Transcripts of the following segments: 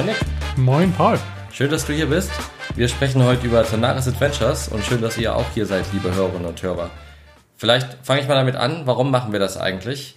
Moin Nick. Moin Paul. Schön, dass du hier bist. Wir sprechen heute über Tanaris Adventures und schön, dass ihr auch hier seid, liebe Hörerinnen und Hörer. Vielleicht fange ich mal damit an, warum machen wir das eigentlich?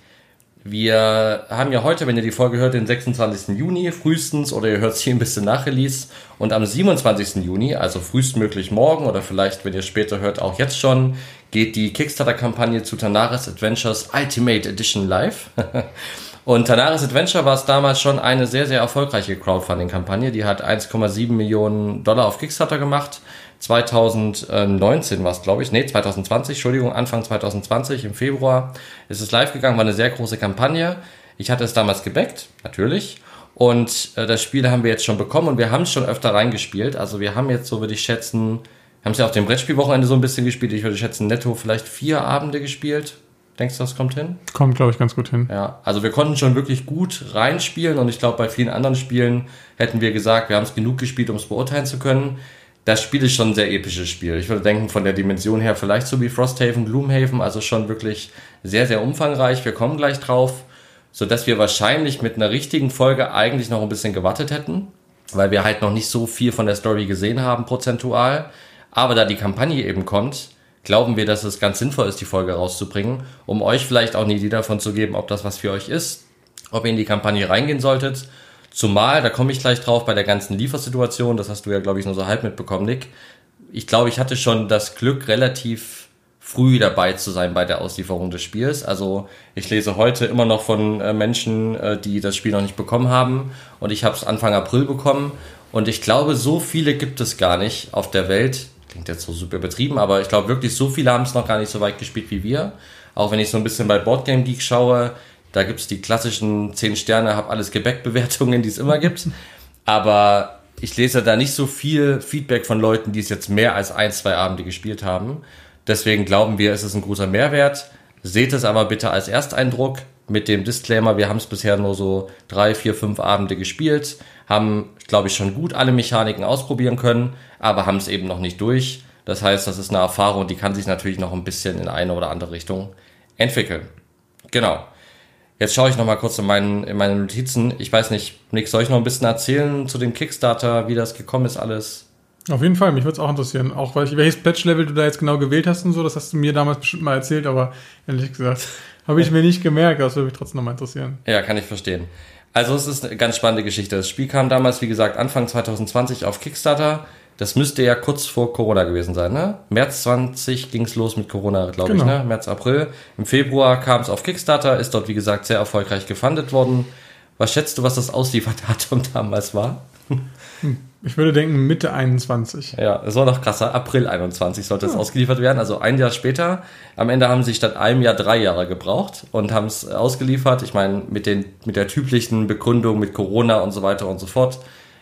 Wir haben ja heute, wenn ihr die Folge hört, den 26. Juni frühestens oder ihr hört es hier ein bisschen nach Release. Und am 27. Juni, also frühestmöglich morgen oder vielleicht, wenn ihr später hört, auch jetzt schon, geht die Kickstarter-Kampagne zu Tanaris Adventures Ultimate Edition live. Und Tanaris Adventure war es damals schon eine sehr, sehr erfolgreiche Crowdfunding-Kampagne. Die hat 1,7 Millionen Dollar auf Kickstarter gemacht. 2019 war es, glaube ich. Nee, 2020, Entschuldigung, Anfang 2020, im Februar ist es live gegangen. War eine sehr große Kampagne. Ich hatte es damals gebackt, natürlich. Und äh, das Spiel haben wir jetzt schon bekommen und wir haben es schon öfter reingespielt. Also wir haben jetzt, so würde ich schätzen, haben es ja auf dem Brettspielwochenende so ein bisschen gespielt. Ich würde schätzen, netto vielleicht vier Abende gespielt. Denkst du, das kommt hin? Kommt, glaube ich, ganz gut hin. Ja, also wir konnten schon wirklich gut reinspielen und ich glaube, bei vielen anderen Spielen hätten wir gesagt, wir haben es genug gespielt, um es beurteilen zu können. Das Spiel ist schon ein sehr episches Spiel. Ich würde denken, von der Dimension her vielleicht so wie Frosthaven, Gloomhaven, also schon wirklich sehr, sehr umfangreich. Wir kommen gleich drauf, so dass wir wahrscheinlich mit einer richtigen Folge eigentlich noch ein bisschen gewartet hätten, weil wir halt noch nicht so viel von der Story gesehen haben, prozentual. Aber da die Kampagne eben kommt, glauben wir, dass es ganz sinnvoll ist, die Folge rauszubringen, um euch vielleicht auch eine Idee davon zu geben, ob das was für euch ist, ob ihr in die Kampagne reingehen solltet. Zumal, da komme ich gleich drauf, bei der ganzen Liefersituation, das hast du ja, glaube ich, nur so halb mitbekommen, Nick. Ich glaube, ich hatte schon das Glück, relativ früh dabei zu sein bei der Auslieferung des Spiels. Also ich lese heute immer noch von äh, Menschen, äh, die das Spiel noch nicht bekommen haben und ich habe es Anfang April bekommen und ich glaube, so viele gibt es gar nicht auf der Welt, klingt jetzt so super übertrieben, aber ich glaube wirklich, so viele haben es noch gar nicht so weit gespielt wie wir. Auch wenn ich so ein bisschen bei Boardgame Geek schaue, da gibt es die klassischen 10 Sterne, hab alles Gebäck-Bewertungen, die es immer gibt. Aber ich lese da nicht so viel Feedback von Leuten, die es jetzt mehr als ein, zwei Abende gespielt haben. Deswegen glauben wir, es ist ein großer Mehrwert. Seht es aber bitte als Ersteindruck mit dem Disclaimer, wir haben es bisher nur so drei, vier, fünf Abende gespielt, haben, glaube ich, schon gut alle Mechaniken ausprobieren können, aber haben es eben noch nicht durch. Das heißt, das ist eine Erfahrung, die kann sich natürlich noch ein bisschen in eine oder andere Richtung entwickeln. Genau. Jetzt schaue ich noch mal kurz in, meinen, in meine Notizen. Ich weiß nicht, Nick, soll ich noch ein bisschen erzählen zu dem Kickstarter, wie das gekommen ist alles? Auf jeden Fall, mich würde es auch interessieren. Auch weil ich, welches Patch-Level du da jetzt genau gewählt hast und so, das hast du mir damals bestimmt mal erzählt, aber ehrlich gesagt, habe ich mir nicht gemerkt. Das würde mich trotzdem noch mal interessieren. Ja, kann ich verstehen. Also es ist eine ganz spannende Geschichte. Das Spiel kam damals, wie gesagt, Anfang 2020 auf Kickstarter. Das müsste ja kurz vor Corona gewesen sein, ne? März 20 ging's los mit Corona, glaube genau. ich, ne? März, April. Im Februar kam es auf Kickstarter, ist dort, wie gesagt, sehr erfolgreich gefundet worden. Was schätzt du, was das Auslieferdatum damals war? Hm. Ich würde denken Mitte 21. Ja, es war noch krasser. April 21 sollte es ja. ausgeliefert werden, also ein Jahr später. Am Ende haben sie statt einem Jahr drei Jahre gebraucht und haben es ausgeliefert. Ich meine, mit, den, mit der typischen Begründung mit Corona und so weiter und so fort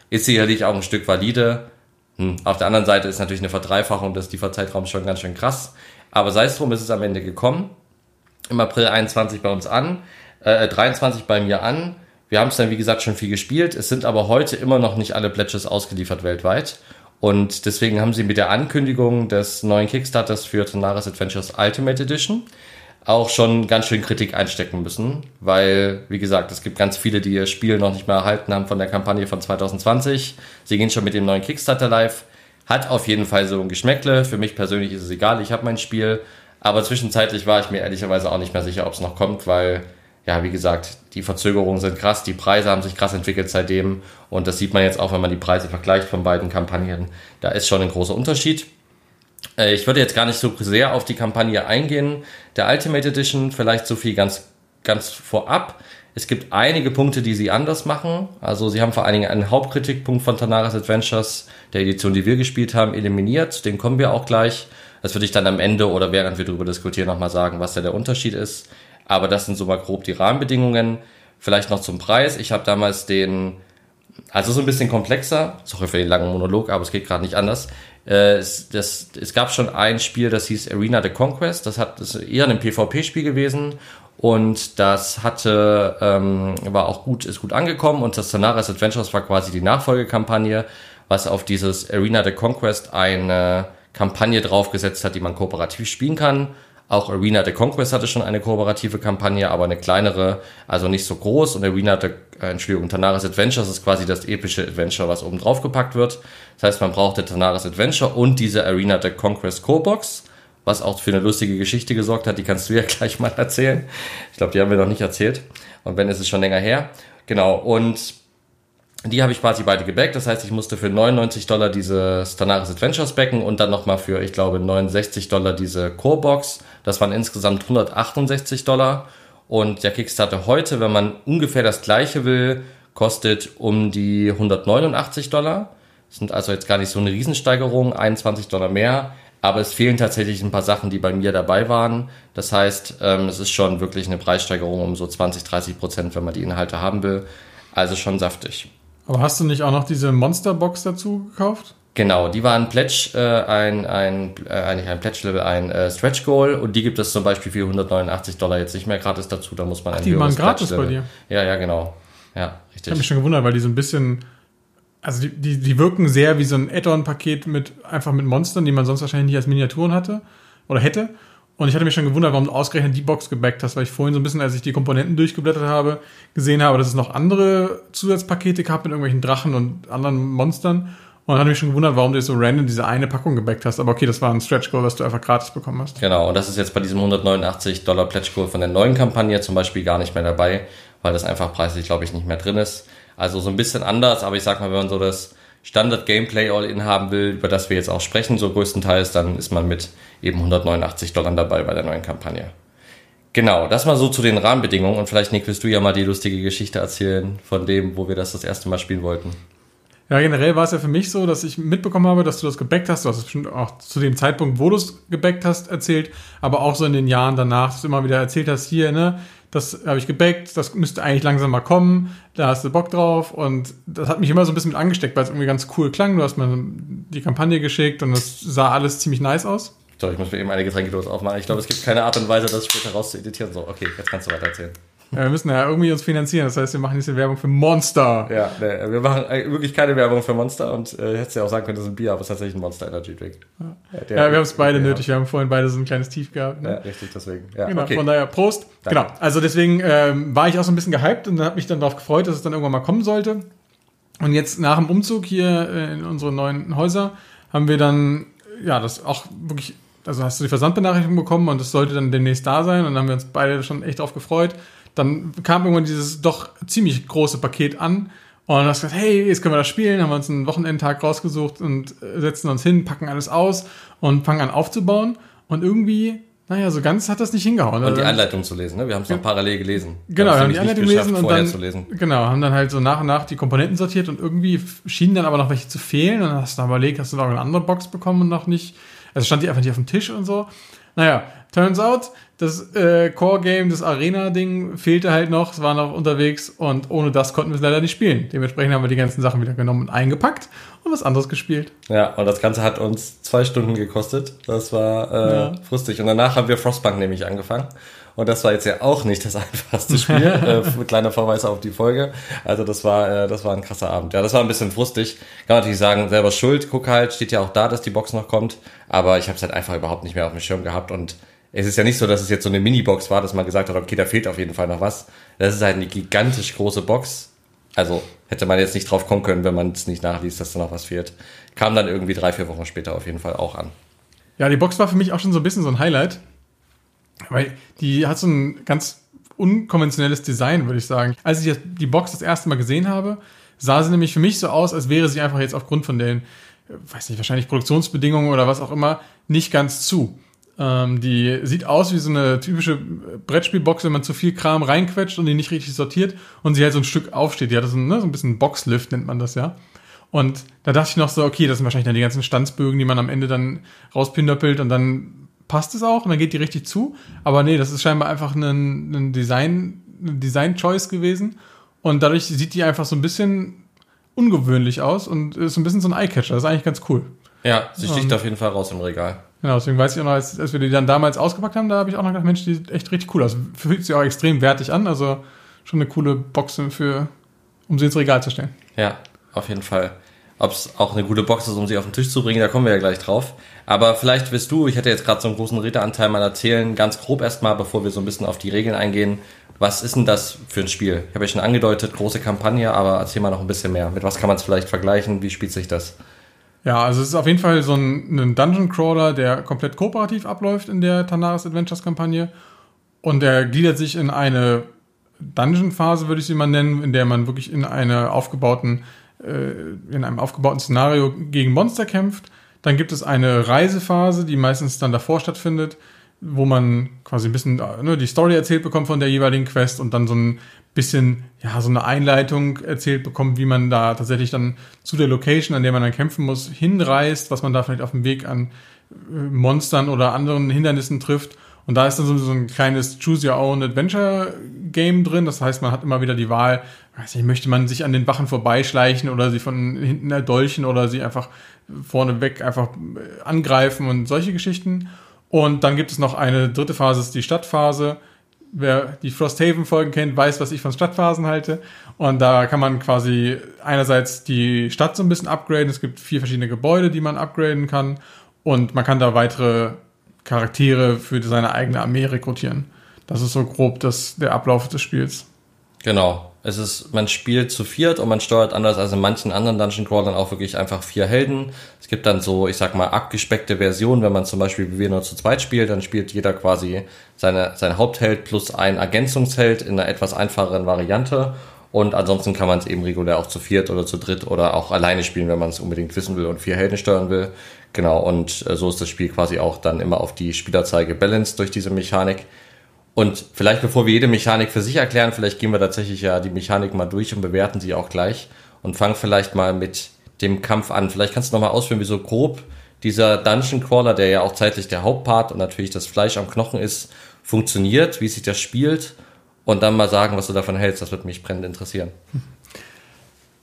ist sicherlich auch ein Stück valide. Hm. Auf der anderen Seite ist natürlich eine Verdreifachung des Lieferzeitraums schon ganz schön krass. Aber sei es drum, ist es am Ende gekommen. Im April 21 bei uns an, äh, 23 bei mir an wir haben es dann, wie gesagt, schon viel gespielt. Es sind aber heute immer noch nicht alle Pledges ausgeliefert weltweit. Und deswegen haben sie mit der Ankündigung des neuen Kickstarters für Tanaris Adventures Ultimate Edition auch schon ganz schön Kritik einstecken müssen, weil, wie gesagt, es gibt ganz viele, die ihr Spiel noch nicht mehr erhalten haben von der Kampagne von 2020. Sie gehen schon mit dem neuen Kickstarter live. Hat auf jeden Fall so ein Geschmäckle. Für mich persönlich ist es egal, ich habe mein Spiel. Aber zwischenzeitlich war ich mir ehrlicherweise auch nicht mehr sicher, ob es noch kommt, weil ja, wie gesagt, die Verzögerungen sind krass, die Preise haben sich krass entwickelt seitdem und das sieht man jetzt auch, wenn man die Preise vergleicht von beiden Kampagnen. Da ist schon ein großer Unterschied. Äh, ich würde jetzt gar nicht so sehr auf die Kampagne eingehen. Der Ultimate Edition vielleicht so viel ganz, ganz vorab. Es gibt einige Punkte, die sie anders machen. Also sie haben vor allen Dingen einen Hauptkritikpunkt von Tanaris Adventures, der Edition, die wir gespielt haben, eliminiert. Den kommen wir auch gleich. Das würde ich dann am Ende oder während wir darüber diskutieren nochmal sagen, was da der Unterschied ist. Aber das sind so mal grob die Rahmenbedingungen. Vielleicht noch zum Preis. Ich habe damals den, also so ein bisschen komplexer, sorry für den langen Monolog, aber es geht gerade nicht anders. Äh, es, das, es gab schon ein Spiel, das hieß Arena the Conquest. Das, hat, das ist eher ein PvP-Spiel gewesen und das hatte ähm, war auch gut ist gut angekommen und das Sonaris Adventures war quasi die Nachfolgekampagne, was auf dieses Arena the Conquest eine Kampagne draufgesetzt hat, die man kooperativ spielen kann Auch Arena the Conquest hatte schon eine kooperative Kampagne, aber eine kleinere, also nicht so groß. Und Arena the, äh, Entschuldigung, Tanaris Adventures ist quasi das epische Adventure, was oben drauf gepackt wird. Das heißt, man brauchte Tanaris Adventure und diese Arena the Conquest Co-Box, was auch für eine lustige Geschichte gesorgt hat. Die kannst du ja gleich mal erzählen. Ich glaube, die haben wir noch nicht erzählt. Und wenn, ist es schon länger her. Genau. Und die habe ich quasi beide gebackt. Das heißt, ich musste für 99 Dollar diese Stanaris Adventures backen und dann nochmal für, ich glaube, 69 Dollar diese Core-Box. Das waren insgesamt 168 Dollar. Und der Kickstarter heute, wenn man ungefähr das gleiche will, kostet um die 189 Dollar. Das sind also jetzt gar nicht so eine Riesensteigerung, 21 Dollar mehr. Aber es fehlen tatsächlich ein paar Sachen, die bei mir dabei waren. Das heißt, ähm, es ist schon wirklich eine Preissteigerung um so 20, 30 Prozent, wenn man die Inhalte haben will. Also schon saftig. Aber hast du nicht auch noch diese Monsterbox dazu gekauft? Genau, die war ein Pledge, äh, ein, ein, äh, eigentlich ein Pledge-Level, ein äh, Stretch Goal und die gibt es zum Beispiel für 189 Dollar jetzt nicht mehr gratis dazu, da muss man Ach, ein die waren gratis bei dir? Ja, ja, genau. Ja, richtig. Ich habe mich schon gewundert, weil die so ein bisschen, also die, die, die wirken sehr wie so ein Add-on-Paket mit, einfach mit Monstern, die man sonst wahrscheinlich nicht als Miniaturen hatte oder hätte. Und ich hatte mich schon gewundert, warum du ausgerechnet die Box gebackt hast, weil ich vorhin so ein bisschen, als ich die Komponenten durchgeblättert habe, gesehen habe, dass es noch andere Zusatzpakete gab mit irgendwelchen Drachen und anderen Monstern. Und dann hatte mich schon gewundert, warum du so random diese eine Packung gebackt hast. Aber okay, das war ein Stretch Goal, was du einfach gratis bekommen hast. Genau, und das ist jetzt bei diesem 189 Dollar Pledge Goal von der neuen Kampagne zum Beispiel gar nicht mehr dabei, weil das einfach preislich, glaube ich, nicht mehr drin ist. Also so ein bisschen anders, aber ich sag mal, wenn man so das Standard-Gameplay All-In haben will, über das wir jetzt auch sprechen, so größtenteils, dann ist man mit eben 189 Dollar dabei bei der neuen Kampagne. Genau, das mal so zu den Rahmenbedingungen und vielleicht, Nick, willst du ja mal die lustige Geschichte erzählen von dem, wo wir das das erste Mal spielen wollten. Ja, generell war es ja für mich so, dass ich mitbekommen habe, dass du das gebackt hast. Du hast es bestimmt auch zu dem Zeitpunkt, wo du es gebackt hast, erzählt, aber auch so in den Jahren danach, dass du immer wieder erzählt hast, hier, ne, das habe ich gebackt, das müsste eigentlich langsam mal kommen, da hast du Bock drauf und das hat mich immer so ein bisschen mit angesteckt, weil es irgendwie ganz cool klang. Du hast mir die Kampagne geschickt und es sah alles ziemlich nice aus. So, ich muss mir eben eine Getränkedose aufmachen. Ich glaube, es gibt keine Art und Weise, das später rauszueditieren. So, okay, jetzt kannst du weiter erzählen. Ja, wir müssen ja irgendwie uns finanzieren. Das heißt, wir machen diese Werbung für Monster. Ja, nee, wir machen wirklich keine Werbung für Monster und äh, hättest ja auch sagen können, das ist ein Bier, aber es ist tatsächlich ein Monster Energy Drink. Ja, ja, wir haben es beide nötig. Wir haben vorhin beide so ein kleines Tief gehabt. Ne? Ja, richtig, deswegen. Ja, genau, okay. von daher Prost. Danke. Genau, also deswegen ähm, war ich auch so ein bisschen gehypt und habe mich dann darauf gefreut, dass es dann irgendwann mal kommen sollte. Und jetzt nach dem Umzug hier äh, in unsere neuen Häuser haben wir dann, ja, das auch wirklich also hast du die Versandbenachrichtigung bekommen und es sollte dann demnächst da sein und dann haben wir uns beide schon echt drauf gefreut. Dann kam irgendwann dieses doch ziemlich große Paket an und dann hast gesagt, hey, jetzt können wir das spielen, haben wir uns einen Wochenendtag rausgesucht und setzen uns hin, packen alles aus und fangen an aufzubauen und irgendwie naja, so ganz hat das nicht hingehauen. Und die also Anleitung zu lesen, ne? Wir haben es noch parallel gelesen. Genau, wir haben die Anleitung gelesen und dann, genau, haben dann halt so nach und nach die Komponenten sortiert und irgendwie schienen dann aber noch welche zu fehlen und dann hast du überlegt, hast du noch eine andere Box bekommen und noch nicht. Also stand die einfach nicht auf dem Tisch und so. Naja, turns out, das äh, Core-Game, das Arena-Ding fehlte halt noch, es war noch unterwegs und ohne das konnten wir es leider nicht spielen. Dementsprechend haben wir die ganzen Sachen wieder genommen und eingepackt und was anderes gespielt. Ja, und das Ganze hat uns zwei Stunden gekostet. Das war äh, ja. frustig. Und danach haben wir Frostbank nämlich angefangen. Und das war jetzt ja auch nicht das einfachste Spiel. äh, kleiner Verweis auf die Folge. Also das war, äh, das war ein krasser Abend. Ja, das war ein bisschen frustig. Kann man natürlich sagen, selber schuld. Guck halt, steht ja auch da, dass die Box noch kommt. Aber ich habe es halt einfach überhaupt nicht mehr auf dem Schirm gehabt und es ist ja nicht so, dass es jetzt so eine Mini-Box war, dass man gesagt hat, okay, da fehlt auf jeden Fall noch was. Das ist halt eine gigantisch große Box. Also hätte man jetzt nicht drauf kommen können, wenn man es nicht nachliest, dass da noch was fehlt. Kam dann irgendwie drei, vier Wochen später auf jeden Fall auch an. Ja, die Box war für mich auch schon so ein bisschen so ein Highlight. Weil die hat so ein ganz unkonventionelles Design, würde ich sagen. Als ich die Box das erste Mal gesehen habe, sah sie nämlich für mich so aus, als wäre sie einfach jetzt aufgrund von den, weiß nicht, wahrscheinlich Produktionsbedingungen oder was auch immer, nicht ganz zu. Ähm, die sieht aus wie so eine typische Brettspielbox, wenn man zu viel Kram reinquetscht und die nicht richtig sortiert und sie halt so ein Stück aufsteht. Die hat so, ne, so ein bisschen Boxlift, nennt man das ja. Und da dachte ich noch so, okay, das sind wahrscheinlich dann die ganzen Stanzbögen, die man am Ende dann rauspinöppelt und dann passt es auch und dann geht die richtig zu. Aber nee, das ist scheinbar einfach ein, ein Design, ein Design-Choice gewesen. Und dadurch sieht die einfach so ein bisschen ungewöhnlich aus und ist ein bisschen so ein Eyecatcher. Das ist eigentlich ganz cool. Ja, sie sticht um, auf jeden Fall raus im Regal. Genau, deswegen weiß ich auch noch, als, als wir die dann damals ausgepackt haben, da habe ich auch noch gedacht, Mensch, die sieht echt richtig cool aus. Fühlt sich auch extrem wertig an, also schon eine coole Box für, um sie ins Regal zu stellen. Ja, auf jeden Fall. Ob es auch eine gute Box ist, um sie auf den Tisch zu bringen, da kommen wir ja gleich drauf. Aber vielleicht wirst du, ich hätte jetzt gerade so einen großen Redeanteil mal erzählen, ganz grob erstmal, bevor wir so ein bisschen auf die Regeln eingehen. Was ist denn das für ein Spiel? Ich habe ja schon angedeutet, große Kampagne, aber erzähl mal noch ein bisschen mehr. Mit was kann man es vielleicht vergleichen? Wie spielt sich das? Ja, also es ist auf jeden Fall so ein, ein Dungeon Crawler, der komplett kooperativ abläuft in der Tanaris Adventures Kampagne. Und der gliedert sich in eine Dungeon-Phase, würde ich sie mal nennen, in der man wirklich in einer aufgebauten, äh, in einem aufgebauten Szenario gegen Monster kämpft. Dann gibt es eine Reisephase, die meistens dann davor stattfindet, wo man quasi ein bisschen ne, die Story erzählt bekommt von der jeweiligen Quest und dann so ein bisschen, ja, so eine Einleitung erzählt bekommt, wie man da tatsächlich dann zu der Location, an der man dann kämpfen muss, hinreist, was man da vielleicht auf dem Weg an äh, Monstern oder anderen Hindernissen trifft. Und da ist dann so ein kleines Choose Your Own Adventure Game drin. Das heißt, man hat immer wieder die Wahl, weiß nicht, möchte man sich an den Wachen vorbeischleichen oder sie von hinten erdolchen oder sie einfach vorneweg einfach äh, angreifen und solche Geschichten. Und dann gibt es noch eine dritte Phase, ist die Stadtphase. Wer die Frosthaven-Folgen kennt, weiß, was ich von Stadtphasen halte. Und da kann man quasi einerseits die Stadt so ein bisschen upgraden. Es gibt vier verschiedene Gebäude, die man upgraden kann. Und man kann da weitere Charaktere für seine eigene Armee rekrutieren. Das ist so grob das, der Ablauf des Spiels. Genau. Es ist, man spielt zu viert und man steuert anders als in manchen anderen Dungeon Crawlern auch wirklich einfach vier Helden. Es gibt dann so, ich sag mal, abgespeckte Versionen, wenn man zum Beispiel wie wir nur zu zweit spielt, dann spielt jeder quasi seine, sein Hauptheld plus ein Ergänzungsheld in einer etwas einfacheren Variante. Und ansonsten kann man es eben regulär auch zu viert oder zu dritt oder auch alleine spielen, wenn man es unbedingt wissen will und vier Helden steuern will. Genau, und äh, so ist das Spiel quasi auch dann immer auf die Spielerzahl gebalanced durch diese Mechanik. Und vielleicht bevor wir jede Mechanik für sich erklären, vielleicht gehen wir tatsächlich ja die Mechanik mal durch und bewerten sie auch gleich und fangen vielleicht mal mit dem Kampf an. Vielleicht kannst du nochmal ausführen, wie so grob dieser Dungeon Crawler, der ja auch zeitlich der Hauptpart und natürlich das Fleisch am Knochen ist, funktioniert, wie sich das spielt und dann mal sagen, was du davon hältst. Das wird mich brennend interessieren.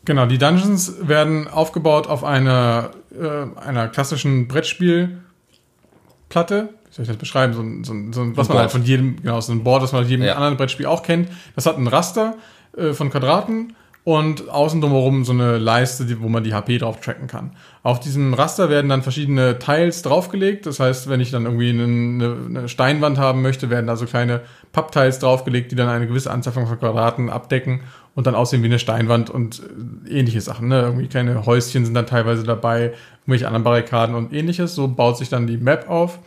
Genau, die Dungeons werden aufgebaut auf einer, äh, einer klassischen Brettspielplatte, soll ich das beschreiben, so ein, so ein, so ein was man halt von jedem, genau, so ein Board, was man von jedem ja. anderen Brettspiel auch kennt. Das hat ein Raster äh, von Quadraten und außen drumherum so eine Leiste, die, wo man die HP drauf tracken kann. Auf diesem Raster werden dann verschiedene Tiles draufgelegt. Das heißt, wenn ich dann irgendwie eine, eine Steinwand haben möchte, werden da so kleine Papptiles draufgelegt, die dann eine gewisse Anzahl von Quadraten abdecken und dann aussehen wie eine Steinwand und äh, ähnliche Sachen. Ne? Irgendwie kleine Häuschen sind dann teilweise dabei, irgendwelche anderen Barrikaden und ähnliches. So baut sich dann die Map auf.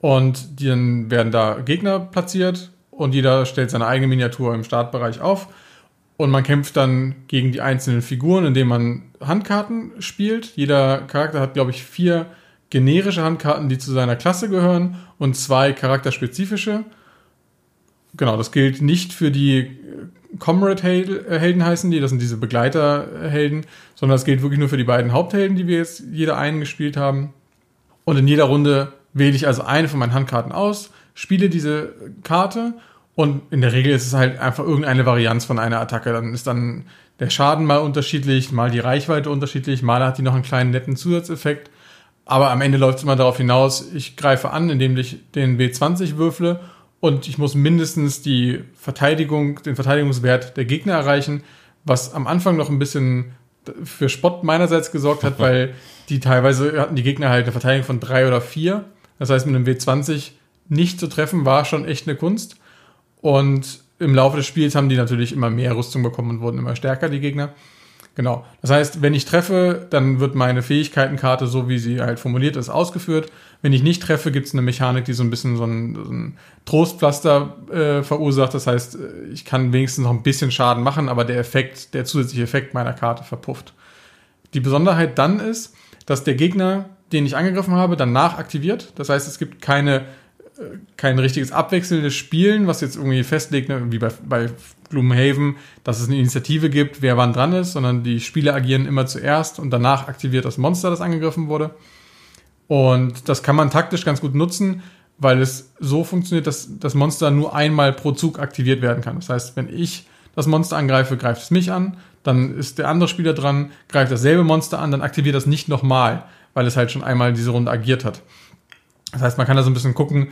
Und dann werden da Gegner platziert und jeder stellt seine eigene Miniatur im Startbereich auf. Und man kämpft dann gegen die einzelnen Figuren, indem man Handkarten spielt. Jeder Charakter hat, glaube ich, vier generische Handkarten, die zu seiner Klasse gehören und zwei charakterspezifische. Genau, das gilt nicht für die Comrade-Helden heißen die, das sind diese Begleiterhelden, sondern das gilt wirklich nur für die beiden Haupthelden, die wir jetzt jeder einen gespielt haben. Und in jeder Runde wähle ich also eine von meinen Handkarten aus, spiele diese Karte und in der Regel ist es halt einfach irgendeine Varianz von einer Attacke. Dann ist dann der Schaden mal unterschiedlich, mal die Reichweite unterschiedlich, mal hat die noch einen kleinen netten Zusatzeffekt. Aber am Ende läuft es immer darauf hinaus, ich greife an, indem ich den W20 würfle und ich muss mindestens die Verteidigung, den Verteidigungswert der Gegner erreichen, was am Anfang noch ein bisschen für Spott meinerseits gesorgt hat, weil die teilweise hatten die Gegner halt eine Verteidigung von drei oder vier das heißt, mit einem W20 nicht zu treffen, war schon echt eine Kunst. Und im Laufe des Spiels haben die natürlich immer mehr Rüstung bekommen und wurden immer stärker, die Gegner. Genau. Das heißt, wenn ich treffe, dann wird meine Fähigkeitenkarte, so wie sie halt formuliert ist, ausgeführt. Wenn ich nicht treffe, gibt es eine Mechanik, die so ein bisschen so ein, so ein Trostpflaster äh, verursacht. Das heißt, ich kann wenigstens noch ein bisschen Schaden machen, aber der Effekt, der zusätzliche Effekt meiner Karte verpufft. Die Besonderheit dann ist, dass der Gegner den ich angegriffen habe, danach aktiviert. Das heißt, es gibt keine, äh, kein richtiges abwechselndes Spielen, was jetzt irgendwie festlegt, ne, wie bei, bei Gloomhaven, dass es eine Initiative gibt, wer wann dran ist, sondern die Spieler agieren immer zuerst und danach aktiviert das Monster, das angegriffen wurde. Und das kann man taktisch ganz gut nutzen, weil es so funktioniert, dass das Monster nur einmal pro Zug aktiviert werden kann. Das heißt, wenn ich das Monster angreife, greift es mich an, dann ist der andere Spieler dran, greift dasselbe Monster an, dann aktiviert das nicht nochmal weil es halt schon einmal diese Runde agiert hat. Das heißt, man kann da so ein bisschen gucken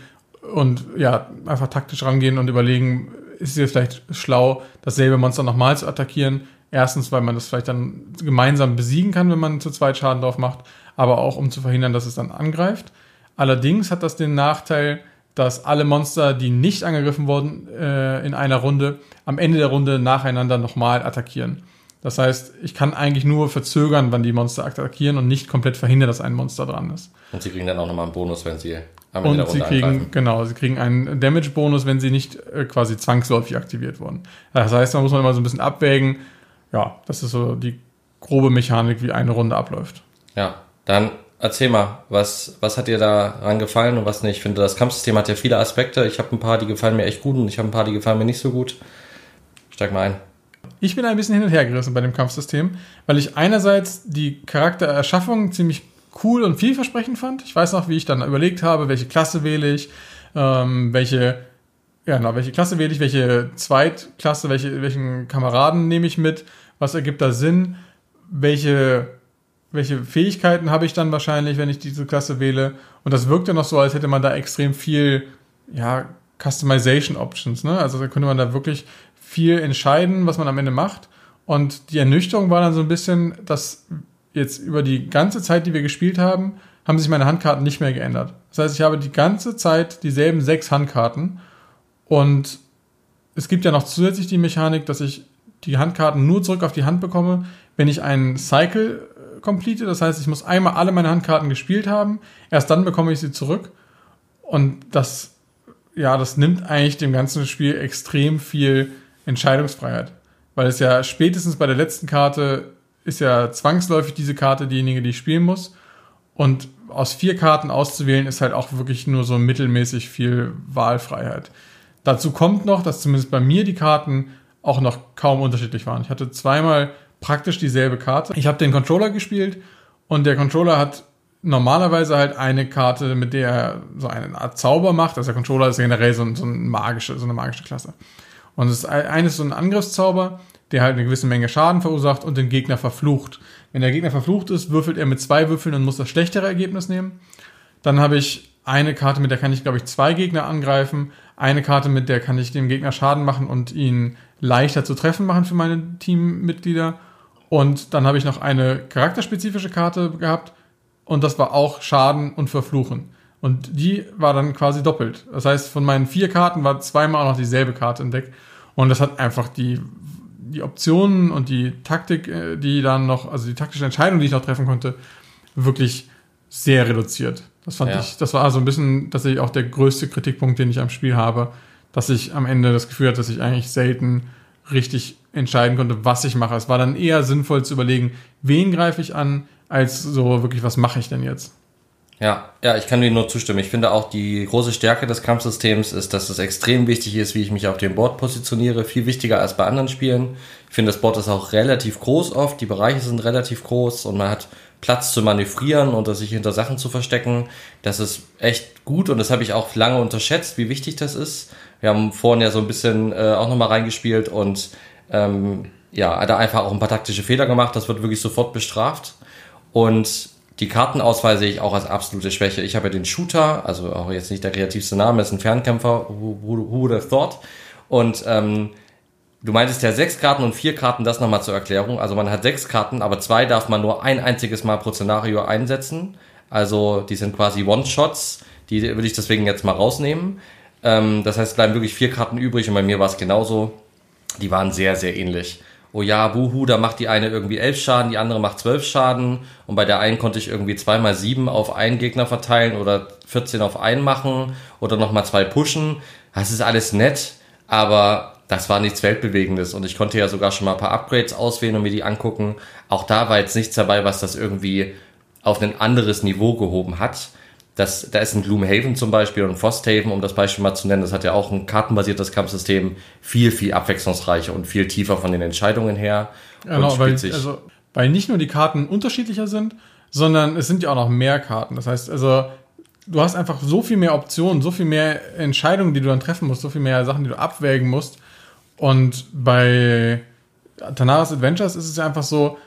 und ja, einfach taktisch rangehen und überlegen, ist es vielleicht schlau, dasselbe Monster nochmal zu attackieren? Erstens, weil man das vielleicht dann gemeinsam besiegen kann, wenn man zu zweit Schaden drauf macht, aber auch um zu verhindern, dass es dann angreift. Allerdings hat das den Nachteil, dass alle Monster, die nicht angegriffen wurden äh, in einer Runde, am Ende der Runde nacheinander nochmal attackieren. Das heißt, ich kann eigentlich nur verzögern, wann die Monster attackieren und nicht komplett verhindern, dass ein Monster dran ist. Und sie kriegen dann auch nochmal einen Bonus, wenn sie am Ende und sie kriegen, angreifen. genau, sie kriegen einen Damage-Bonus, wenn sie nicht äh, quasi zwangsläufig aktiviert wurden. Das heißt, da muss man immer so ein bisschen abwägen. Ja, das ist so die grobe Mechanik, wie eine Runde abläuft. Ja, dann erzähl mal, was, was hat dir daran gefallen und was nicht? Ich finde, das Kampfsystem hat ja viele Aspekte. Ich habe ein paar, die gefallen mir echt gut und ich habe ein paar, die gefallen mir nicht so gut. Steig mal ein. Ich bin ein bisschen hin und her gerissen bei dem Kampfsystem, weil ich einerseits die Charaktererschaffung ziemlich cool und vielversprechend fand. Ich weiß noch, wie ich dann überlegt habe, welche Klasse wähle ich, ähm, welche, ja, genau, welche Klasse wähle ich, welche Zweitklasse, welche, welchen Kameraden nehme ich mit, was ergibt da Sinn, welche, welche Fähigkeiten habe ich dann wahrscheinlich, wenn ich diese Klasse wähle. Und das wirkt ja noch so, als hätte man da extrem viel, ja, Customization Options, ne? Also da könnte man da wirklich viel entscheiden, was man am Ende macht. Und die Ernüchterung war dann so ein bisschen, dass jetzt über die ganze Zeit, die wir gespielt haben, haben sich meine Handkarten nicht mehr geändert. Das heißt, ich habe die ganze Zeit dieselben sechs Handkarten und es gibt ja noch zusätzlich die Mechanik, dass ich die Handkarten nur zurück auf die Hand bekomme, wenn ich einen Cycle äh, complete. Das heißt, ich muss einmal alle meine Handkarten gespielt haben. Erst dann bekomme ich sie zurück. Und das, ja, das nimmt eigentlich dem ganzen Spiel extrem viel Entscheidungsfreiheit. Weil es ja spätestens bei der letzten Karte ist ja zwangsläufig diese Karte diejenige, die ich spielen muss. Und aus vier Karten auszuwählen, ist halt auch wirklich nur so mittelmäßig viel Wahlfreiheit. Dazu kommt noch, dass zumindest bei mir die Karten auch noch kaum unterschiedlich waren. Ich hatte zweimal praktisch dieselbe Karte. Ich habe den Controller gespielt und der Controller hat normalerweise halt eine Karte, mit der er so eine Art Zauber macht. Also der Controller ist generell so, so, ein magische, so eine magische Klasse. Und es ist eines so ein Angriffszauber, der halt eine gewisse Menge Schaden verursacht und den Gegner verflucht. Wenn der Gegner verflucht ist, würfelt er mit zwei Würfeln und muss das schlechtere Ergebnis nehmen. Dann habe ich eine Karte, mit der kann ich, glaube ich, zwei Gegner angreifen. Eine Karte, mit der kann ich dem Gegner Schaden machen und ihn leichter zu treffen machen für meine Teammitglieder. Und dann habe ich noch eine charakterspezifische Karte gehabt. Und das war auch Schaden und Verfluchen. Und die war dann quasi doppelt. Das heißt, von meinen vier Karten war zweimal auch noch dieselbe Karte im Deck. Und das hat einfach die die Optionen und die Taktik, äh, die dann noch, also die taktische Entscheidung, die ich noch treffen konnte, wirklich sehr reduziert. Das fand ja. ich, das war also ein bisschen tatsächlich auch der größte Kritikpunkt, den ich am Spiel habe, dass ich am Ende das Gefühl hatte, dass ich eigentlich selten richtig entscheiden konnte, was ich mache. Es war dann eher sinnvoll zu überlegen, wen greife ich an, als so wirklich, was mache ich denn jetzt? Ja, ja, ich kann dir nur zustimmen. Ich finde auch die große Stärke des Kampfsystems ist, dass es extrem wichtig ist, wie ich mich auf dem Board positioniere. Viel wichtiger als bei anderen Spielen. Ich finde, das Board ist auch relativ groß oft. Die Bereiche sind relativ groß und man hat Platz zu manövrieren und sich hinter Sachen zu verstecken. Das ist echt gut und das habe ich auch lange unterschätzt, wie wichtig das ist. Wir haben vorhin ja so ein bisschen äh, auch nochmal reingespielt und ähm, ja, da einfach auch ein paar taktische Fehler gemacht. Das wird wirklich sofort bestraft. Und die Kartenauswahl sehe ich auch als absolute Schwäche. Ich habe ja den Shooter, also auch jetzt nicht der kreativste Name, ist ein Fernkämpfer, who, who would have thought? Und ähm, du meintest ja sechs Karten und vier Karten, das nochmal zur Erklärung. Also man hat sechs Karten, aber zwei darf man nur ein einziges Mal pro Szenario einsetzen. Also die sind quasi One-Shots, die würde ich deswegen jetzt mal rausnehmen. Ähm, das heißt, bleiben wirklich vier Karten übrig und bei mir war es genauso. Die waren sehr, sehr ähnlich oh ja, wuhu, da macht die eine irgendwie elf Schaden, die andere macht zwölf Schaden und bei der einen konnte ich irgendwie zweimal sieben auf einen Gegner verteilen oder 14 auf einen machen oder nochmal zwei pushen. Das ist alles nett, aber das war nichts Weltbewegendes und ich konnte ja sogar schon mal ein paar Upgrades auswählen und mir die angucken. Auch da war jetzt nichts dabei, was das irgendwie auf ein anderes Niveau gehoben hat. Das, da ist ein Gloomhaven zum Beispiel und Frosthaven, um das Beispiel mal zu nennen, das hat ja auch ein kartenbasiertes Kampfsystem, viel, viel abwechslungsreicher und viel tiefer von den Entscheidungen her. Genau, weil, also, weil nicht nur die Karten unterschiedlicher sind, sondern es sind ja auch noch mehr Karten. Das heißt, also du hast einfach so viel mehr Optionen, so viel mehr Entscheidungen, die du dann treffen musst, so viel mehr Sachen, die du abwägen musst. Und bei Tanaras Adventures ist es ja einfach so,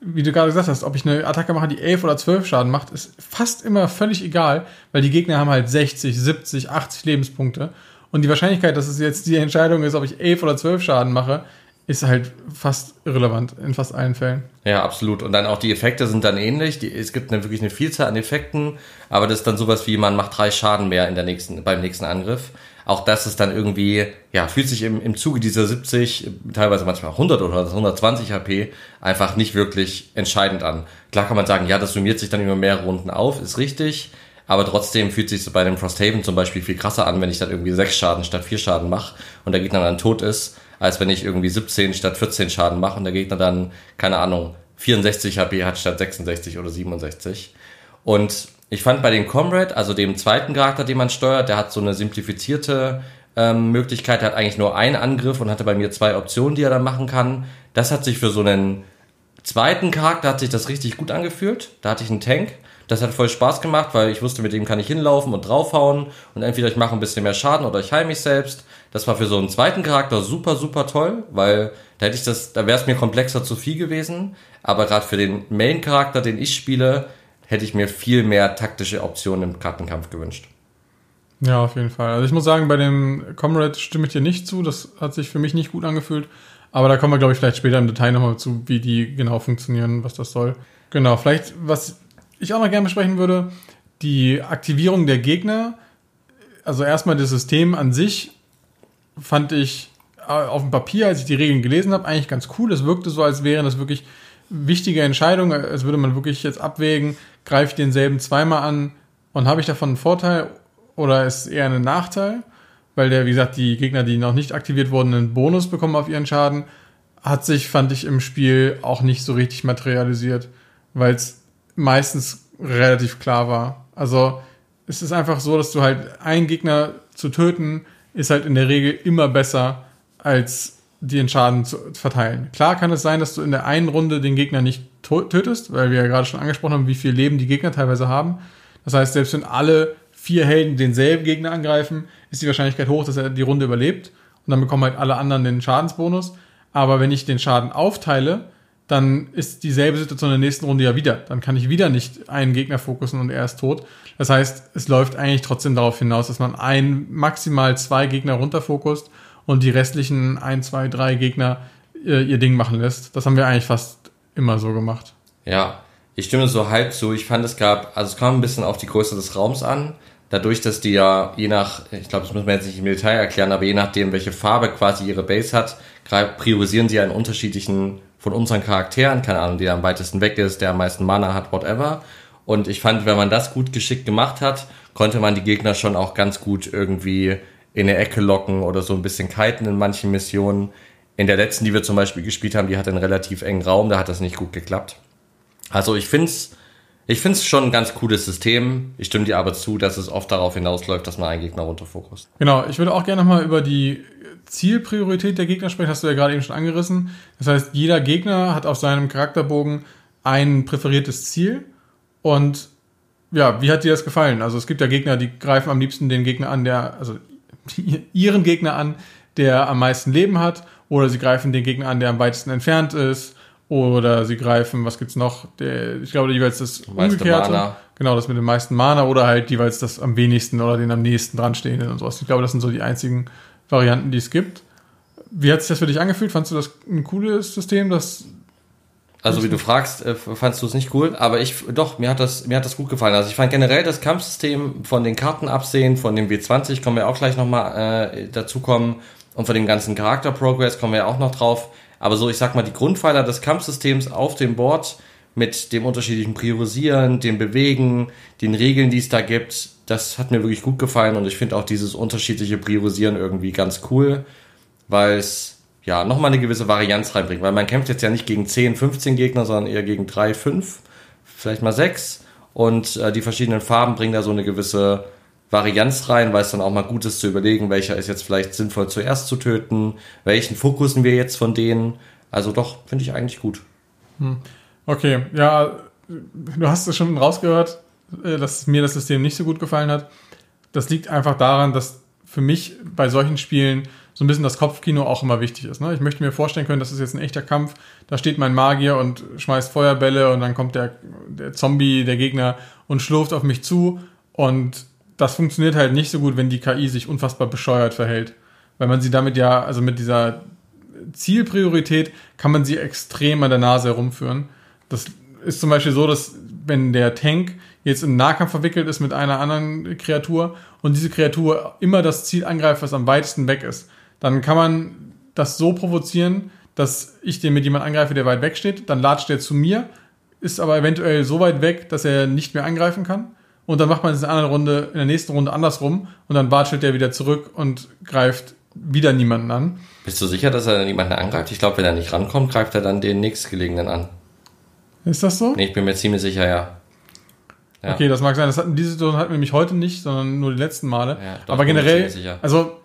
wie du gerade gesagt hast, ob ich eine Attacke mache, die 11 oder 12 Schaden macht, ist fast immer völlig egal, weil die Gegner haben halt 60, 70, 80 Lebenspunkte. Und die Wahrscheinlichkeit, dass es jetzt die Entscheidung ist, ob ich 11 oder 12 Schaden mache, ist halt fast irrelevant in fast allen Fällen. Ja, absolut. Und dann auch die Effekte sind dann ähnlich. Die, es gibt eine, wirklich eine Vielzahl an Effekten, aber das ist dann sowas wie, man macht drei Schaden mehr in der nächsten, beim nächsten Angriff. Auch das ist dann irgendwie, ja, fühlt sich im, im Zuge dieser 70, teilweise manchmal 100 oder 120 HP einfach nicht wirklich entscheidend an. Klar kann man sagen, ja, das summiert sich dann über mehrere Runden auf, ist richtig. Aber trotzdem fühlt sich so bei dem Frosthaven zum Beispiel viel krasser an, wenn ich dann irgendwie sechs Schaden statt vier Schaden mache und der Gegner dann tot ist, als wenn ich irgendwie 17 statt 14 Schaden mache und der Gegner dann, keine Ahnung, 64 HP hat statt 66 oder 67. Und ich fand bei dem Comrade, also dem zweiten Charakter, den man steuert, der hat so eine simplifizierte ähm, Möglichkeit, der hat eigentlich nur einen Angriff und hatte bei mir zwei Optionen, die er dann machen kann. Das hat sich für so einen zweiten Charakter hat sich das richtig gut angefühlt. Da hatte ich einen Tank das hat voll Spaß gemacht, weil ich wusste, mit dem kann ich hinlaufen und draufhauen und entweder ich mache ein bisschen mehr Schaden oder ich heile mich selbst. Das war für so einen zweiten Charakter super, super toll, weil da hätte ich das, da wäre es mir komplexer zu viel gewesen. Aber gerade für den Main-Charakter, den ich spiele, hätte ich mir viel mehr taktische Optionen im Kartenkampf gewünscht. Ja, auf jeden Fall. Also ich muss sagen, bei dem Comrade stimme ich dir nicht zu. Das hat sich für mich nicht gut angefühlt. Aber da kommen wir, glaube ich, vielleicht später im Detail nochmal zu, wie die genau funktionieren, was das soll. Genau, vielleicht, was ich auch noch gerne besprechen würde, die Aktivierung der Gegner. Also erstmal das System an sich fand ich äh, auf dem Papier, als ich die Regeln gelesen habe, eigentlich ganz cool. Es wirkte so, als wären das wirklich wichtige Entscheidungen, als würde man wirklich jetzt abwägen, greife ich denselben zweimal an und habe ich davon einen Vorteil oder ist es eher ein Nachteil? Weil der, wie gesagt, die Gegner, die noch nicht aktiviert wurden, einen Bonus bekommen auf ihren Schaden, hat sich, fand ich, im Spiel auch nicht so richtig materialisiert, weil es meistens relativ klar war. Also es ist einfach so, dass du halt einen Gegner zu töten, ist halt in der Regel immer besser, als den Schaden zu verteilen. Klar kann es sein, dass du in der einen Runde den Gegner nicht tötest, weil wir ja gerade schon angesprochen haben, wie viel Leben die Gegner teilweise haben. Das heißt, selbst wenn alle vier Helden denselben Gegner angreifen, ist die Wahrscheinlichkeit hoch, dass er die Runde überlebt. Und dann bekommen halt alle anderen den Schadensbonus. Aber wenn ich den Schaden aufteile, dann ist dieselbe Situation in der nächsten Runde ja wieder. Dann kann ich wieder nicht einen Gegner fokussen und er ist tot. Das heißt, es läuft eigentlich trotzdem darauf hinaus, dass man ein, maximal zwei Gegner runterfokust und die restlichen ein, zwei, drei Gegner äh, ihr Ding machen lässt. Das haben wir eigentlich fast immer so gemacht. Ja, ich stimme so halb zu. Ich fand, es gab, also es kam ein bisschen auf die Größe des Raums an. Dadurch, dass die ja je nach, ich glaube, das müssen wir jetzt nicht im Detail erklären, aber je nachdem, welche Farbe quasi ihre Base hat, priorisieren sie einen unterschiedlichen von unseren Charakteren, keine Ahnung, der am weitesten weg ist, der am meisten Mana hat, whatever. Und ich fand, wenn man das gut geschickt gemacht hat, konnte man die Gegner schon auch ganz gut irgendwie in eine Ecke locken oder so ein bisschen kiten in manchen Missionen. In der letzten, die wir zum Beispiel gespielt haben, die hat einen relativ engen Raum, da hat das nicht gut geklappt. Also ich find's, ich find's schon ein ganz cooles System. Ich stimme dir aber zu, dass es oft darauf hinausläuft, dass man einen Gegner runterfokust. Genau, ich würde auch gerne nochmal über die Zielpriorität der Gegner sprechen, hast du ja gerade eben schon angerissen. Das heißt, jeder Gegner hat auf seinem Charakterbogen ein präferiertes Ziel. Und ja, wie hat dir das gefallen? Also es gibt ja Gegner, die greifen am liebsten den Gegner an, der, also ihren Gegner an, der am meisten Leben hat. Oder sie greifen den Gegner an, der am weitesten entfernt ist. Oder sie greifen, was gibt's noch? Der, ich glaube, jeweils das umgekehrte. Mana. Genau, das mit dem meisten Mana oder halt jeweils das am wenigsten oder den am nächsten dran stehenden und sowas. Ich glaube, das sind so die einzigen Varianten, die es gibt. Wie hat sich das für dich angefühlt? Fandest du das ein cooles System, das also wie du fragst, äh, fandst du es nicht cool, aber ich doch, mir hat das mir hat das gut gefallen. Also ich fand generell das Kampfsystem von den Karten absehen, von dem W20 kommen wir auch gleich nochmal äh, dazu kommen und von dem ganzen Charakter Progress kommen wir auch noch drauf. Aber so, ich sag mal, die Grundpfeiler des Kampfsystems auf dem Board mit dem unterschiedlichen Priorisieren, dem Bewegen, den Regeln, die es da gibt, das hat mir wirklich gut gefallen und ich finde auch dieses unterschiedliche Priorisieren irgendwie ganz cool, weil es ja nochmal eine gewisse Varianz reinbringt, weil man kämpft jetzt ja nicht gegen 10, 15 Gegner, sondern eher gegen 3, 5, vielleicht mal 6 und äh, die verschiedenen Farben bringen da so eine gewisse Varianz rein, weil es dann auch mal gut ist zu überlegen, welcher ist jetzt vielleicht sinnvoll zuerst zu töten, welchen fokussen wir jetzt von denen. Also doch, finde ich eigentlich gut. Hm. Okay, ja, du hast es schon rausgehört, äh, dass mir das System nicht so gut gefallen hat. Das liegt einfach daran, dass für mich bei solchen Spielen so ein bisschen das Kopfkino auch immer wichtig ist. Ne? Ich möchte mir vorstellen können, das ist jetzt ein echter Kampf. Da steht mein Magier und schmeißt Feuerbälle und dann kommt der, der Zombie, der Gegner und schlurft auf mich zu. Und das funktioniert halt nicht so gut, wenn die KI sich unfassbar bescheuert verhält. Weil man sie damit ja, also mit dieser Zielpriorität kann man sie extrem an der Nase herumführen. Das ist zum Beispiel so, dass wenn der Tank jetzt im Nahkampf verwickelt ist mit einer anderen Kreatur und diese Kreatur immer das Ziel angreift, was am weitesten weg ist, dann kann man das so provozieren, dass ich den mit jemand angreife, der weit weg steht, dann latscht er zu mir, ist aber eventuell so weit weg, dass er nicht mehr angreifen kann. Und dann macht man es in der anderen Runde, in der nächsten Runde andersrum und dann watschelt der wieder zurück und greift wieder niemanden an. Bist du sicher, dass er niemanden angreift? Ich glaube, wenn er nicht rankommt, greift er dann den nächstgelegenen an. Ist das so? Nee, ich bin mir ziemlich sicher, ja. ja. Okay, das mag sein. Das hatten, diese Situation hatten wir nämlich heute nicht, sondern nur die letzten Male. Ja, doch, Aber generell, also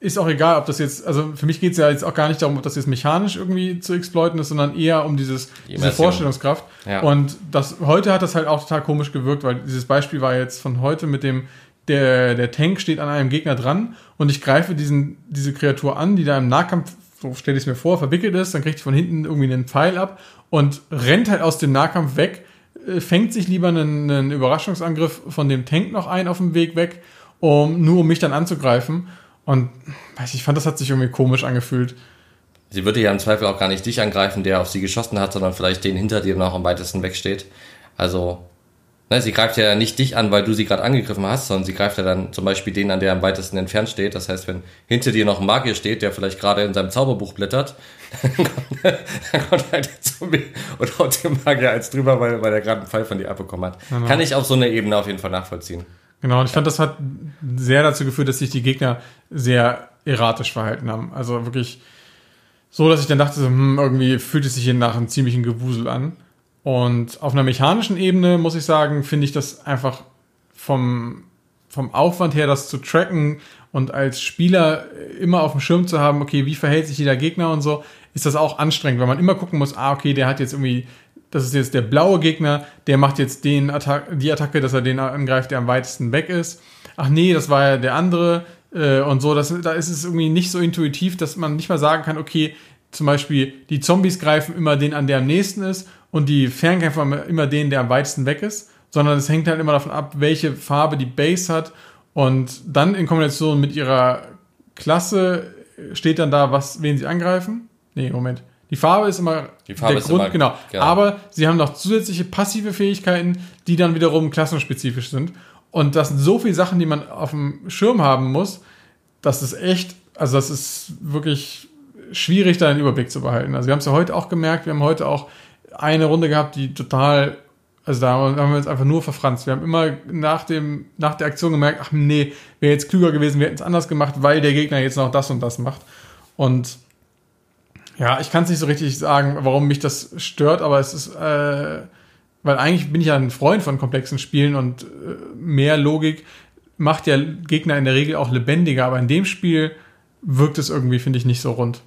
ist auch egal, ob das jetzt, also für mich geht es ja jetzt auch gar nicht darum, ob das jetzt mechanisch irgendwie zu exploiten ist, sondern eher um dieses, die diese Vorstellungskraft. Ja. Und das heute hat das halt auch total komisch gewirkt, weil dieses Beispiel war jetzt von heute mit dem, der, der Tank steht an einem Gegner dran und ich greife diesen, diese Kreatur an, die da im Nahkampf, so stelle ich es mir vor, verwickelt ist, dann kriegt ich von hinten irgendwie einen Pfeil ab und rennt halt aus dem Nahkampf weg, äh, fängt sich lieber einen, einen Überraschungsangriff von dem Tank noch ein auf dem Weg weg, um nur um mich dann anzugreifen. Und weiß ich fand, das hat sich irgendwie komisch angefühlt. Sie würde ja im Zweifel auch gar nicht dich angreifen, der auf sie geschossen hat, sondern vielleicht den hinter dir noch am weitesten wegsteht. Also, ne, sie greift ja nicht dich an, weil du sie gerade angegriffen hast, sondern sie greift ja dann zum Beispiel den an, der am weitesten entfernt steht. Das heißt, wenn hinter dir noch ein Magier steht, der vielleicht gerade in seinem Zauberbuch blättert, dann kommt, halt der Zombie und haut dem Magier als drüber, weil, weil er gerade einen Pfeil von dir abbekommen hat. Genau. Kann ich auf so einer Ebene auf jeden Fall nachvollziehen. Genau, und ich fand, das hat sehr dazu geführt, dass sich die Gegner sehr erratisch verhalten haben. Also wirklich so, dass ich dann dachte, hm, irgendwie fühlt es sich hier nach einem ziemlichen Gewusel an. Und auf einer mechanischen Ebene, muss ich sagen, finde ich das einfach vom, vom Aufwand her, das zu tracken und als Spieler immer auf dem Schirm zu haben, okay, wie verhält sich jeder Gegner und so, ist das auch anstrengend, weil man immer gucken muss, ah, okay, der hat jetzt irgendwie das ist jetzt der blaue Gegner, der macht jetzt den Attack die Attacke, dass er den angreift, der am weitesten weg ist. Ach nee, das war ja der andere äh, und so. Das, da ist es irgendwie nicht so intuitiv, dass man nicht mal sagen kann, okay, zum Beispiel die Zombies greifen immer den an, der am nächsten ist und die Fernkämpfer immer den, der am weitesten weg ist, sondern es hängt halt immer davon ab, welche Farbe die Base hat und dann in Kombination mit ihrer Klasse steht dann da, was, wen sie angreifen. Nee, Moment. Die Farbe ist immer die Farbe der ist Grund, immer, genau. genau. Aber sie haben noch zusätzliche passive Fähigkeiten, die dann wiederum klassenspezifisch sind. Und das sind so viele Sachen, die man auf dem Schirm haben muss, das ist echt, also das ist wirklich schwierig, da einen Überblick zu behalten. Also wir haben es ja heute auch gemerkt, wir haben heute auch eine Runde gehabt, die total, also da haben wir uns einfach nur verfranst. Wir haben immer nach, dem, nach der Aktion gemerkt, ach nee, wäre jetzt klüger gewesen, wir hätten es anders gemacht, weil der Gegner jetzt noch das und das macht. Und ja, ich kann es nicht so richtig sagen, warum mich das stört, aber es ist, äh, weil eigentlich bin ich ja ein Freund von komplexen Spielen und äh, mehr Logik macht ja Gegner in der Regel auch lebendiger, aber in dem Spiel wirkt es irgendwie, finde ich, nicht so rund.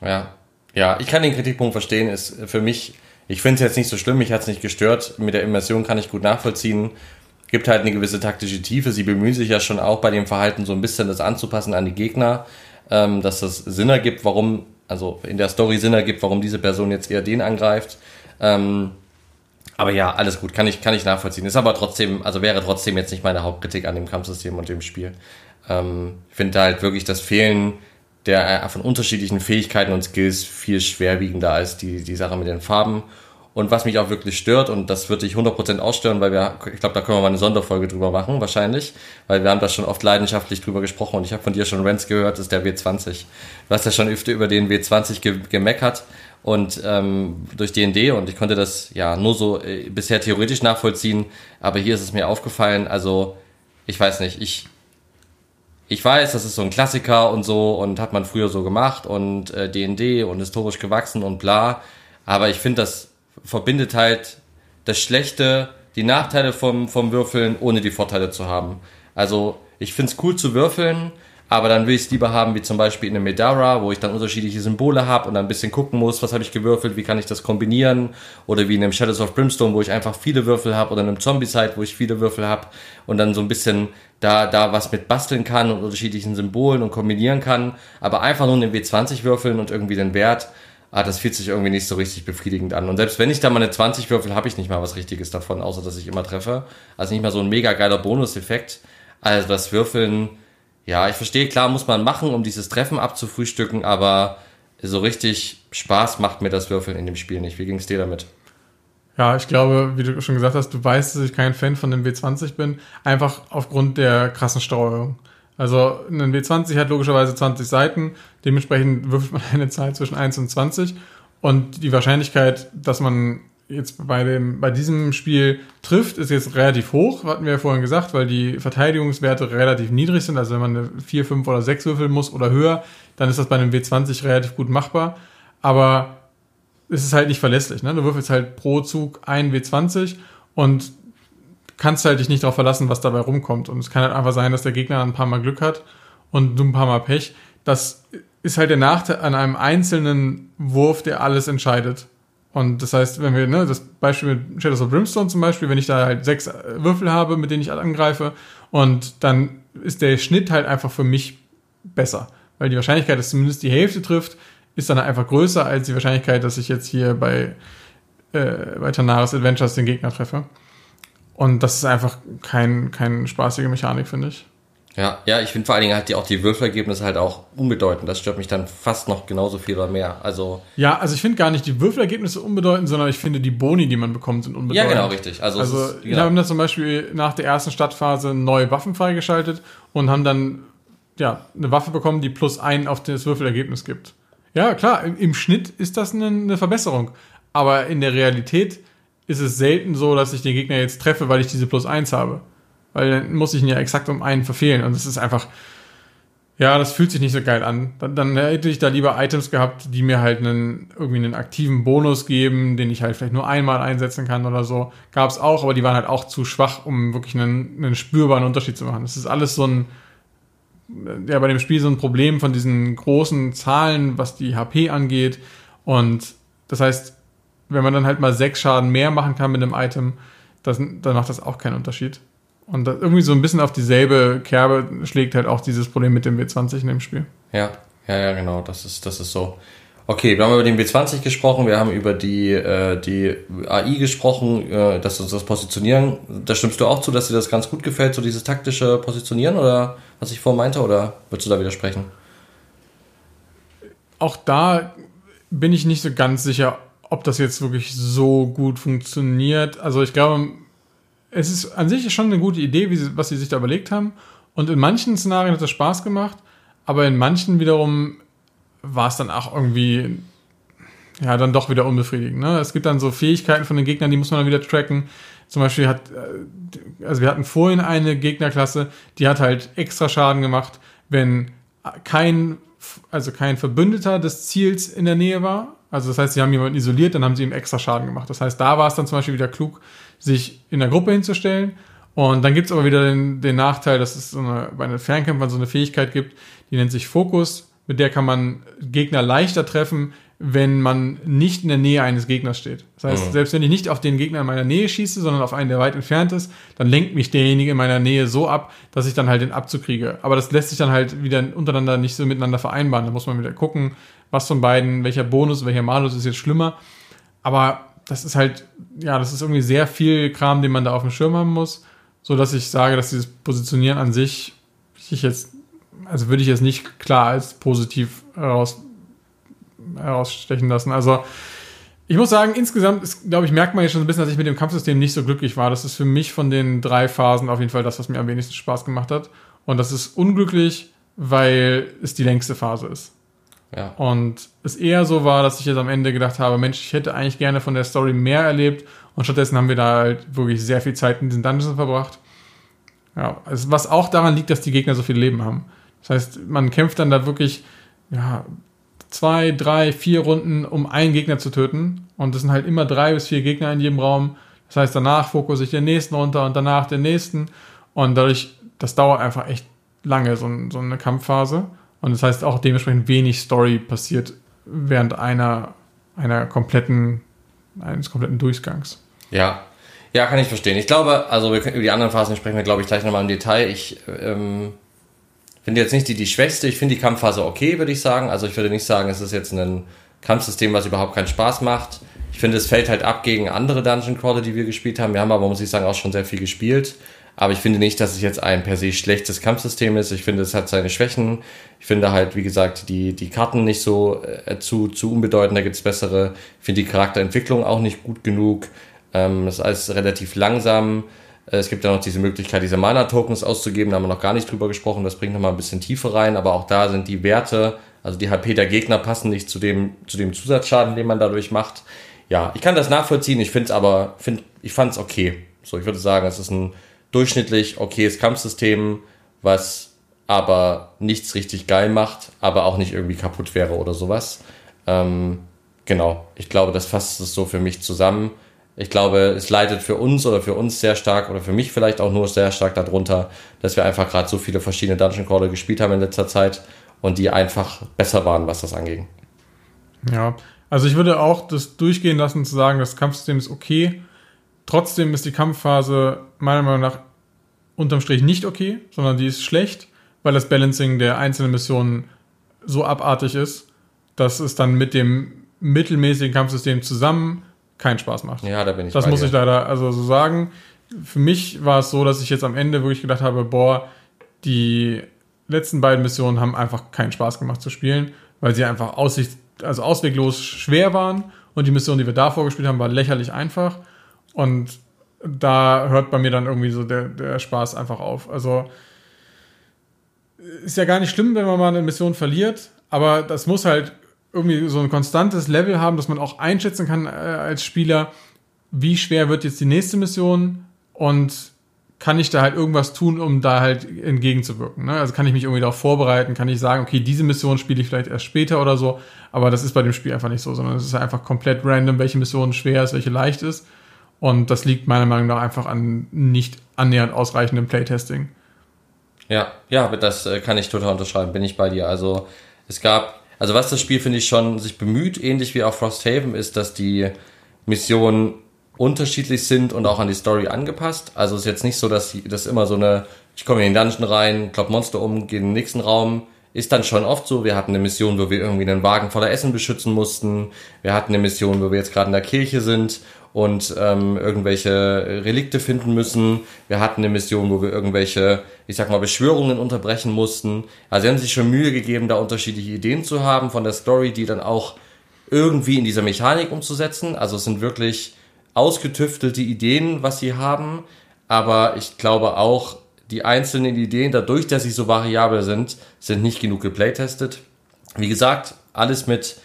Ja, ja, ich kann den Kritikpunkt verstehen, ist für mich, ich finde es jetzt nicht so schlimm, mich hat es nicht gestört, mit der Immersion kann ich gut nachvollziehen, gibt halt eine gewisse taktische Tiefe, sie bemühen sich ja schon auch bei dem Verhalten so ein bisschen das anzupassen an die Gegner, ähm, dass das Sinn ergibt, warum also in der Story Sinn ergibt, warum diese Person jetzt eher den angreift. Ähm, aber ja, alles gut, kann ich, kann ich nachvollziehen. Ist aber trotzdem, also wäre trotzdem jetzt nicht meine Hauptkritik an dem Kampfsystem und dem Spiel. Ähm, ich finde halt wirklich das Fehlen der äh, von unterschiedlichen Fähigkeiten und Skills viel schwerwiegender als die, die Sache mit den Farben. Und was mich auch wirklich stört, und das würde dich 100% ausstören, weil wir, ich glaube, da können wir mal eine Sonderfolge drüber machen, wahrscheinlich, weil wir haben da schon oft leidenschaftlich drüber gesprochen. Und ich habe von dir schon Rents gehört, ist der W20. Du hast ja schon öfter über den W20 ge gemeckert und ähm, durch D&D und ich konnte das ja nur so äh, bisher theoretisch nachvollziehen, aber hier ist es mir aufgefallen, also ich weiß nicht, ich ich weiß, das ist so ein Klassiker und so und hat man früher so gemacht und äh, D&D und historisch gewachsen und bla, aber ich finde das verbindet halt das Schlechte, die Nachteile vom, vom Würfeln, ohne die Vorteile zu haben. Also ich find's cool zu würfeln, aber dann will ich es lieber haben, wie zum Beispiel in einem Medara, wo ich dann unterschiedliche Symbole habe und dann ein bisschen gucken muss, was habe ich gewürfelt, wie kann ich das kombinieren. Oder wie in einem Shadows of Brimstone, wo ich einfach viele Würfel habe. Oder in einem Zombie-Side, wo ich viele Würfel habe und dann so ein bisschen da, da was mit basteln kann und unterschiedlichen Symbolen und kombinieren kann. Aber einfach nur einen W20 würfeln und irgendwie den Wert ah, das fühlt sich irgendwie nicht so richtig befriedigend an. Und selbst wenn ich da mal eine 20 würfel, habe ich nicht mal was Richtiges davon, außer dass ich immer treffe. Also nicht mal so ein mega geiler Bonuseffekt. Also das Würfeln, ja, ich verstehe, klar muss man machen, um dieses Treffen abzufrühstücken, aber so richtig Spaß macht mir das Würfeln in dem Spiel nicht. Wie ging es dir damit? Ja, ich glaube, wie du schon gesagt hast, du weißt, dass ich kein Fan von dem W20 bin, einfach aufgrund der krassen Steuerung. Also ein W20 hat logischerweise 20 Seiten, dementsprechend würfelt man eine Zahl zwischen 1 und 20 und die Wahrscheinlichkeit, dass man jetzt bei, dem, bei diesem Spiel trifft, ist jetzt relativ hoch, hatten wir ja vorhin gesagt, weil die Verteidigungswerte relativ niedrig sind. Also wenn man eine 4, 5 oder 6 würfeln muss oder höher, dann ist das bei einem W20 relativ gut machbar. Aber es ist halt nicht verlässlich. Ne? Du würfelst halt pro Zug ein W20 und kannst halt dich nicht darauf verlassen, was dabei rumkommt. Und es kann halt einfach sein, dass der Gegner ein paar Mal Glück hat und du ein paar Mal Pech. Das ist halt der Nachteil an einem einzelnen Wurf, der alles entscheidet. Und das heißt, wenn wir, ne, das Beispiel mit Shadows of Brimstone zum Beispiel, wenn ich da halt sechs Würfel habe, mit denen ich angreife, und dann ist der Schnitt halt einfach für mich besser. Weil die Wahrscheinlichkeit, dass zumindest die Hälfte trifft, ist dann einfach größer als die Wahrscheinlichkeit, dass ich jetzt hier bei, äh, bei Tanaris Adventures den Gegner treffe. Und das ist einfach kein, keine spaßige Mechanik, finde ich. Ja, ja, ich finde vor allen Dingen halt die, auch die Würfelergebnisse halt auch unbedeutend. Das stört mich dann fast noch genauso viel oder mehr. Also ja, also ich finde gar nicht die Würfelergebnisse unbedeutend, sondern ich finde die Boni, die man bekommt, sind unbedeutend. Ja, genau, richtig. Also, also ist, genau. wir haben da zum Beispiel nach der ersten Stadtphase neue Waffen freigeschaltet und haben dann ja eine Waffe bekommen, die plus ein auf das Würfelergebnis gibt. Ja, klar, im, im Schnitt ist das eine, eine Verbesserung. Aber in der Realität ist es selten so, dass ich den Gegner jetzt treffe, weil ich diese plus eins habe. Weil dann muss ich ihn ja exakt um einen verfehlen. Und das ist einfach, ja, das fühlt sich nicht so geil an. Dann, dann hätte ich da lieber Items gehabt, die mir halt einen, irgendwie einen aktiven Bonus geben, den ich halt vielleicht nur einmal einsetzen kann oder so. Gab es auch, aber die waren halt auch zu schwach, um wirklich einen, einen spürbaren Unterschied zu machen. Das ist alles so ein, ja, bei dem Spiel so ein Problem von diesen großen Zahlen, was die HP angeht. Und das heißt, wenn man dann halt mal sechs Schaden mehr machen kann mit einem Item, das, dann macht das auch keinen Unterschied. Und irgendwie so ein bisschen auf dieselbe Kerbe schlägt halt auch dieses Problem mit dem W20 in dem Spiel. Ja, ja, ja, genau, das ist, das ist so. Okay, wir haben über den W20 gesprochen, wir haben über die, äh, die AI gesprochen, äh, das ist das Positionieren. Da stimmst du auch zu, dass dir das ganz gut gefällt, so dieses taktische Positionieren oder was ich vorhin meinte, oder würdest du da widersprechen? Auch da bin ich nicht so ganz sicher, ob das jetzt wirklich so gut funktioniert. Also ich glaube, es ist an sich schon eine gute Idee, sie, was sie sich da überlegt haben. Und in manchen Szenarien hat es Spaß gemacht, aber in manchen wiederum war es dann auch irgendwie, ja, dann doch wieder unbefriedigend. Ne? Es gibt dann so Fähigkeiten von den Gegnern, die muss man dann wieder tracken. Zum Beispiel hat, äh, also wir hatten vorhin eine Gegnerklasse, die hat halt extra Schaden gemacht, wenn kein, also kein Verbündeter des Ziels in der Nähe war. Also das heißt, sie haben jemanden isoliert, dann haben sie ihm extra Schaden gemacht. Das heißt, da war es dann zum Beispiel wieder klug, sich in der Gruppe hinzustellen. Und dann gibt es aber wieder den, den, Nachteil, dass es so eine, bei den Fernkämpfern so eine Fähigkeit gibt, die nennt sich Fokus. Mit der kann man Gegner leichter treffen, wenn man nicht in der Nähe eines Gegners steht. Das heißt, mhm. selbst wenn ich nicht auf den Gegner in meiner Nähe schieße, sondern auf einen, der weit entfernt ist, dann lenkt mich derjenige in meiner Nähe so ab, dass ich dann halt den Abzug kriege. Aber das lässt sich dann halt wieder untereinander nicht so miteinander vereinbaren. Da muss man wieder gucken, was von beiden, welcher Bonus, welcher Malus ist jetzt schlimmer. Aber das ist halt, ja, das ist irgendwie sehr viel Kram, den man da auf dem Schirm haben muss, so dass ich sage, dass dieses Positionieren an sich ich jetzt, also würde ich jetzt nicht klar als positiv heraus, herausstechen lassen. Also ich muss sagen, insgesamt, glaube ich, merkt man jetzt schon ein bisschen, dass ich mit dem Kampfsystem nicht so glücklich war. Das ist für mich von den drei Phasen auf jeden Fall das, was mir am wenigsten Spaß gemacht hat. Und das ist unglücklich, weil es die längste Phase ist. Ja. Und es eher so war, dass ich jetzt am Ende gedacht habe, Mensch, ich hätte eigentlich gerne von der Story mehr erlebt und stattdessen haben wir da halt wirklich sehr viel Zeit in diesen Dungeons verbracht. Ja, was auch daran liegt, dass die Gegner so viel Leben haben. Das heißt, man kämpft dann da wirklich, ja, zwei, drei, vier Runden, um einen Gegner zu töten. Und es sind halt immer drei bis vier Gegner in jedem Raum. Das heißt, danach fokusse ich den nächsten runter und danach den nächsten. Und dadurch, das dauert einfach echt lange, so, so eine Kampfphase. Und das heißt auch dementsprechend wenig Story passiert während einer, einer kompletten, eines kompletten Durchgangs. Ja. Ja, kann ich verstehen. Ich glaube, also wir können, über die anderen Phasen sprechen wir, glaube ich, gleich nochmal im Detail. Ich ähm, finde jetzt nicht die, die schwächste. Ich finde die Kampfphase okay, würde ich sagen. Also ich würde nicht sagen, es ist jetzt ein Kampfsystem, was überhaupt keinen Spaß macht. Ich finde, es fällt halt ab gegen andere Dungeon Crawler, die wir gespielt haben. Wir haben aber, muss ich sagen, auch schon sehr viel gespielt. Aber ich finde nicht, dass es jetzt ein per se schlechtes Kampfsystem ist. Ich finde, es hat seine Schwächen. Ich finde halt, wie gesagt, die, die Karten nicht so äh, zu, zu unbedeutend, da gibt's bessere. Ich finde die Charakterentwicklung auch nicht gut genug. Ähm, das ist alles relativ langsam. Äh, es gibt ja noch diese Möglichkeit, diese Mana-Tokens auszugeben, da haben wir noch gar nicht drüber gesprochen. Das bringt nochmal ein bisschen Tiefe rein, aber auch da sind die Werte, also die HP der Gegner passen nicht zu dem, zu dem Zusatzschaden, den man dadurch macht. Ja, ich kann das nachvollziehen, ich finde es aber, find, ich fand es okay. So, ich würde sagen, es ist ein durchschnittlich okayes Kampfsystem, was aber nichts richtig geil macht, aber auch nicht irgendwie kaputt wäre oder sowas. Ähm, genau, ich glaube, das fasst es so für mich zusammen. Ich glaube, es leidet für uns oder für uns sehr stark oder für mich vielleicht auch nur sehr stark darunter, dass wir einfach gerade so viele verschiedene Dungeon Crawler gespielt haben in letzter Zeit und die einfach besser waren, was das anging. Ja, also ich würde auch das durchgehen lassen, zu sagen, das Kampfsystem ist okay. Trotzdem ist die Kampfphase meiner Meinung nach unterm Strich nicht okay, sondern die ist schlecht, weil das Balancing der einzelnen Missionen so abartig ist, dass es dann mit dem mittelmäßigen Kampfsystem zusammen keinen Spaß macht. Ja, da bin ich Das muss dir. ich leider also so sagen. Für mich war es so, dass ich jetzt am Ende wirklich gedacht habe, boah, die letzten beiden Missionen haben einfach keinen Spaß gemacht zu spielen, weil sie einfach aussicht, also ausweglos schwer waren und die Mission, die wir davor gespielt haben, war lächerlich einfach und da hört bei mir dann irgendwie so der, der Spaß einfach auf. Also ist ja gar nicht schlimm, wenn man mal eine Mission verliert, aber das muss halt irgendwie so ein konstantes Level haben, dass man auch einschätzen kann äh, als Spieler, wie schwer wird jetzt die nächste Mission und kann ich da halt irgendwas tun, um da halt entgegenzuwirken. Ne? Also kann ich mich irgendwie darauf vorbereiten, kann ich sagen, okay, diese Mission spiele ich vielleicht erst später oder so, aber das ist bei dem Spiel einfach nicht so, sondern es ist einfach komplett random, welche Mission schwer ist, welche leicht ist. Und das liegt meiner Meinung nach einfach an nicht annähernd ausreichendem Playtesting. Ja, ja, das äh, kann ich total unterschreiben, bin ich bei dir. Also es gab, also was das Spiel finde ich schon sich bemüht, ähnlich wie auch Frosthaven, ist, dass die Missionen unterschiedlich sind und auch an die Story angepasst. Also es ist jetzt nicht so, dass das immer so eine, ich komme in den Dungeon rein, klopp Monster um, gehe in den nächsten Raum. Ist dann schon oft so. Wir hatten eine Mission, wo wir irgendwie einen Wagen voller Essen beschützen mussten. Wir hatten eine Mission, wo wir jetzt gerade in der Kirche sind und ähm, irgendwelche Relikte finden müssen. Wir hatten eine Mission, wo wir irgendwelche, ich sag mal, Beschwörungen unterbrechen mussten. Also sie haben sich schon Mühe gegeben, da unterschiedliche Ideen zu haben von der Story, die dann auch irgendwie in dieser Mechanik umzusetzen. Also es sind wirklich ausgetüftelte Ideen, was sie haben. Aber ich glaube auch, die einzelnen Ideen, dadurch, dass sie so variabel sind, sind nicht genug geplaytestet. Wie gesagt, alles mit,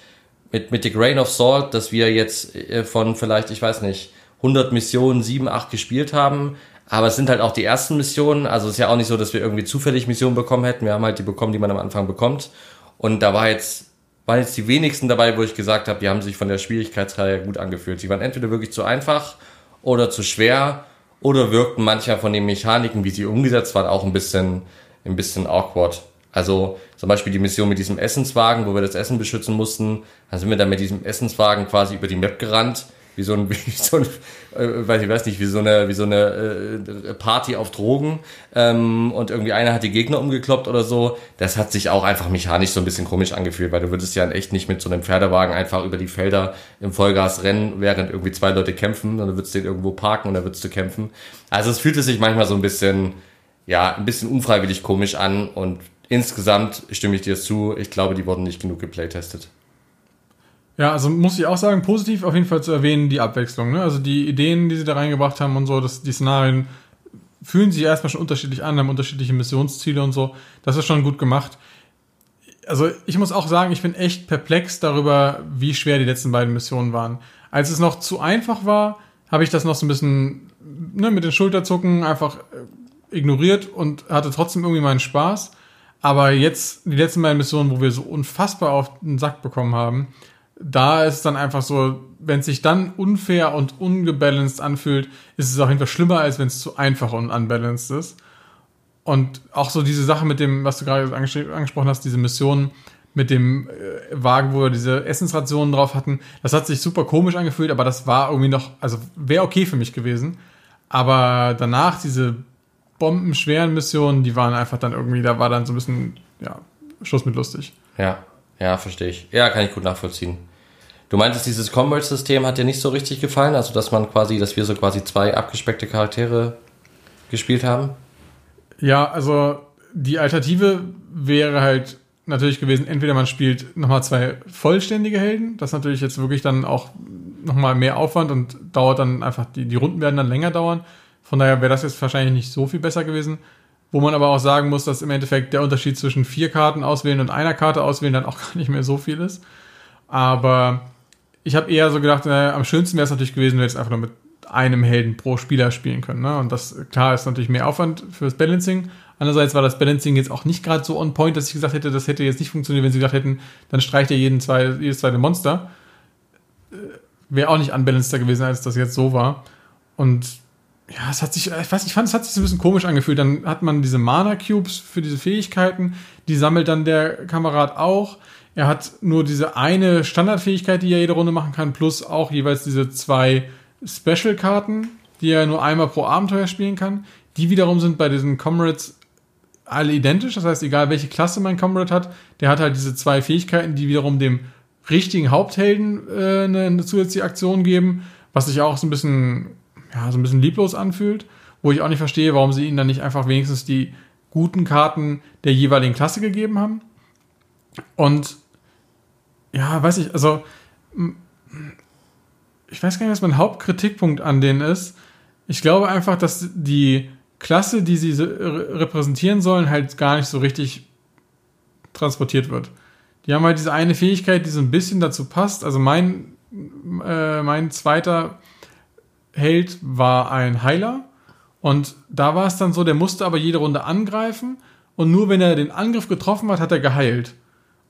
mit, mit the grain of salt, dass wir jetzt äh, von vielleicht, ich weiß nicht, 100 Missionen 7, 8 gespielt haben. Aber es sind halt auch die ersten Missionen. Also es ist ja auch nicht so, dass wir irgendwie zufällig Missionen bekommen hätten. Wir haben halt die bekommen, die man am Anfang bekommt. Und da war jetzt, waren jetzt die wenigsten dabei, wo ich gesagt habe, die haben sich von der Schwierigkeitsreihe gut angefühlt. Sie waren entweder wirklich zu einfach oder zu schwer oder wirkten mancher von den Mechaniken, wie sie umgesetzt waren, auch ein bisschen, ein bisschen awkward. Also zum Beispiel die Mission mit diesem Essenswagen, wo wir das Essen beschützen mussten, da sind wir dann mit diesem Essenswagen quasi über die Map gerannt, wie so ein, wie so ein äh, weiß ich weiß nicht, wie so eine, wie so eine äh, Party auf Drogen ähm, und irgendwie einer hat die Gegner umgekloppt oder so. Das hat sich auch einfach mechanisch so ein bisschen komisch angefühlt, weil du würdest ja echt nicht mit so einem Pferdewagen einfach über die Felder im Vollgas rennen, während irgendwie zwei Leute kämpfen, sondern du würdest den irgendwo parken und dann würdest du kämpfen. Also es fühlte sich manchmal so ein bisschen, ja, ein bisschen unfreiwillig komisch an und insgesamt stimme ich dir zu, ich glaube, die wurden nicht genug geplaytestet. Ja, also muss ich auch sagen, positiv auf jeden Fall zu erwähnen, die Abwechslung. Ne? Also die Ideen, die sie da reingebracht haben und so, dass die Szenarien fühlen sich erstmal schon unterschiedlich an, haben unterschiedliche Missionsziele und so. Das ist schon gut gemacht. Also ich muss auch sagen, ich bin echt perplex darüber, wie schwer die letzten beiden Missionen waren. Als es noch zu einfach war, habe ich das noch so ein bisschen ne, mit den Schulterzucken einfach äh, ignoriert und hatte trotzdem irgendwie meinen Spaß. Aber jetzt, die letzten beiden Missionen, wo wir so unfassbar auf den Sack bekommen haben, da ist es dann einfach so, wenn es sich dann unfair und ungebalanced anfühlt, ist es auf jeden Fall schlimmer, als wenn es zu einfach und unbalanced ist. Und auch so diese Sache mit dem, was du gerade anges- angesprochen hast, diese Mission mit dem äh, Wagen, wo wir diese Essensrationen drauf hatten, das hat sich super komisch angefühlt, aber das war irgendwie noch, also wäre okay für mich gewesen. Aber danach diese bombenschweren Missionen, die waren einfach dann irgendwie, da war dann so ein bisschen, ja, Schluss mit lustig. Ja, ja, verstehe ich. Ja, kann ich gut nachvollziehen. Du meintest, dieses Combat-System hat dir nicht so richtig gefallen, also dass man quasi, dass wir so quasi zwei abgespeckte Charaktere gespielt haben? Ja, also die Alternative wäre halt natürlich gewesen, entweder man spielt nochmal zwei vollständige Helden, das natürlich jetzt wirklich dann auch nochmal mehr Aufwand und dauert dann einfach, die, die Runden werden dann länger dauern. Von daher wäre das jetzt wahrscheinlich nicht so viel besser gewesen. Wo man aber auch sagen muss, dass im Endeffekt der Unterschied zwischen vier Karten auswählen und einer Karte auswählen dann auch gar nicht mehr so viel ist. Aber ich habe eher so gedacht, äh, am schönsten wäre es natürlich gewesen, wenn wir jetzt einfach nur mit einem Helden pro Spieler spielen können. Ne? Und das, klar, ist natürlich mehr Aufwand fürs Balancing. Andererseits war das Balancing jetzt auch nicht gerade so on point, dass ich gesagt hätte, das hätte jetzt nicht funktioniert, wenn sie gesagt hätten, dann streicht ihr jeden zwei, jedes zweite Monster. Äh, wäre auch nicht unbalanceter gewesen, als das jetzt so war. Und ja, es hat sich, ich weiß, ich fand, es hat sich so ein bisschen komisch angefühlt. Dann hat man diese Mana-Cubes für diese Fähigkeiten, die sammelt dann der Kamerad auch. Er hat nur diese eine Standardfähigkeit, die er jede Runde machen kann, plus auch jeweils diese zwei Special-Karten, die er nur einmal pro Abenteuer spielen kann. Die wiederum sind bei diesen Comrades alle identisch. Das heißt, egal welche Klasse mein Comrade hat, der hat halt diese zwei Fähigkeiten, die wiederum dem richtigen Haupthelden äh, eine, eine zusätzliche Aktion geben, was sich auch so ein bisschen, ja, so ein bisschen lieblos anfühlt, wo ich auch nicht verstehe, warum sie ihnen dann nicht einfach wenigstens die guten Karten der jeweiligen Klasse gegeben haben. Und ja, weiß ich, also ich weiß gar nicht, was mein Hauptkritikpunkt an denen ist. Ich glaube einfach, dass die Klasse, die sie repräsentieren sollen, halt gar nicht so richtig transportiert wird. Die haben halt diese eine Fähigkeit, die so ein bisschen dazu passt. Also mein, äh, mein zweiter Held war ein Heiler. Und da war es dann so, der musste aber jede Runde angreifen. Und nur wenn er den Angriff getroffen hat, hat er geheilt.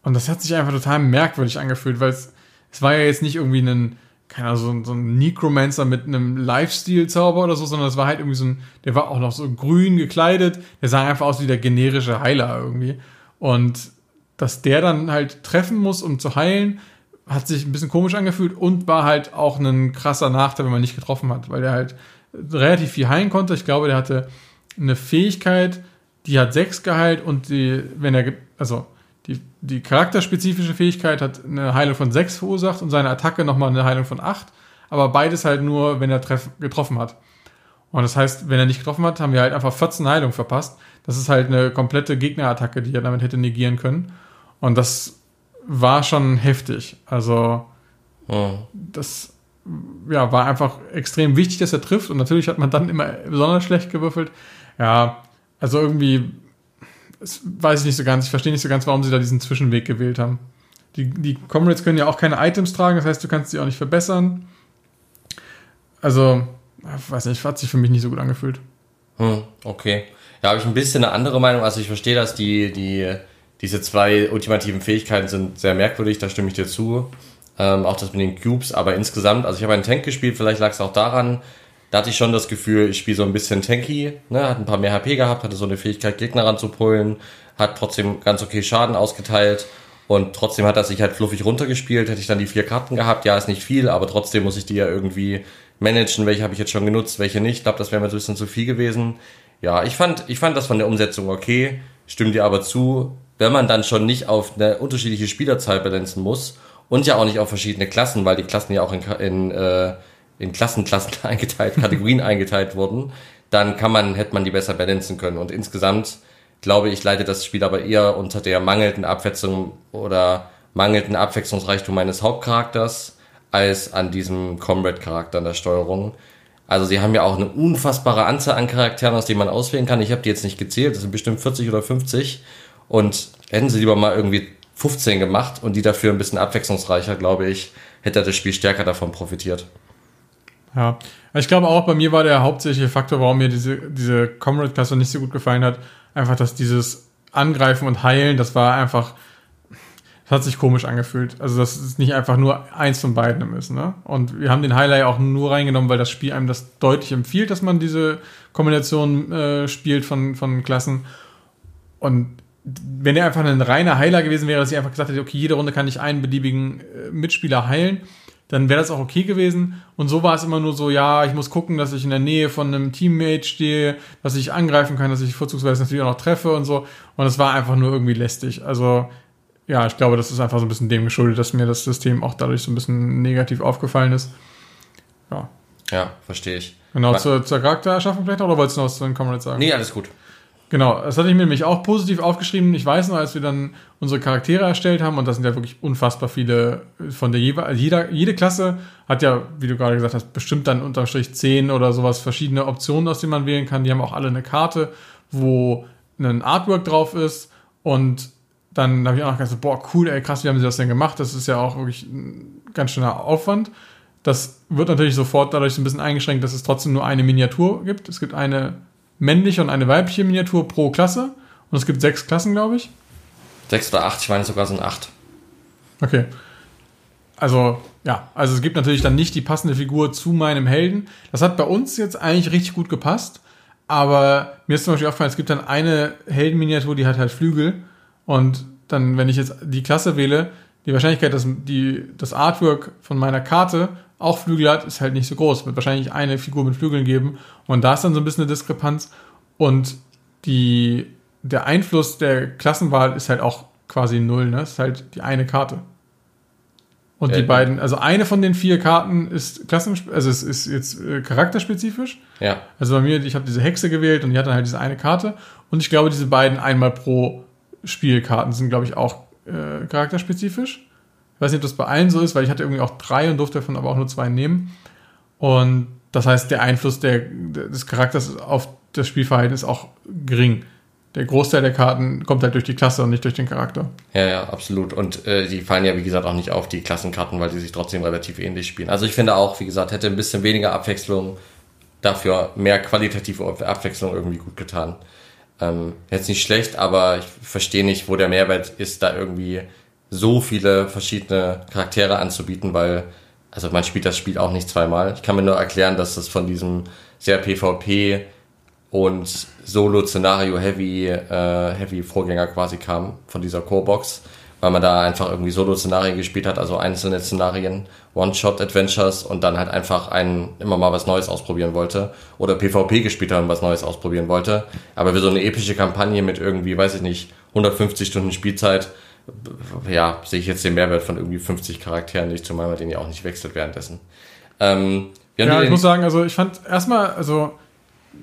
Und das hat sich einfach total merkwürdig angefühlt, weil es, es war ja jetzt nicht irgendwie ein, keine Ahnung, so, ein, so ein Necromancer mit einem Lifestyle-Zauber oder so, sondern es war halt irgendwie so ein, der war auch noch so grün gekleidet, der sah einfach aus wie der generische Heiler irgendwie. Und dass der dann halt treffen muss, um zu heilen, hat sich ein bisschen komisch angefühlt und war halt auch ein krasser Nachteil, wenn man nicht getroffen hat, weil der halt relativ viel heilen konnte. Ich glaube, der hatte eine Fähigkeit, die hat sechs geheilt und die, wenn er, also die, die charakterspezifische Fähigkeit hat eine Heilung von 6 verursacht und seine Attacke nochmal eine Heilung von 8. Aber beides halt nur, wenn er treff, getroffen hat. Und das heißt, wenn er nicht getroffen hat, haben wir halt einfach 14 Heilungen verpasst. Das ist halt eine komplette Gegnerattacke, die er damit hätte negieren können. Und das war schon heftig. Also, oh. das ja, war einfach extrem wichtig, dass er trifft. Und natürlich hat man dann immer besonders schlecht gewürfelt. Ja, also irgendwie das weiß ich nicht so ganz. Ich verstehe nicht so ganz, warum sie da diesen Zwischenweg gewählt haben. Die, die Comrades können ja auch keine Items tragen, das heißt, du kannst sie auch nicht verbessern. Also, weiß nicht, hat sich für mich nicht so gut angefühlt. Hm, okay. Da habe ich ein bisschen eine andere Meinung. Also ich verstehe, dass die, die, diese zwei ultimativen Fähigkeiten sind sehr merkwürdig, da stimme ich dir zu. Ähm, auch das mit den Cubes, aber insgesamt, also ich habe einen Tank gespielt, vielleicht lag es auch daran, da hatte ich schon das Gefühl, ich spiele so ein bisschen tanky, ne, hat ein paar mehr HP gehabt, hatte so eine Fähigkeit, Gegner ranzupullen, hat trotzdem ganz okay Schaden ausgeteilt und trotzdem hat er sich halt fluffig runtergespielt, hätte ich dann die vier Karten gehabt, ja, ist nicht viel, aber trotzdem muss ich die ja irgendwie managen, welche habe ich jetzt schon genutzt, welche nicht, ich glaube, das wäre mir so ein bisschen zu viel gewesen. Ja, ich fand, ich fand das von der Umsetzung okay, stimmt dir aber zu, wenn man dann schon nicht auf eine unterschiedliche Spielerzahl balancen muss und ja auch nicht auf verschiedene Klassen, weil die Klassen ja auch in, in äh, in Klassen, Klassen eingeteilt, Kategorien eingeteilt wurden, dann kann man, hätte man die besser balancen können. Und insgesamt glaube ich, leidet das Spiel aber eher unter der mangelnden Abwechslung oder mangelnden Abwechslungsreichtum meines Hauptcharakters als an diesem Comrade-Charakter in der Steuerung. Also sie haben ja auch eine unfassbare Anzahl an Charakteren, aus denen man auswählen kann. Ich habe die jetzt nicht gezählt, das sind bestimmt 40 oder 50. Und hätten sie lieber mal irgendwie 15 gemacht und die dafür ein bisschen abwechslungsreicher, glaube ich, hätte das Spiel stärker davon profitiert. Ja, ich glaube auch, bei mir war der hauptsächliche Faktor, warum mir diese, diese Comrade-Klasse nicht so gut gefallen hat, einfach, dass dieses Angreifen und Heilen, das war einfach, das hat sich komisch angefühlt. Also, dass es nicht einfach nur eins von beiden ist, ne? Und wir haben den Highlight auch nur reingenommen, weil das Spiel einem das deutlich empfiehlt, dass man diese Kombination äh, spielt von, von Klassen. Und wenn er einfach ein reiner Heiler gewesen wäre, dass ich einfach gesagt hätte, okay, jede Runde kann ich einen beliebigen äh, Mitspieler heilen, dann wäre das auch okay gewesen. Und so war es immer nur so, ja, ich muss gucken, dass ich in der Nähe von einem Teammate stehe, dass ich angreifen kann, dass ich vorzugsweise natürlich auch noch treffe und so. Und es war einfach nur irgendwie lästig. Also, ja, ich glaube, das ist einfach so ein bisschen dem geschuldet, dass mir das System auch dadurch so ein bisschen negativ aufgefallen ist. Ja. Ja, verstehe ich. Genau, zur, zur Charaktererschaffung vielleicht noch, oder wolltest du noch was zu den Comrades sagen? Nee, alles gut. Genau, das hatte ich mir nämlich auch positiv aufgeschrieben. Ich weiß noch, als wir dann unsere Charaktere erstellt haben, und das sind ja wirklich unfassbar viele von der jeweils, also jeder, jede Klasse hat ja, wie du gerade gesagt hast, bestimmt dann unterm Strich 10 oder sowas verschiedene Optionen, aus denen man wählen kann. Die haben auch alle eine Karte, wo ein Artwork drauf ist und dann habe ich auch noch gedacht, boah, cool, ey, krass, wie haben sie das denn gemacht? Das ist ja auch wirklich ein ganz schöner Aufwand. Das wird natürlich sofort dadurch so ein bisschen eingeschränkt, dass es trotzdem nur eine Miniatur gibt. Es gibt eine männliche und eine weibliche Miniatur pro Klasse. Und es gibt sechs Klassen, glaube ich. Sechs oder acht, ich meine sogar sind acht. Okay. Also, ja, also es gibt natürlich dann nicht die passende Figur zu meinem Helden. Das hat bei uns jetzt eigentlich richtig gut gepasst. Aber mir ist zum Beispiel aufgefallen, es gibt dann eine Heldenminiatur, die hat halt Flügel. Und dann, wenn ich jetzt die Klasse wähle, die Wahrscheinlichkeit, dass die, das Artwork von meiner Karte auch Flügel hat, ist halt nicht so groß. Wird wahrscheinlich eine Figur mit Flügeln geben. Und da ist dann so ein bisschen eine Diskrepanz. Und die, der Einfluss der Klassenwahl ist halt auch quasi null. Ne? ist halt die eine Karte. Und ja, die beiden, also eine von den vier Karten ist Klassen, also es ist jetzt äh, charakterspezifisch. Ja. Also bei mir, ich habe diese Hexe gewählt und die hat dann halt diese eine Karte. Und ich glaube, diese beiden einmal pro Spielkarten sind, glaube ich, auch äh, charakterspezifisch weiß nicht, ob das bei allen so ist, weil ich hatte irgendwie auch drei und durfte davon aber auch nur zwei nehmen. Und das heißt, der Einfluss der, des Charakters auf das Spielverhalten ist auch gering. Der Großteil der Karten kommt halt durch die Klasse und nicht durch den Charakter. Ja, ja, absolut. Und äh, die fallen ja, wie gesagt, auch nicht auf die Klassenkarten, weil die sich trotzdem relativ ähnlich spielen. Also ich finde auch, wie gesagt, hätte ein bisschen weniger Abwechslung, dafür mehr qualitative Abwechslung irgendwie gut getan. Ähm, jetzt nicht schlecht, aber ich verstehe nicht, wo der Mehrwert ist, da irgendwie so viele verschiedene Charaktere anzubieten, weil also man spielt das Spiel auch nicht zweimal. Ich kann mir nur erklären, dass das von diesem sehr PvP und Solo-Szenario-Heavy äh, Heavy Vorgänger quasi kam, von dieser Core-Box, weil man da einfach irgendwie Solo-Szenarien gespielt hat, also einzelne Szenarien, One-Shot-Adventures und dann halt einfach einen, immer mal was Neues ausprobieren wollte oder PvP gespielt hat und was Neues ausprobieren wollte. Aber für so eine epische Kampagne mit irgendwie, weiß ich nicht, 150 Stunden Spielzeit, ja, sehe ich jetzt den Mehrwert von irgendwie 50 Charakteren nicht, zumal man den ja auch nicht wechselt währenddessen. Ähm, ja, ich muss sagen, also ich fand erstmal, also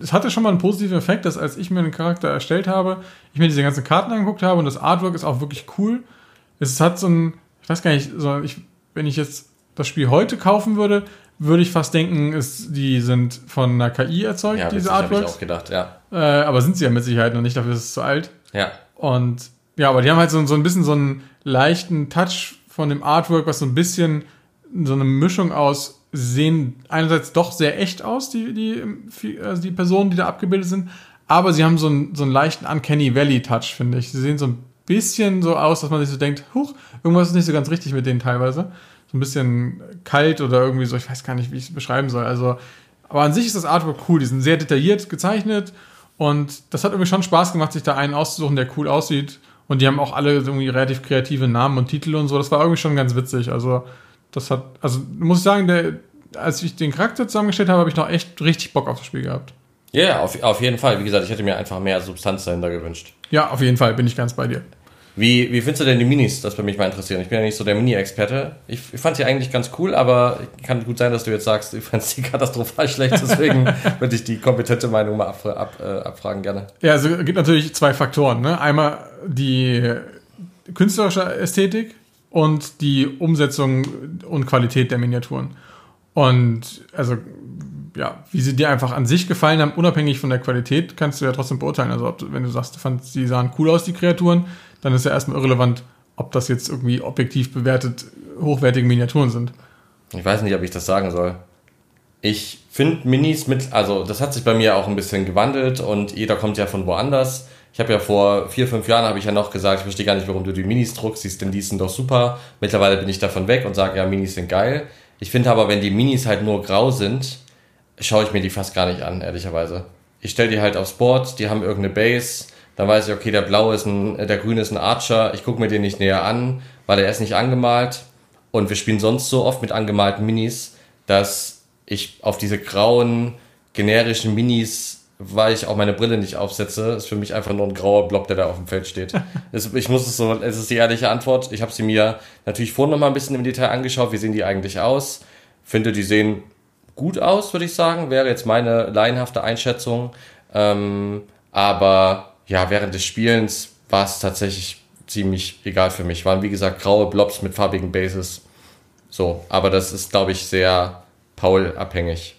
es hatte schon mal einen positiven Effekt, dass als ich mir einen Charakter erstellt habe, ich mir diese ganzen Karten angeguckt habe und das Artwork ist auch wirklich cool. Es hat so ein, ich weiß gar nicht, so ich, wenn ich jetzt das Spiel heute kaufen würde, würde ich fast denken, es, die sind von einer KI erzeugt, ja, diese Artworks. habe ich auch gedacht, ja. Äh, aber sind sie ja mit Sicherheit noch nicht, dafür ist es zu alt. Ja. Und ja, aber die haben halt so, so ein bisschen so einen leichten Touch von dem Artwork, was so ein bisschen so eine Mischung aus sehen einerseits doch sehr echt aus, die, die, also die Personen, die da abgebildet sind, aber sie haben so einen, so einen leichten Uncanny Valley-Touch, finde ich. Sie sehen so ein bisschen so aus, dass man sich so denkt, huch, irgendwas ist nicht so ganz richtig mit denen teilweise. So ein bisschen kalt oder irgendwie so, ich weiß gar nicht, wie ich es beschreiben soll. Also, aber an sich ist das Artwork cool. Die sind sehr detailliert gezeichnet und das hat irgendwie schon Spaß gemacht, sich da einen auszusuchen, der cool aussieht und die haben auch alle irgendwie relativ kreative Namen und Titel und so. Das war irgendwie schon ganz witzig. Also, das hat, also muss ich sagen, der, als ich den Charakter zusammengestellt habe, habe ich noch echt richtig Bock auf das Spiel gehabt. Ja, yeah, auf, auf jeden Fall. Wie gesagt, ich hätte mir einfach mehr Substanz dahinter gewünscht. Ja, auf jeden Fall, bin ich ganz bei dir. Wie, wie findest du denn die Minis? Das würde mich mal interessieren. Ich bin ja nicht so der Mini-Experte. Ich, ich fand sie eigentlich ganz cool, aber kann gut sein, dass du jetzt sagst, du fandest sie katastrophal schlecht. Deswegen würde ich die kompetente Meinung mal ab, ab, äh, abfragen gerne. Ja, also es gibt natürlich zwei Faktoren. Ne? Einmal die künstlerische Ästhetik und die Umsetzung und Qualität der Miniaturen. Und also ja, wie sie dir einfach an sich gefallen haben, unabhängig von der Qualität, kannst du ja trotzdem beurteilen. Also ob, wenn du sagst, du fandst, die sahen cool aus, die Kreaturen, dann ist ja erstmal irrelevant, ob das jetzt irgendwie objektiv bewertet hochwertige Miniaturen sind. Ich weiß nicht, ob ich das sagen soll. Ich finde Minis mit, also das hat sich bei mir auch ein bisschen gewandelt und jeder kommt ja von woanders. Ich habe ja vor vier, fünf Jahren habe ich ja noch gesagt, ich verstehe gar nicht, warum du die Minis druckst, siehst denn die sind doch super. Mittlerweile bin ich davon weg und sage, ja, Minis sind geil. Ich finde aber, wenn die Minis halt nur grau sind, schaue ich mir die fast gar nicht an, ehrlicherweise. Ich stelle die halt aufs Board, die haben irgendeine Base, dann weiß ich, okay, der blaue ist ein, der grüne ist ein Archer, ich gucke mir den nicht näher an, weil er ist nicht angemalt. Und wir spielen sonst so oft mit angemalten Minis, dass ich auf diese grauen, generischen Minis weil ich auch meine Brille nicht aufsetze, ist für mich einfach nur ein grauer Block, der da auf dem Feld steht. ich muss es so, es ist die ehrliche Antwort. Ich habe sie mir natürlich vorhin noch mal ein bisschen im Detail angeschaut. Wie sehen die eigentlich aus? Finde, die sehen gut aus, würde ich sagen. Wäre jetzt meine laienhafte Einschätzung. Ähm, aber ja, während des Spielens war es tatsächlich ziemlich egal für mich. Waren wie gesagt graue Blobs mit farbigen Bases. So, aber das ist, glaube ich, sehr Paul-abhängig.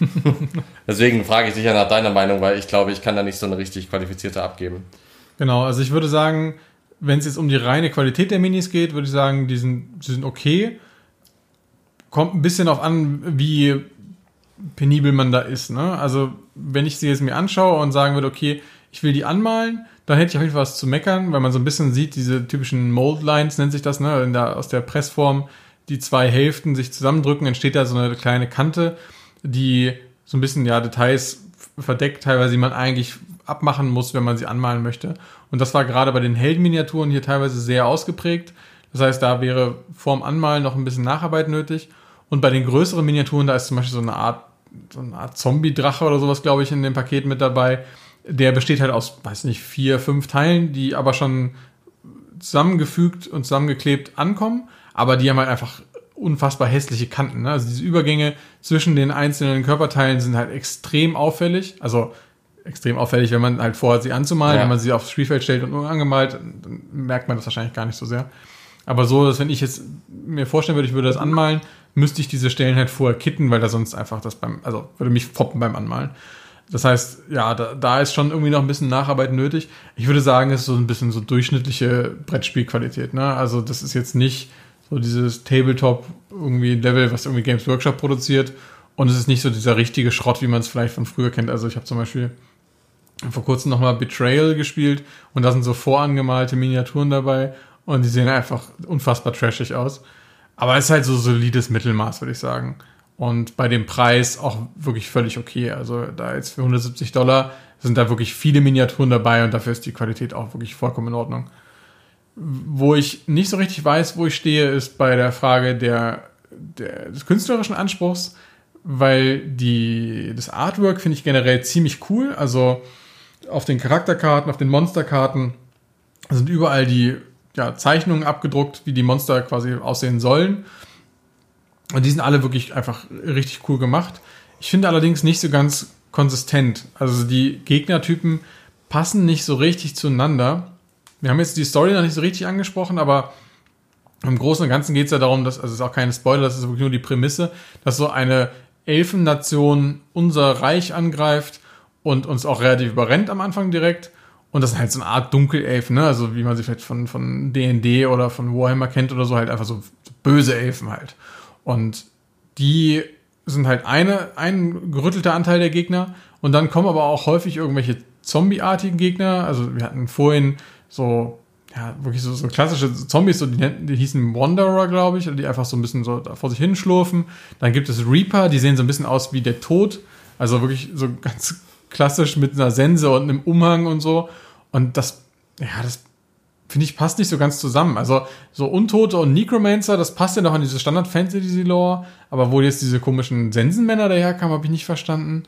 Deswegen frage ich dich ja nach deiner Meinung, weil ich glaube, ich kann da nicht so eine richtig qualifizierte abgeben. Genau, also ich würde sagen, wenn es jetzt um die reine Qualität der Minis geht, würde ich sagen, die sind, die sind okay. Kommt ein bisschen auf an, wie penibel man da ist. Ne? Also, wenn ich sie jetzt mir anschaue und sagen würde, okay, ich will die anmalen, dann hätte ich auf jeden Fall was zu meckern, weil man so ein bisschen sieht, diese typischen Mold Lines nennt sich das, ne? Der, aus der Pressform, die zwei Hälften sich zusammendrücken, entsteht da so eine kleine Kante, die so ein bisschen, ja, Details verdeckt, teilweise, die man eigentlich abmachen muss, wenn man sie anmalen möchte. Und das war gerade bei den Heldenminiaturen hier teilweise sehr ausgeprägt. Das heißt, da wäre vorm Anmalen noch ein bisschen Nacharbeit nötig. Und bei den größeren Miniaturen, da ist zum Beispiel so eine Art, so eine Art Zombie-Drache oder sowas, glaube ich, in dem Paket mit dabei. Der besteht halt aus, weiß nicht, vier, fünf Teilen, die aber schon zusammengefügt und zusammengeklebt ankommen, aber die haben halt einfach unfassbar hässliche Kanten. Ne? Also diese Übergänge zwischen den einzelnen Körperteilen sind halt extrem auffällig. Also extrem auffällig, wenn man halt vorhat, sie anzumalen. Ja. Wenn man sie aufs Spielfeld stellt und nur angemalt, dann merkt man das wahrscheinlich gar nicht so sehr. Aber so, dass wenn ich jetzt mir vorstellen würde, ich würde das anmalen, müsste ich diese Stellen halt vorher kitten, weil da sonst einfach das beim, also würde mich foppen beim Anmalen. Das heißt, ja, da, da ist schon irgendwie noch ein bisschen Nacharbeit nötig. Ich würde sagen, es ist so ein bisschen so durchschnittliche Brettspielqualität. Ne? Also das ist jetzt nicht so dieses Tabletop irgendwie Level, was irgendwie Games Workshop produziert. Und es ist nicht so dieser richtige Schrott, wie man es vielleicht von früher kennt. Also ich habe zum Beispiel vor kurzem nochmal Betrayal gespielt und da sind so vorangemalte Miniaturen dabei und die sehen einfach unfassbar trashig aus. Aber es ist halt so solides Mittelmaß, würde ich sagen. Und bei dem Preis auch wirklich völlig okay. Also da jetzt für 170 Dollar sind da wirklich viele Miniaturen dabei und dafür ist die Qualität auch wirklich vollkommen in Ordnung. Wo ich nicht so richtig weiß, wo ich stehe, ist bei der Frage der, der des künstlerischen Anspruchs, weil die, das Artwork finde ich generell ziemlich cool. Also auf den Charakterkarten, auf den Monsterkarten sind überall die ja, Zeichnungen abgedruckt, wie die Monster quasi aussehen sollen. Und die sind alle wirklich einfach richtig cool gemacht. Ich finde allerdings nicht so ganz konsistent. Also die Gegnertypen passen nicht so richtig zueinander. Wir haben jetzt die Story noch nicht so richtig angesprochen, aber im Großen und Ganzen geht es ja darum, dass, also es ist auch keine Spoiler, das ist wirklich nur die Prämisse, dass so eine Elfennation unser Reich angreift und uns auch relativ überrennt am Anfang direkt. Und das ist halt so eine Art Dunkelelfen, ne? Also wie man sie vielleicht von, von D&D oder von Warhammer kennt oder so, halt einfach so böse Elfen halt. Und die sind halt eine, ein gerüttelter Anteil der Gegner. Und dann kommen aber auch häufig irgendwelche zombieartigen Gegner. Also wir hatten vorhin so, ja, wirklich so, so klassische Zombies, so die, die hießen Wanderer, glaube ich, die einfach so ein bisschen so vor sich hinschlurfen. Dann gibt es Reaper, die sehen so ein bisschen aus wie der Tod. Also wirklich so ganz klassisch mit einer Sense und einem Umhang und so. Und das, ja, das finde ich passt nicht so ganz zusammen. Also so Untote und Necromancer, das passt ja noch an diese Standard-Fantasy-Lore, aber wo jetzt diese komischen Sensenmänner daherkamen, habe ich nicht verstanden.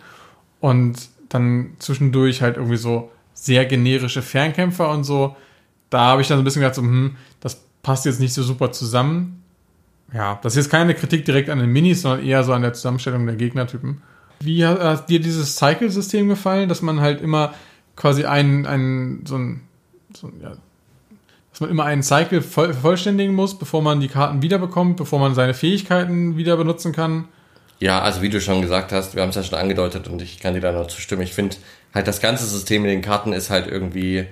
Und dann zwischendurch halt irgendwie so sehr generische Fernkämpfer und so. Da habe ich dann so ein bisschen gedacht, so, hm, das passt jetzt nicht so super zusammen. Ja, das ist jetzt keine Kritik direkt an den Minis, sondern eher so an der Zusammenstellung der Gegnertypen. Wie hat, hat dir dieses Cycle-System gefallen, dass man halt immer quasi einen, einen so ein, so ja, dass man immer einen Cycle voll, vervollständigen muss, bevor man die Karten wiederbekommt, bevor man seine Fähigkeiten wieder benutzen kann? Ja, also wie du schon gesagt hast, wir haben es ja schon angedeutet und ich kann dir da noch zustimmen. Ich finde halt das ganze System mit den Karten ist halt irgendwie,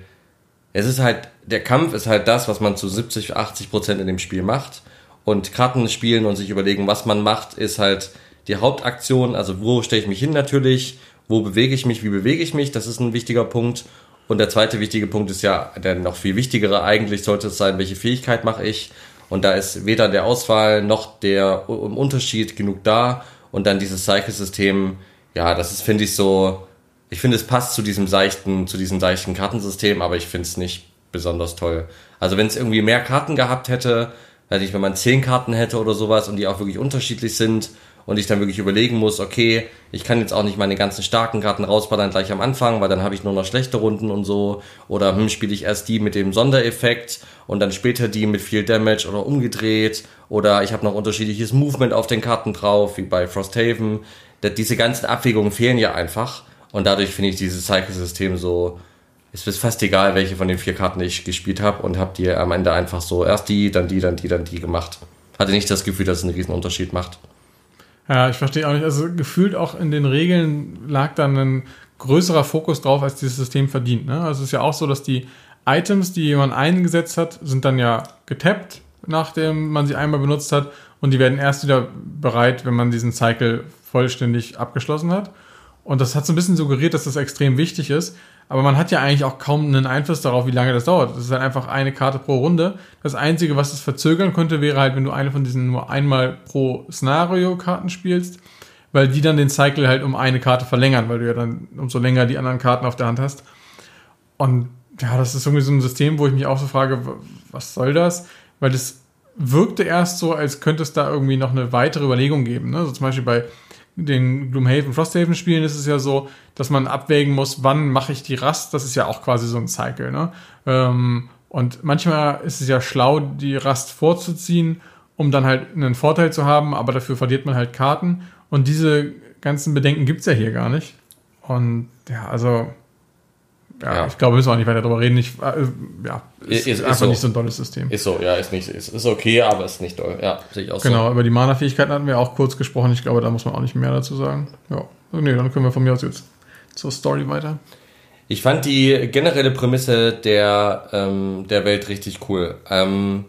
es ist halt, der Kampf ist halt das, was man zu 70, 80 Prozent in dem Spiel macht. Und Karten spielen und sich überlegen, was man macht, ist halt die Hauptaktion, also wo stelle ich mich hin natürlich, wo bewege ich mich, wie bewege ich mich, das ist ein wichtiger Punkt. Und der zweite wichtige Punkt ist ja, der noch viel wichtigere eigentlich sollte es sein, welche Fähigkeit mache ich. Und da ist weder der Auswahl noch der Unterschied genug da. Und dann dieses Cycle-System, ja, das ist, finde ich, so, ich finde, es passt zu diesem seichten, zu diesem seichten Kartensystem, aber ich finde es nicht besonders toll. Also wenn es irgendwie mehr Karten gehabt hätte, weiß ich, wenn man zehn Karten hätte oder sowas und die auch wirklich unterschiedlich sind und ich dann wirklich überlegen muss, okay, ich kann jetzt auch nicht meine ganzen starken Karten rausballern gleich am Anfang, weil dann habe ich nur noch schlechte Runden und so. Oder hm, spiele ich erst die mit dem Sondereffekt und dann später die mit viel Damage oder umgedreht. Oder ich habe noch unterschiedliches Movement auf den Karten drauf, wie bei Frosthaven. Diese ganzen Abwägungen fehlen ja einfach. Und dadurch finde ich dieses Cycle-System so, es ist fast egal, welche von den vier Karten ich gespielt habe und habe die am Ende einfach so erst die, dann die, dann die, dann die gemacht. Hatte nicht das Gefühl, dass es einen riesen Unterschied macht. Ja, ich verstehe auch nicht. Also gefühlt auch in den Regeln lag dann ein größerer Fokus drauf, als dieses System verdient. Ne? Also es ist ja auch so, dass die Items, die jemand eingesetzt hat, sind dann ja getappt, nachdem man sie einmal benutzt hat. Und die werden erst wieder bereit, wenn man diesen Cycle vollständig abgeschlossen hat. Und das hat so ein bisschen suggeriert, dass das extrem wichtig ist. Aber man hat ja eigentlich auch kaum einen Einfluss darauf, wie lange das dauert. Das ist halt einfach eine Karte pro Runde. Das Einzige, was es verzögern könnte, wäre halt, wenn du eine von diesen nur einmal pro Szenario-Karten spielst, weil die dann den Cycle halt um eine Karte verlängern, weil du ja dann umso länger die anderen Karten auf der Hand hast. Und ja, das ist irgendwie so ein System, wo ich mich auch so frage, was soll das? Weil das wirkte erst so, als könnte es da irgendwie noch eine weitere Überlegung geben. Ne? Also zum Beispiel bei den Gloomhaven, Frosthaven Spielen ist es ja so, dass man abwägen muss, wann mache ich die Rast. Das ist ja auch quasi so ein Cycle. Ne? Ähm, und manchmal ist es ja schlau, die Rast vorzuziehen, um dann halt einen Vorteil zu haben, aber dafür verliert man halt Karten. Und diese ganzen Bedenken gibt's ja hier gar nicht. Und ja, also ja, ja, ich glaube, wir müssen auch nicht weiter darüber reden. Ich, äh, ja, ist, ist, ist einfach so. nicht so ein tolles System. Ist so, ja, ist nicht, ist, ist okay, aber ist nicht doll. Ja, sehe ich auch Genau, so. über die Mana-Fähigkeiten hatten wir auch kurz gesprochen. Ich glaube, da muss man auch nicht mehr dazu sagen. Ja, also, nee, dann können wir von mir aus jetzt zur Story weiter. Ich fand die generelle Prämisse der, ähm, der Welt richtig cool. Ähm,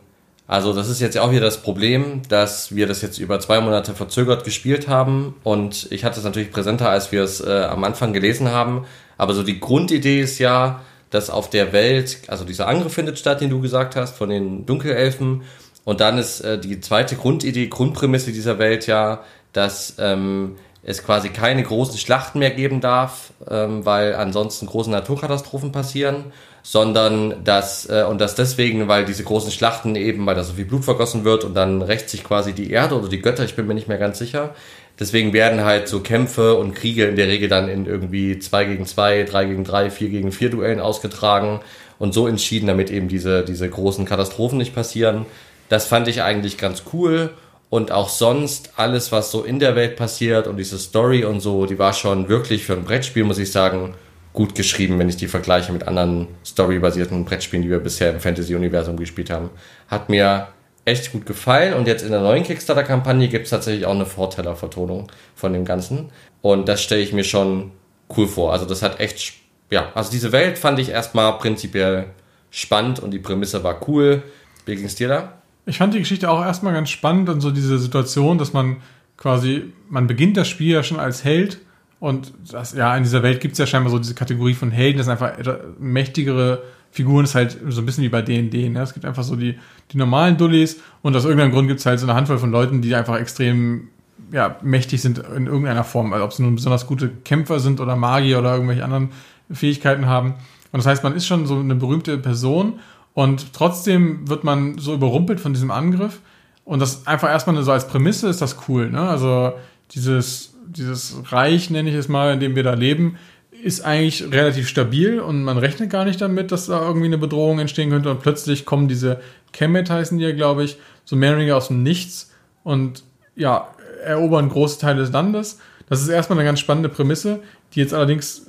also das ist jetzt auch wieder das Problem, dass wir das jetzt über zwei Monate verzögert gespielt haben und ich hatte es natürlich präsenter, als wir es äh, am Anfang gelesen haben. Aber so die Grundidee ist ja, dass auf der Welt, also dieser Angriff findet statt, den du gesagt hast, von den Dunkelelfen. Und dann ist äh, die zweite Grundidee, Grundprämisse dieser Welt ja, dass ähm, es quasi keine großen Schlachten mehr geben darf, ähm, weil ansonsten große Naturkatastrophen passieren sondern dass, äh, und dass deswegen, weil diese großen Schlachten eben, weil da so viel Blut vergossen wird und dann rächt sich quasi die Erde oder die Götter, ich bin mir nicht mehr ganz sicher. Deswegen werden halt so Kämpfe und Kriege in der Regel dann in irgendwie 2 gegen 2, 3 gegen 3, 4 gegen 4 Duellen ausgetragen und so entschieden, damit eben diese, diese großen Katastrophen nicht passieren. Das fand ich eigentlich ganz cool. Und auch sonst alles, was so in der Welt passiert und diese Story und so, die war schon wirklich für ein Brettspiel, muss ich sagen, gut geschrieben, wenn ich die vergleiche mit anderen storybasierten Brettspielen, die wir bisher im Fantasy-Universum gespielt haben. Hat mir echt gut gefallen und jetzt in der neuen Kickstarter-Kampagne gibt es tatsächlich auch eine Vorteller-Vertonung von dem Ganzen. Und das stelle ich mir schon cool vor. Also das hat echt, ja, also diese Welt fand ich erstmal prinzipiell spannend und die Prämisse war cool. Wie ging es dir da? Ich fand die Geschichte auch erstmal ganz spannend und so diese Situation, dass man quasi, man beginnt das Spiel ja schon als Held und das, ja, in dieser Welt gibt es ja scheinbar so diese Kategorie von Helden, das sind einfach mächtigere Figuren, ist halt so ein bisschen wie bei D&D, ne? Es gibt einfach so die, die normalen Dullis und aus irgendeinem Grund gibt es halt so eine Handvoll von Leuten, die einfach extrem ja, mächtig sind in irgendeiner Form, also ob sie nun besonders gute Kämpfer sind oder Magier oder irgendwelche anderen Fähigkeiten haben. Und das heißt, man ist schon so eine berühmte Person und trotzdem wird man so überrumpelt von diesem Angriff. Und das einfach erstmal so als Prämisse ist das cool, ne? Also dieses dieses Reich, nenne ich es mal, in dem wir da leben, ist eigentlich relativ stabil und man rechnet gar nicht damit, dass da irgendwie eine Bedrohung entstehen könnte und plötzlich kommen diese Kemet heißen die ja, glaube ich, so mehr oder weniger aus dem Nichts und ja, erobern große Teile des Landes. Das ist erstmal eine ganz spannende Prämisse, die jetzt allerdings,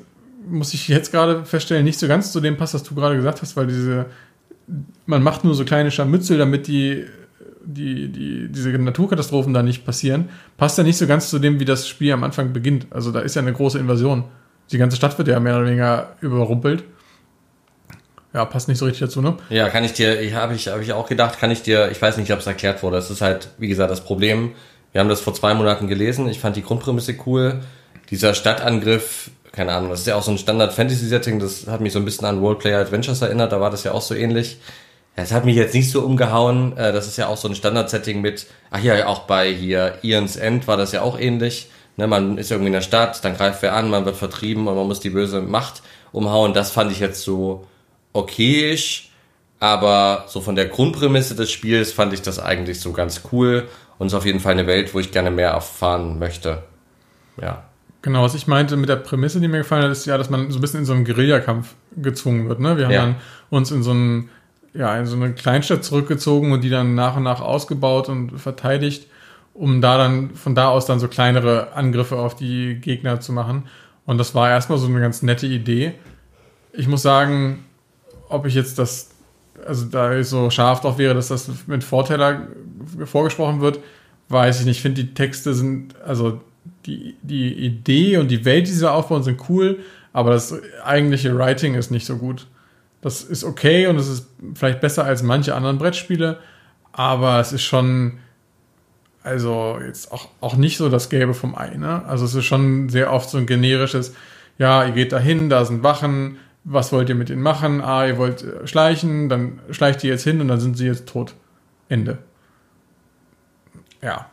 muss ich jetzt gerade feststellen, nicht so ganz zu dem passt, was du gerade gesagt hast, weil diese, man macht nur so kleine Scharmützel, damit die die, die, diese Naturkatastrophen da nicht passieren, passt ja nicht so ganz zu dem, wie das Spiel am Anfang beginnt. Also da ist ja eine große Invasion. Die ganze Stadt wird ja mehr oder weniger überrumpelt. Ja, passt nicht so richtig dazu, ne? Ja, kann ich dir, habe ich, hab ich auch gedacht, kann ich dir, ich weiß nicht, ob es erklärt wurde. Es ist halt, wie gesagt, das Problem. Wir haben das vor zwei Monaten gelesen. Ich fand die Grundprämisse cool. Dieser Stadtangriff, keine Ahnung, das ist ja auch so ein Standard-Fantasy-Setting. Das hat mich so ein bisschen an Roleplayer Adventures erinnert. Da war das ja auch so ähnlich. Das hat mich jetzt nicht so umgehauen. Äh, das ist ja auch so ein Standard-Setting mit, ach ja, auch bei hier Ian's End war das ja auch ähnlich. Ne, man ist irgendwie in der Stadt, dann greift wer an, man wird vertrieben und man muss die böse Macht umhauen. Das fand ich jetzt so okayisch. Aber so von der Grundprämisse des Spiels fand ich das eigentlich so ganz cool und ist auf jeden Fall eine Welt, wo ich gerne mehr erfahren möchte. Ja. Genau, was ich meinte mit der Prämisse, die mir gefallen hat, ist ja, dass man so ein bisschen in so einen Guerillakampf gezwungen wird. Ne? Wir haben ja. dann uns in so, einen, ja, in so eine Kleinstadt zurückgezogen und die dann nach und nach ausgebaut und verteidigt, um da dann von da aus dann so kleinere Angriffe auf die Gegner zu machen. Und das war erstmal so eine ganz nette Idee. Ich muss sagen, ob ich jetzt das, also da ich so scharf drauf wäre, dass das mit Vorteiler vorgesprochen wird, weiß ich nicht. Ich finde, die Texte sind, also die, die Idee und die Welt, die sie aufbauen, sind cool, aber das eigentliche Writing ist nicht so gut. Das ist okay und es ist vielleicht besser als manche anderen Brettspiele, aber es ist schon, also jetzt auch, auch nicht so das Gelbe vom Ei. Ne? Also es ist schon sehr oft so ein generisches, ja, ihr geht dahin, da sind Wachen, was wollt ihr mit ihnen machen? Ah, ihr wollt äh, schleichen, dann schleicht ihr jetzt hin und dann sind sie jetzt tot. Ende. Ja.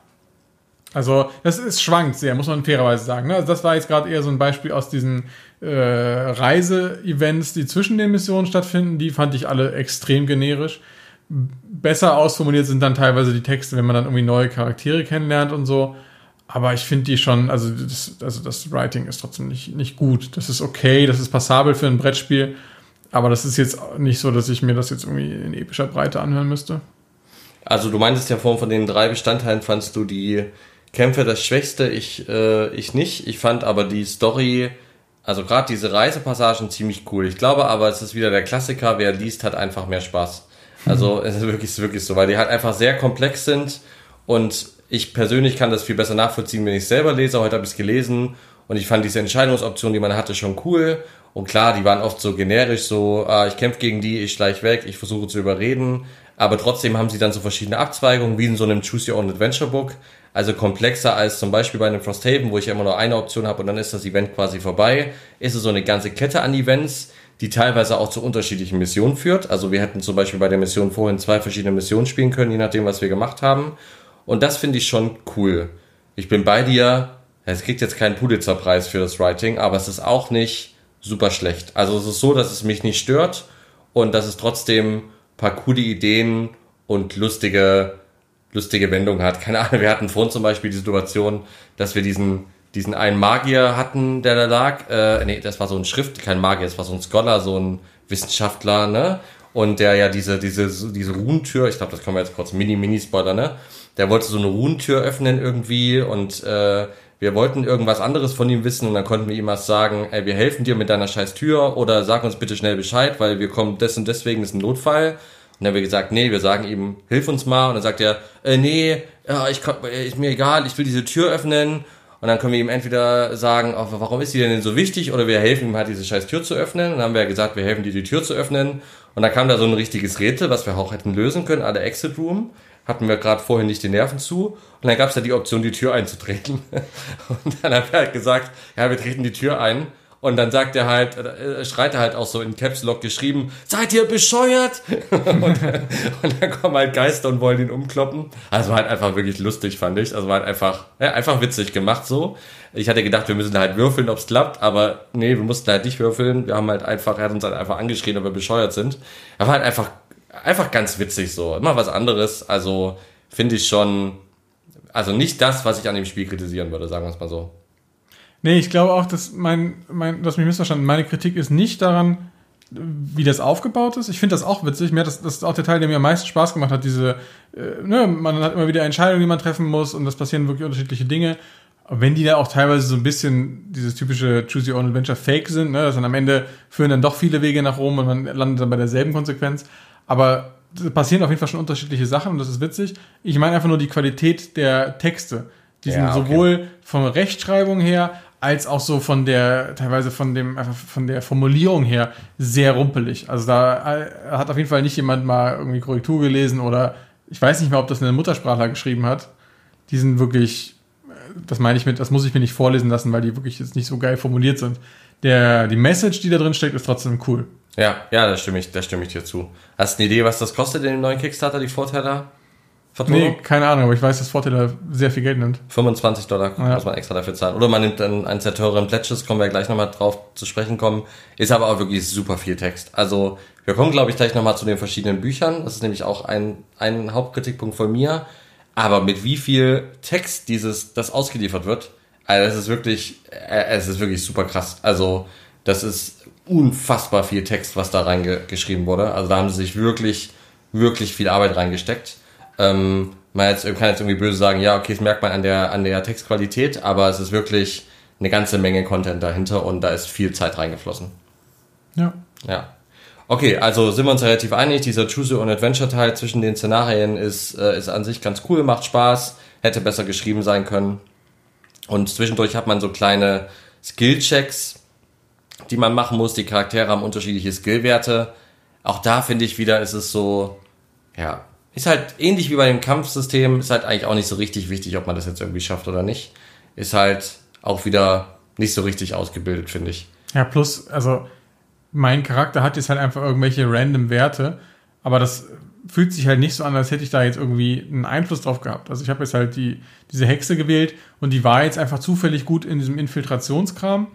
Also, das ist schwankt sehr, muss man fairerweise sagen. Ne? Also das war jetzt gerade eher so ein Beispiel aus diesen äh, Reise-Events, die zwischen den Missionen stattfinden. Die fand ich alle extrem generisch. Besser ausformuliert sind dann teilweise die Texte, wenn man dann irgendwie neue Charaktere kennenlernt und so. Aber ich finde die schon, also das, also das Writing ist trotzdem nicht, nicht gut. Das ist okay, das ist passabel für ein Brettspiel. Aber das ist jetzt nicht so, dass ich mir das jetzt irgendwie in epischer Breite anhören müsste. Also du meintest ja vorhin von den drei Bestandteilen fandst du die Kämpfe das Schwächste, ich, äh, ich nicht. Ich fand aber die Story, also gerade diese Reisepassagen ziemlich cool. Ich glaube aber, es ist wieder der Klassiker, wer liest, hat einfach mehr Spaß. Also es ist wirklich, wirklich so, weil die halt einfach sehr komplex sind und ich persönlich kann das viel besser nachvollziehen, wenn ich selber lese. Heute habe ich es gelesen und ich fand diese Entscheidungsoption, die man hatte, schon cool. Und klar, die waren oft so generisch, so, ah, ich kämpfe gegen die, ich schleich weg, ich versuche zu überreden. Aber trotzdem haben sie dann so verschiedene Abzweigungen, wie in so einem Choose Your Own Adventure Book. Also komplexer als zum Beispiel bei einem Frosthaven, wo ich immer nur eine Option habe und dann ist das Event quasi vorbei. Ist es so eine ganze Kette an Events, die teilweise auch zu unterschiedlichen Missionen führt. Also wir hätten zum Beispiel bei der Mission vorhin zwei verschiedene Missionen spielen können, je nachdem, was wir gemacht haben. Und das finde ich schon cool. Ich bin bei dir. Es kriegt jetzt keinen Pulitzer-Preis für das Writing, aber es ist auch nicht super schlecht. Also es ist so, dass es mich nicht stört und dass es trotzdem paar coole Ideen und lustige, lustige Wendungen hat. Keine Ahnung, wir hatten vorhin zum Beispiel die Situation, dass wir diesen, diesen einen Magier hatten, der da lag. Äh, nee, das war so ein Schrift, kein Magier, das war so ein Scholar, so ein Wissenschaftler, ne? Und der ja diese, diese, diese Runentür, ich glaube, das können wir jetzt kurz mini-mini-Spoiler, ne? der wollte so eine Runentür öffnen irgendwie und äh, wir wollten irgendwas anderes von ihm wissen und dann konnten wir ihm erst sagen, ey, wir helfen dir mit deiner scheiß Tür oder sag uns bitte schnell Bescheid, weil wir kommen des und deswegen ist ein Notfall. Und dann haben wir gesagt, nee, wir sagen ihm, hilf uns mal. Und dann sagt er, äh, nee, ja, ich kann, äh, ist mir egal, ich will diese Tür öffnen. Und dann können wir ihm entweder sagen, oh, warum ist die denn so wichtig? Oder wir helfen ihm halt, diese scheiß Tür zu öffnen. Und dann haben wir gesagt, wir helfen dir, die Tür zu öffnen. Und dann kam da so ein richtiges Rätsel, was wir auch hätten lösen können, alle Exit Room hatten wir gerade vorhin nicht die Nerven zu. Und dann gab es ja die Option, die Tür einzutreten. Und dann haben wir halt gesagt, ja, wir treten die Tür ein. Und dann sagt er halt, äh, schreit er halt auch so in Caps Lock geschrieben, seid ihr bescheuert? und, und, dann kommen halt Geister und wollen ihn umkloppen. Also war halt einfach wirklich lustig, fand ich. Also war halt einfach, ja, einfach witzig gemacht so. Ich hatte gedacht, wir müssen halt würfeln, ob's klappt, aber nee, wir mussten halt nicht würfeln. Wir haben halt einfach, er hat uns halt einfach angeschrien, ob wir bescheuert sind. Er war halt einfach einfach ganz witzig so. Immer was anderes. Also finde ich schon, also nicht das, was ich an dem Spiel kritisieren würde, sagen wir es mal so. Nee, ich glaube auch, dass mein, mein, du hast mich missverstanden. Meine Kritik ist nicht daran, wie das aufgebaut ist. Ich finde das auch witzig. Mir das, das ist auch der Teil, der mir am meisten Spaß gemacht hat. Diese, äh, ne, man hat immer wieder Entscheidungen, die man treffen muss und das passieren wirklich unterschiedliche Dinge. Wenn die da auch teilweise so ein bisschen dieses typische Choose Your Own Adventure Fake sind, ne, dass dann am Ende führen dann doch viele Wege nach Rom und man landet dann bei derselben Konsequenz. Aber es passieren auf jeden Fall schon unterschiedliche Sachen und das ist witzig. Ich meine einfach nur die Qualität der Texte. Die sind ja, okay. sowohl von Rechtschreibung her als auch so von der, teilweise von dem, einfach von der Formulierung her sehr rumpelig. Also da äh, hat auf jeden Fall nicht jemand mal irgendwie Korrektur gelesen oder ich weiß nicht mal, ob das eine Muttersprachler geschrieben hat. Die sind wirklich, das meine ich mit, das muss ich mir nicht vorlesen lassen, weil die wirklich jetzt nicht so geil formuliert sind. Der, die Message, die da drin steckt, ist trotzdem cool. Ja, ja, da stimme ich, da stimme ich dir zu. Hast du eine Idee, was das kostet dem neuen Kickstarter, die Vorteile? Nee, keine Ahnung, aber ich weiß, dass Vorteile sehr viel Geld nimmt. 25 Dollar ja. muss man extra dafür zahlen. Oder man nimmt dann eins der teureren Pledges, kommen wir gleich nochmal drauf zu sprechen kommen. Ist aber auch wirklich super viel Text. Also wir kommen, glaube ich, gleich nochmal zu den verschiedenen Büchern. Das ist nämlich auch ein, ein Hauptkritikpunkt von mir. Aber mit wie viel Text dieses, das ausgeliefert wird, also es ist wirklich, äh, es ist wirklich super krass. Also das ist unfassbar viel Text, was da reingeschrieben wurde. Also da haben sie sich wirklich, wirklich viel Arbeit reingesteckt. Ähm, man jetzt, kann jetzt irgendwie böse sagen, ja, okay, das merkt man an der, an der Textqualität, aber es ist wirklich eine ganze Menge Content dahinter und da ist viel Zeit reingeflossen. Ja. Ja. Okay, also sind wir uns relativ einig, dieser Choose und Adventure Teil zwischen den Szenarien ist, äh, ist an sich ganz cool, macht Spaß, hätte besser geschrieben sein können. Und zwischendurch hat man so kleine Skill-Checks, die man machen muss. Die Charaktere haben unterschiedliche Skillwerte. Auch da finde ich wieder, ist es so, ja, ist halt ähnlich wie bei dem Kampfsystem, ist halt eigentlich auch nicht so richtig wichtig, ob man das jetzt irgendwie schafft oder nicht. Ist halt auch wieder nicht so richtig ausgebildet, finde ich. Ja, plus, also mein Charakter hat jetzt halt einfach irgendwelche random Werte, aber das fühlt sich halt nicht so an, als hätte ich da jetzt irgendwie einen Einfluss drauf gehabt. Also ich habe jetzt halt die, diese Hexe gewählt und die war jetzt einfach zufällig gut in diesem Infiltrationskram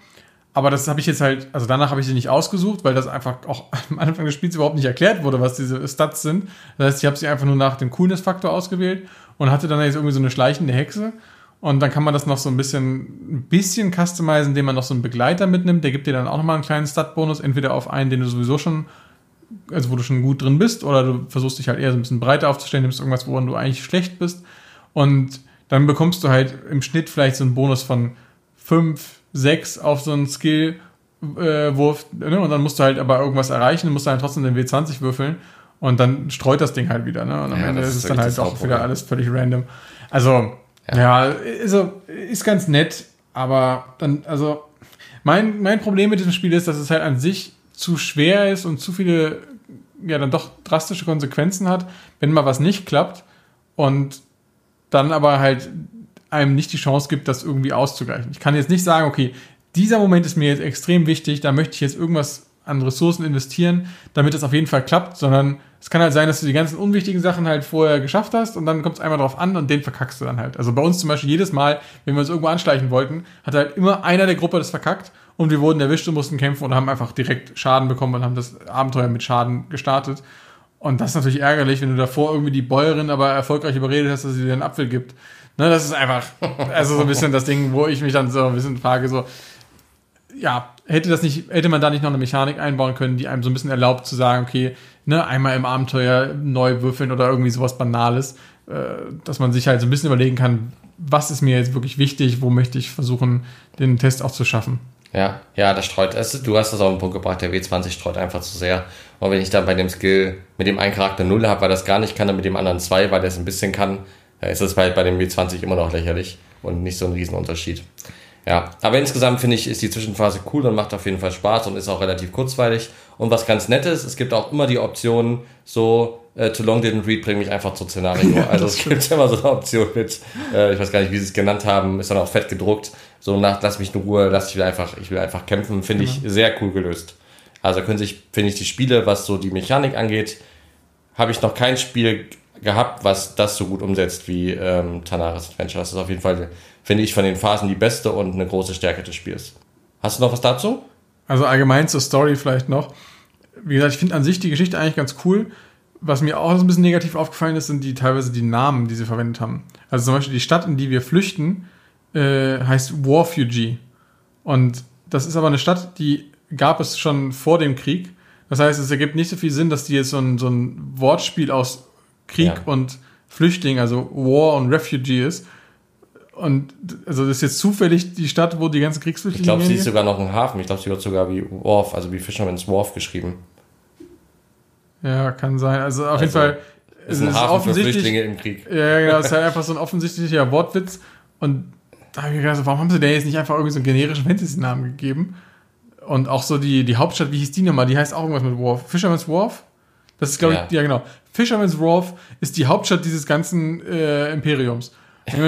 aber das habe ich jetzt halt, also danach habe ich sie nicht ausgesucht, weil das einfach auch am Anfang des Spiels überhaupt nicht erklärt wurde, was diese Stats sind. Das heißt, ich habe sie einfach nur nach dem Coolness-Faktor ausgewählt und hatte dann jetzt irgendwie so eine schleichende Hexe. Und dann kann man das noch so ein bisschen, ein bisschen customizen, indem man noch so einen Begleiter mitnimmt. Der gibt dir dann auch nochmal einen kleinen Stat-Bonus, entweder auf einen, den du sowieso schon, also wo du schon gut drin bist, oder du versuchst dich halt eher so ein bisschen breiter aufzustellen, nimmst irgendwas, woran du eigentlich schlecht bist. Und dann bekommst du halt im Schnitt vielleicht so einen Bonus von fünf 6 auf so einen Skill-Wurf, äh, ne? und dann musst du halt aber irgendwas erreichen, musst dann trotzdem den W20 würfeln und dann streut das Ding halt wieder, ne? Und am ja, Ende ist es dann halt auch wieder alles völlig random. Also, ja. ja, also, ist ganz nett, aber dann, also, mein, mein Problem mit diesem Spiel ist, dass es halt an sich zu schwer ist und zu viele, ja, dann doch drastische Konsequenzen hat, wenn mal was nicht klappt und dann aber halt einem nicht die Chance gibt, das irgendwie auszugleichen. Ich kann jetzt nicht sagen, okay, dieser Moment ist mir jetzt extrem wichtig, da möchte ich jetzt irgendwas an Ressourcen investieren, damit es auf jeden Fall klappt, sondern es kann halt sein, dass du die ganzen unwichtigen Sachen halt vorher geschafft hast und dann kommt es einmal drauf an und den verkackst du dann halt. Also bei uns zum Beispiel jedes Mal, wenn wir uns irgendwo anschleichen wollten, hat halt immer einer der Gruppe das verkackt und wir wurden erwischt und mussten kämpfen und haben einfach direkt Schaden bekommen und haben das Abenteuer mit Schaden gestartet. Und das ist natürlich ärgerlich, wenn du davor irgendwie die Bäuerin aber erfolgreich überredet hast, dass sie dir einen Apfel gibt. Ne, das ist einfach, also so ein bisschen das Ding, wo ich mich dann so ein bisschen frage, so, ja, hätte das nicht, hätte man da nicht noch eine Mechanik einbauen können, die einem so ein bisschen erlaubt zu sagen, okay, ne, einmal im Abenteuer neu würfeln oder irgendwie sowas Banales, äh, dass man sich halt so ein bisschen überlegen kann, was ist mir jetzt wirklich wichtig, wo möchte ich versuchen, den Test auch zu schaffen. Ja, ja, das streut, es, du hast das auf den Punkt gebracht, der W20 streut einfach zu sehr. Und wenn ich dann bei dem Skill mit dem einen Charakter 0 habe, weil das gar nicht kann, dann mit dem anderen 2, weil der es ein bisschen kann, ist es bei, bei dem W20 immer noch lächerlich und nicht so ein Riesenunterschied. Ja, aber insgesamt finde ich, ist die Zwischenphase cool und macht auf jeden Fall Spaß und ist auch relativ kurzweilig. Und was ganz nett ist, es gibt auch immer die Option, so, äh, Too Long Didn't Read, bring mich einfach zu Szenario. Ja, also es gibt immer so eine Option mit, äh, ich weiß gar nicht, wie sie es genannt haben, ist dann auch fett gedruckt. So nach, lass mich in Ruhe, lass ich will einfach, ich will einfach kämpfen, finde genau. ich sehr cool gelöst. Also können sich, finde ich, die Spiele, was so die Mechanik angeht, habe ich noch kein Spiel gehabt, was das so gut umsetzt wie ähm, Tanaris Adventure. Das ist auf jeden Fall, finde ich, von den Phasen die beste und eine große Stärke des Spiels. Hast du noch was dazu? Also allgemein zur Story vielleicht noch. Wie gesagt, ich finde an sich die Geschichte eigentlich ganz cool. Was mir auch so ein bisschen negativ aufgefallen ist, sind die teilweise die Namen, die sie verwendet haben. Also zum Beispiel die Stadt, in die wir flüchten, äh, heißt Warfugee. Und das ist aber eine Stadt, die gab es schon vor dem Krieg. Das heißt, es ergibt nicht so viel Sinn, dass die jetzt so ein, so ein Wortspiel aus Krieg ja. und Flüchtling, also War und Refugee ist. Und also das ist jetzt zufällig die Stadt, wo die ganzen Kriegsflüchtlinge. Ich glaube, sie ist sogar noch ein Hafen. Ich glaube, sie wird sogar wie Wharf, also wie Fisherman's Wharf geschrieben. Ja, kann sein. Also auf also, jeden Fall. Ist ein Hafen für Flüchtlinge im Krieg. Ja, genau. Es ist halt einfach so ein offensichtlicher Wortwitz. Und da habe ich gedacht, warum haben sie denn jetzt nicht einfach irgendwie so einen generischen Fantasy-Namen gegeben? Und auch so die, die Hauptstadt, wie hieß die nochmal? Die heißt auch irgendwas mit Wharf. Fisherman's Wharf? Das ist, glaube ja. ich, ja genau. Fisherman's Wharf ist die Hauptstadt dieses ganzen äh, Imperiums.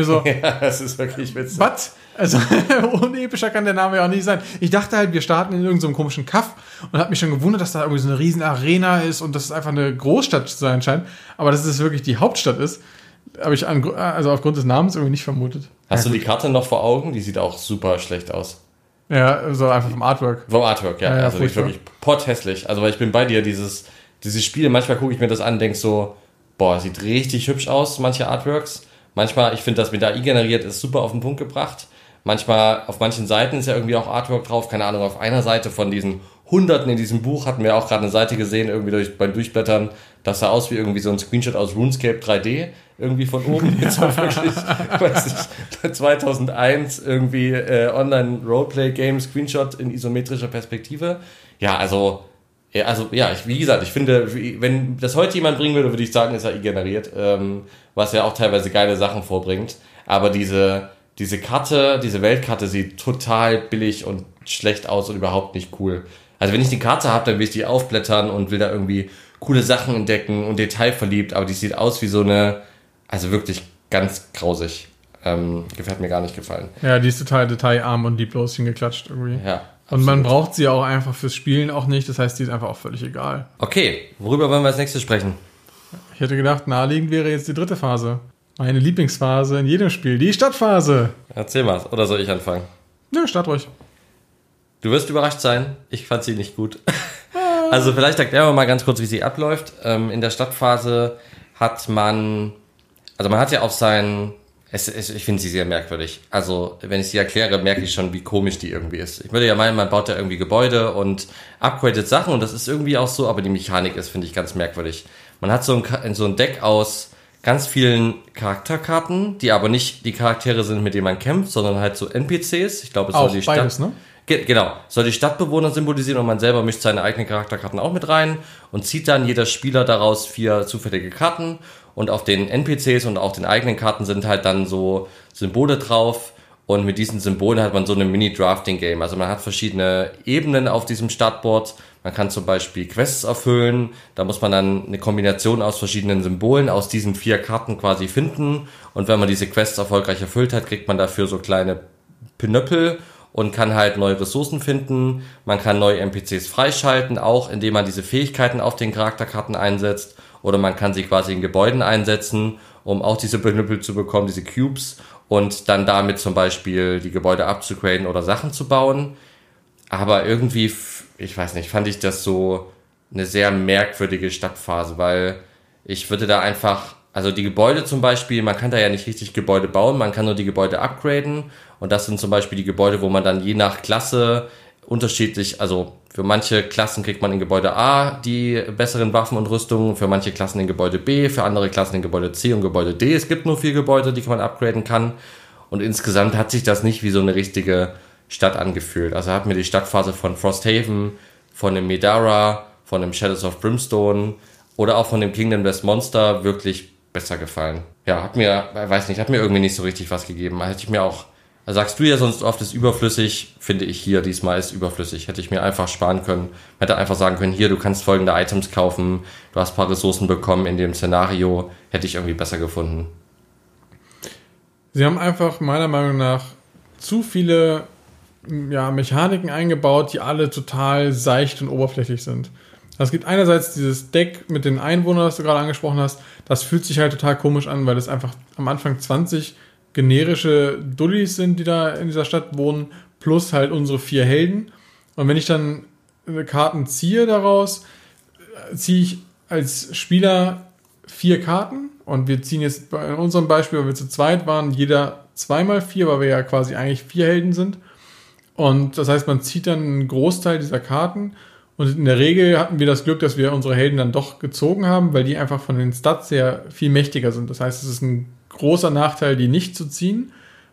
So, ja, das ist wirklich witzig. Was? Also, unepischer kann der Name ja auch nicht sein. Ich dachte halt, wir starten in irgendeinem so komischen Kaff und habe mich schon gewundert, dass da irgendwie so eine riesen Arena ist und dass es einfach eine Großstadt zu sein scheint. Aber dass es wirklich die Hauptstadt ist, habe ich an, also aufgrund des Namens irgendwie nicht vermutet. Hast du die Karte noch vor Augen? Die sieht auch super schlecht aus. Ja, so einfach vom Artwork. Vom Artwork, ja. Ja, ja, also furchtbar. wirklich potthässlich. Also weil ich bin bei dir, dieses, dieses Spiel, manchmal gucke ich mir das an und denke so, boah, sieht richtig hübsch aus, manche Artworks. Manchmal, ich finde das mit AI generiert, ist super auf den Punkt gebracht. Manchmal, auf manchen Seiten ist ja irgendwie auch Artwork drauf, keine Ahnung, auf einer Seite von diesen Hunderten in diesem Buch hatten wir auch gerade eine Seite gesehen, irgendwie durch, beim Durchblättern, das sah aus wie irgendwie so ein Screenshot aus RuneScape 3D, irgendwie von oben. Jetzt war wirklich, ich weiß nicht, 2001 irgendwie äh, Online-Roleplay-Game, Screenshot in isometrischer Perspektive. Ja, also, ja, also, ja, ich, wie gesagt, ich finde, wenn das heute jemand bringen würde, würde ich sagen, ist AI generiert, ähm, was ja auch teilweise geile Sachen vorbringt. Aber diese, diese Karte, diese Weltkarte sieht total billig und schlecht aus und überhaupt nicht cool. Also wenn ich die Karte habe, dann will ich die aufblättern und will da irgendwie coole Sachen entdecken und detailverliebt, aber die sieht aus wie so eine, also wirklich ganz grausig. Ähm, gefällt mir gar nicht gefallen. Ja, die ist total detailarm und lieblos hingeklatscht irgendwie. Ja. Und man braucht sie auch einfach fürs Spielen auch nicht. Das heißt, die ist einfach auch völlig egal. Okay, worüber wollen wir als nächstes sprechen? Ich hätte gedacht, naheliegend wäre jetzt die dritte Phase. Meine Lieblingsphase in jedem Spiel, die Stadtphase. Erzähl mal, oder soll ich anfangen? Nö, Start ruhig. Du wirst überrascht sein, ich fand sie nicht gut. Also vielleicht erklären wir mal ganz kurz, wie sie abläuft. Ähm, in der Stadtphase hat man, also man hat ja auf seinen, es, es, ich finde sie sehr merkwürdig. Also wenn ich sie erkläre, merke ich schon, wie komisch die irgendwie ist. Ich würde ja meinen, man baut da irgendwie Gebäude und upgradet Sachen und das ist irgendwie auch so, aber die Mechanik ist, finde ich, ganz merkwürdig. Man hat so ein, so ein Deck aus ganz vielen Charakterkarten, die aber nicht die Charaktere sind, mit denen man kämpft, sondern halt so NPCs. Ich glaube, es soll die beides, Stadt, ne? Ge genau, soll die Stadtbewohner symbolisieren und man selber mischt seine eigenen Charakterkarten auch mit rein und zieht dann jeder Spieler daraus vier zufällige Karten und auf den NPCs und auch den eigenen Karten sind halt dann so Symbole drauf und mit diesen Symbolen hat man so eine Mini-Drafting-Game. Also man hat verschiedene Ebenen auf diesem Startboard. Man kann zum Beispiel Quests erfüllen. Da muss man dann eine Kombination aus verschiedenen Symbolen aus diesen vier Karten quasi finden. Und wenn man diese Quests erfolgreich erfüllt hat, kriegt man dafür so kleine Pinöppel und kann halt neue Ressourcen finden. Man kann neue NPCs freischalten, auch indem man diese Fähigkeiten auf den Charakterkarten einsetzt. Oder man kann sie quasi in Gebäuden einsetzen, um auch diese Pinöppel zu bekommen, diese Cubes. Und dann damit zum Beispiel die Gebäude abzugraden oder Sachen zu bauen. Aber irgendwie, ich weiß nicht, fand ich das so eine sehr merkwürdige Stadtphase, weil ich würde da einfach, also die Gebäude zum Beispiel, man kann da ja nicht richtig Gebäude bauen, man kann nur die Gebäude upgraden und das sind zum Beispiel die Gebäude, wo man dann je nach Klasse unterschiedlich, also für manche Klassen kriegt man in Gebäude A die besseren Waffen und Rüstungen, für manche Klassen in Gebäude B, für andere Klassen in Gebäude C und Gebäude D. Es gibt nur vier Gebäude, die man upgraden kann und insgesamt hat sich das nicht wie so eine richtige Stadt angefühlt. Also hat mir die Stadtphase von Frosthaven, von dem Medara, von dem Shadows of Brimstone oder auch von dem Kingdom Death Monster wirklich besser gefallen. Ja, hat mir, weiß nicht, hat mir irgendwie nicht so richtig was gegeben. Hätte ich mir auch, sagst du ja sonst oft ist überflüssig, finde ich hier diesmal ist überflüssig. Hätte ich mir einfach sparen können. Hätte einfach sagen können, hier, du kannst folgende Items kaufen, du hast ein paar Ressourcen bekommen in dem Szenario, hätte ich irgendwie besser gefunden. Sie haben einfach meiner Meinung nach zu viele ja, Mechaniken eingebaut, die alle total seicht und oberflächlich sind. Es gibt einerseits dieses Deck mit den Einwohnern, das du gerade angesprochen hast. Das fühlt sich halt total komisch an, weil es einfach am Anfang 20 generische Dullis sind, die da in dieser Stadt wohnen, plus halt unsere vier Helden. Und wenn ich dann äh, Karten ziehe daraus, äh, ziehe ich als Spieler vier Karten und wir ziehen jetzt bei in unserem Beispiel, weil wir zu zweit waren, jeder zweimal vier, weil wir ja quasi eigentlich vier Helden sind. Und das heißt, man zieht dann einen Großteil dieser Karten. Und in der Regel hatten wir das Glück, dass wir unsere Helden dann doch gezogen haben, weil die einfach von den Stats her viel mächtiger sind. Das heißt, es ist ein großer Nachteil, die nicht zu ziehen,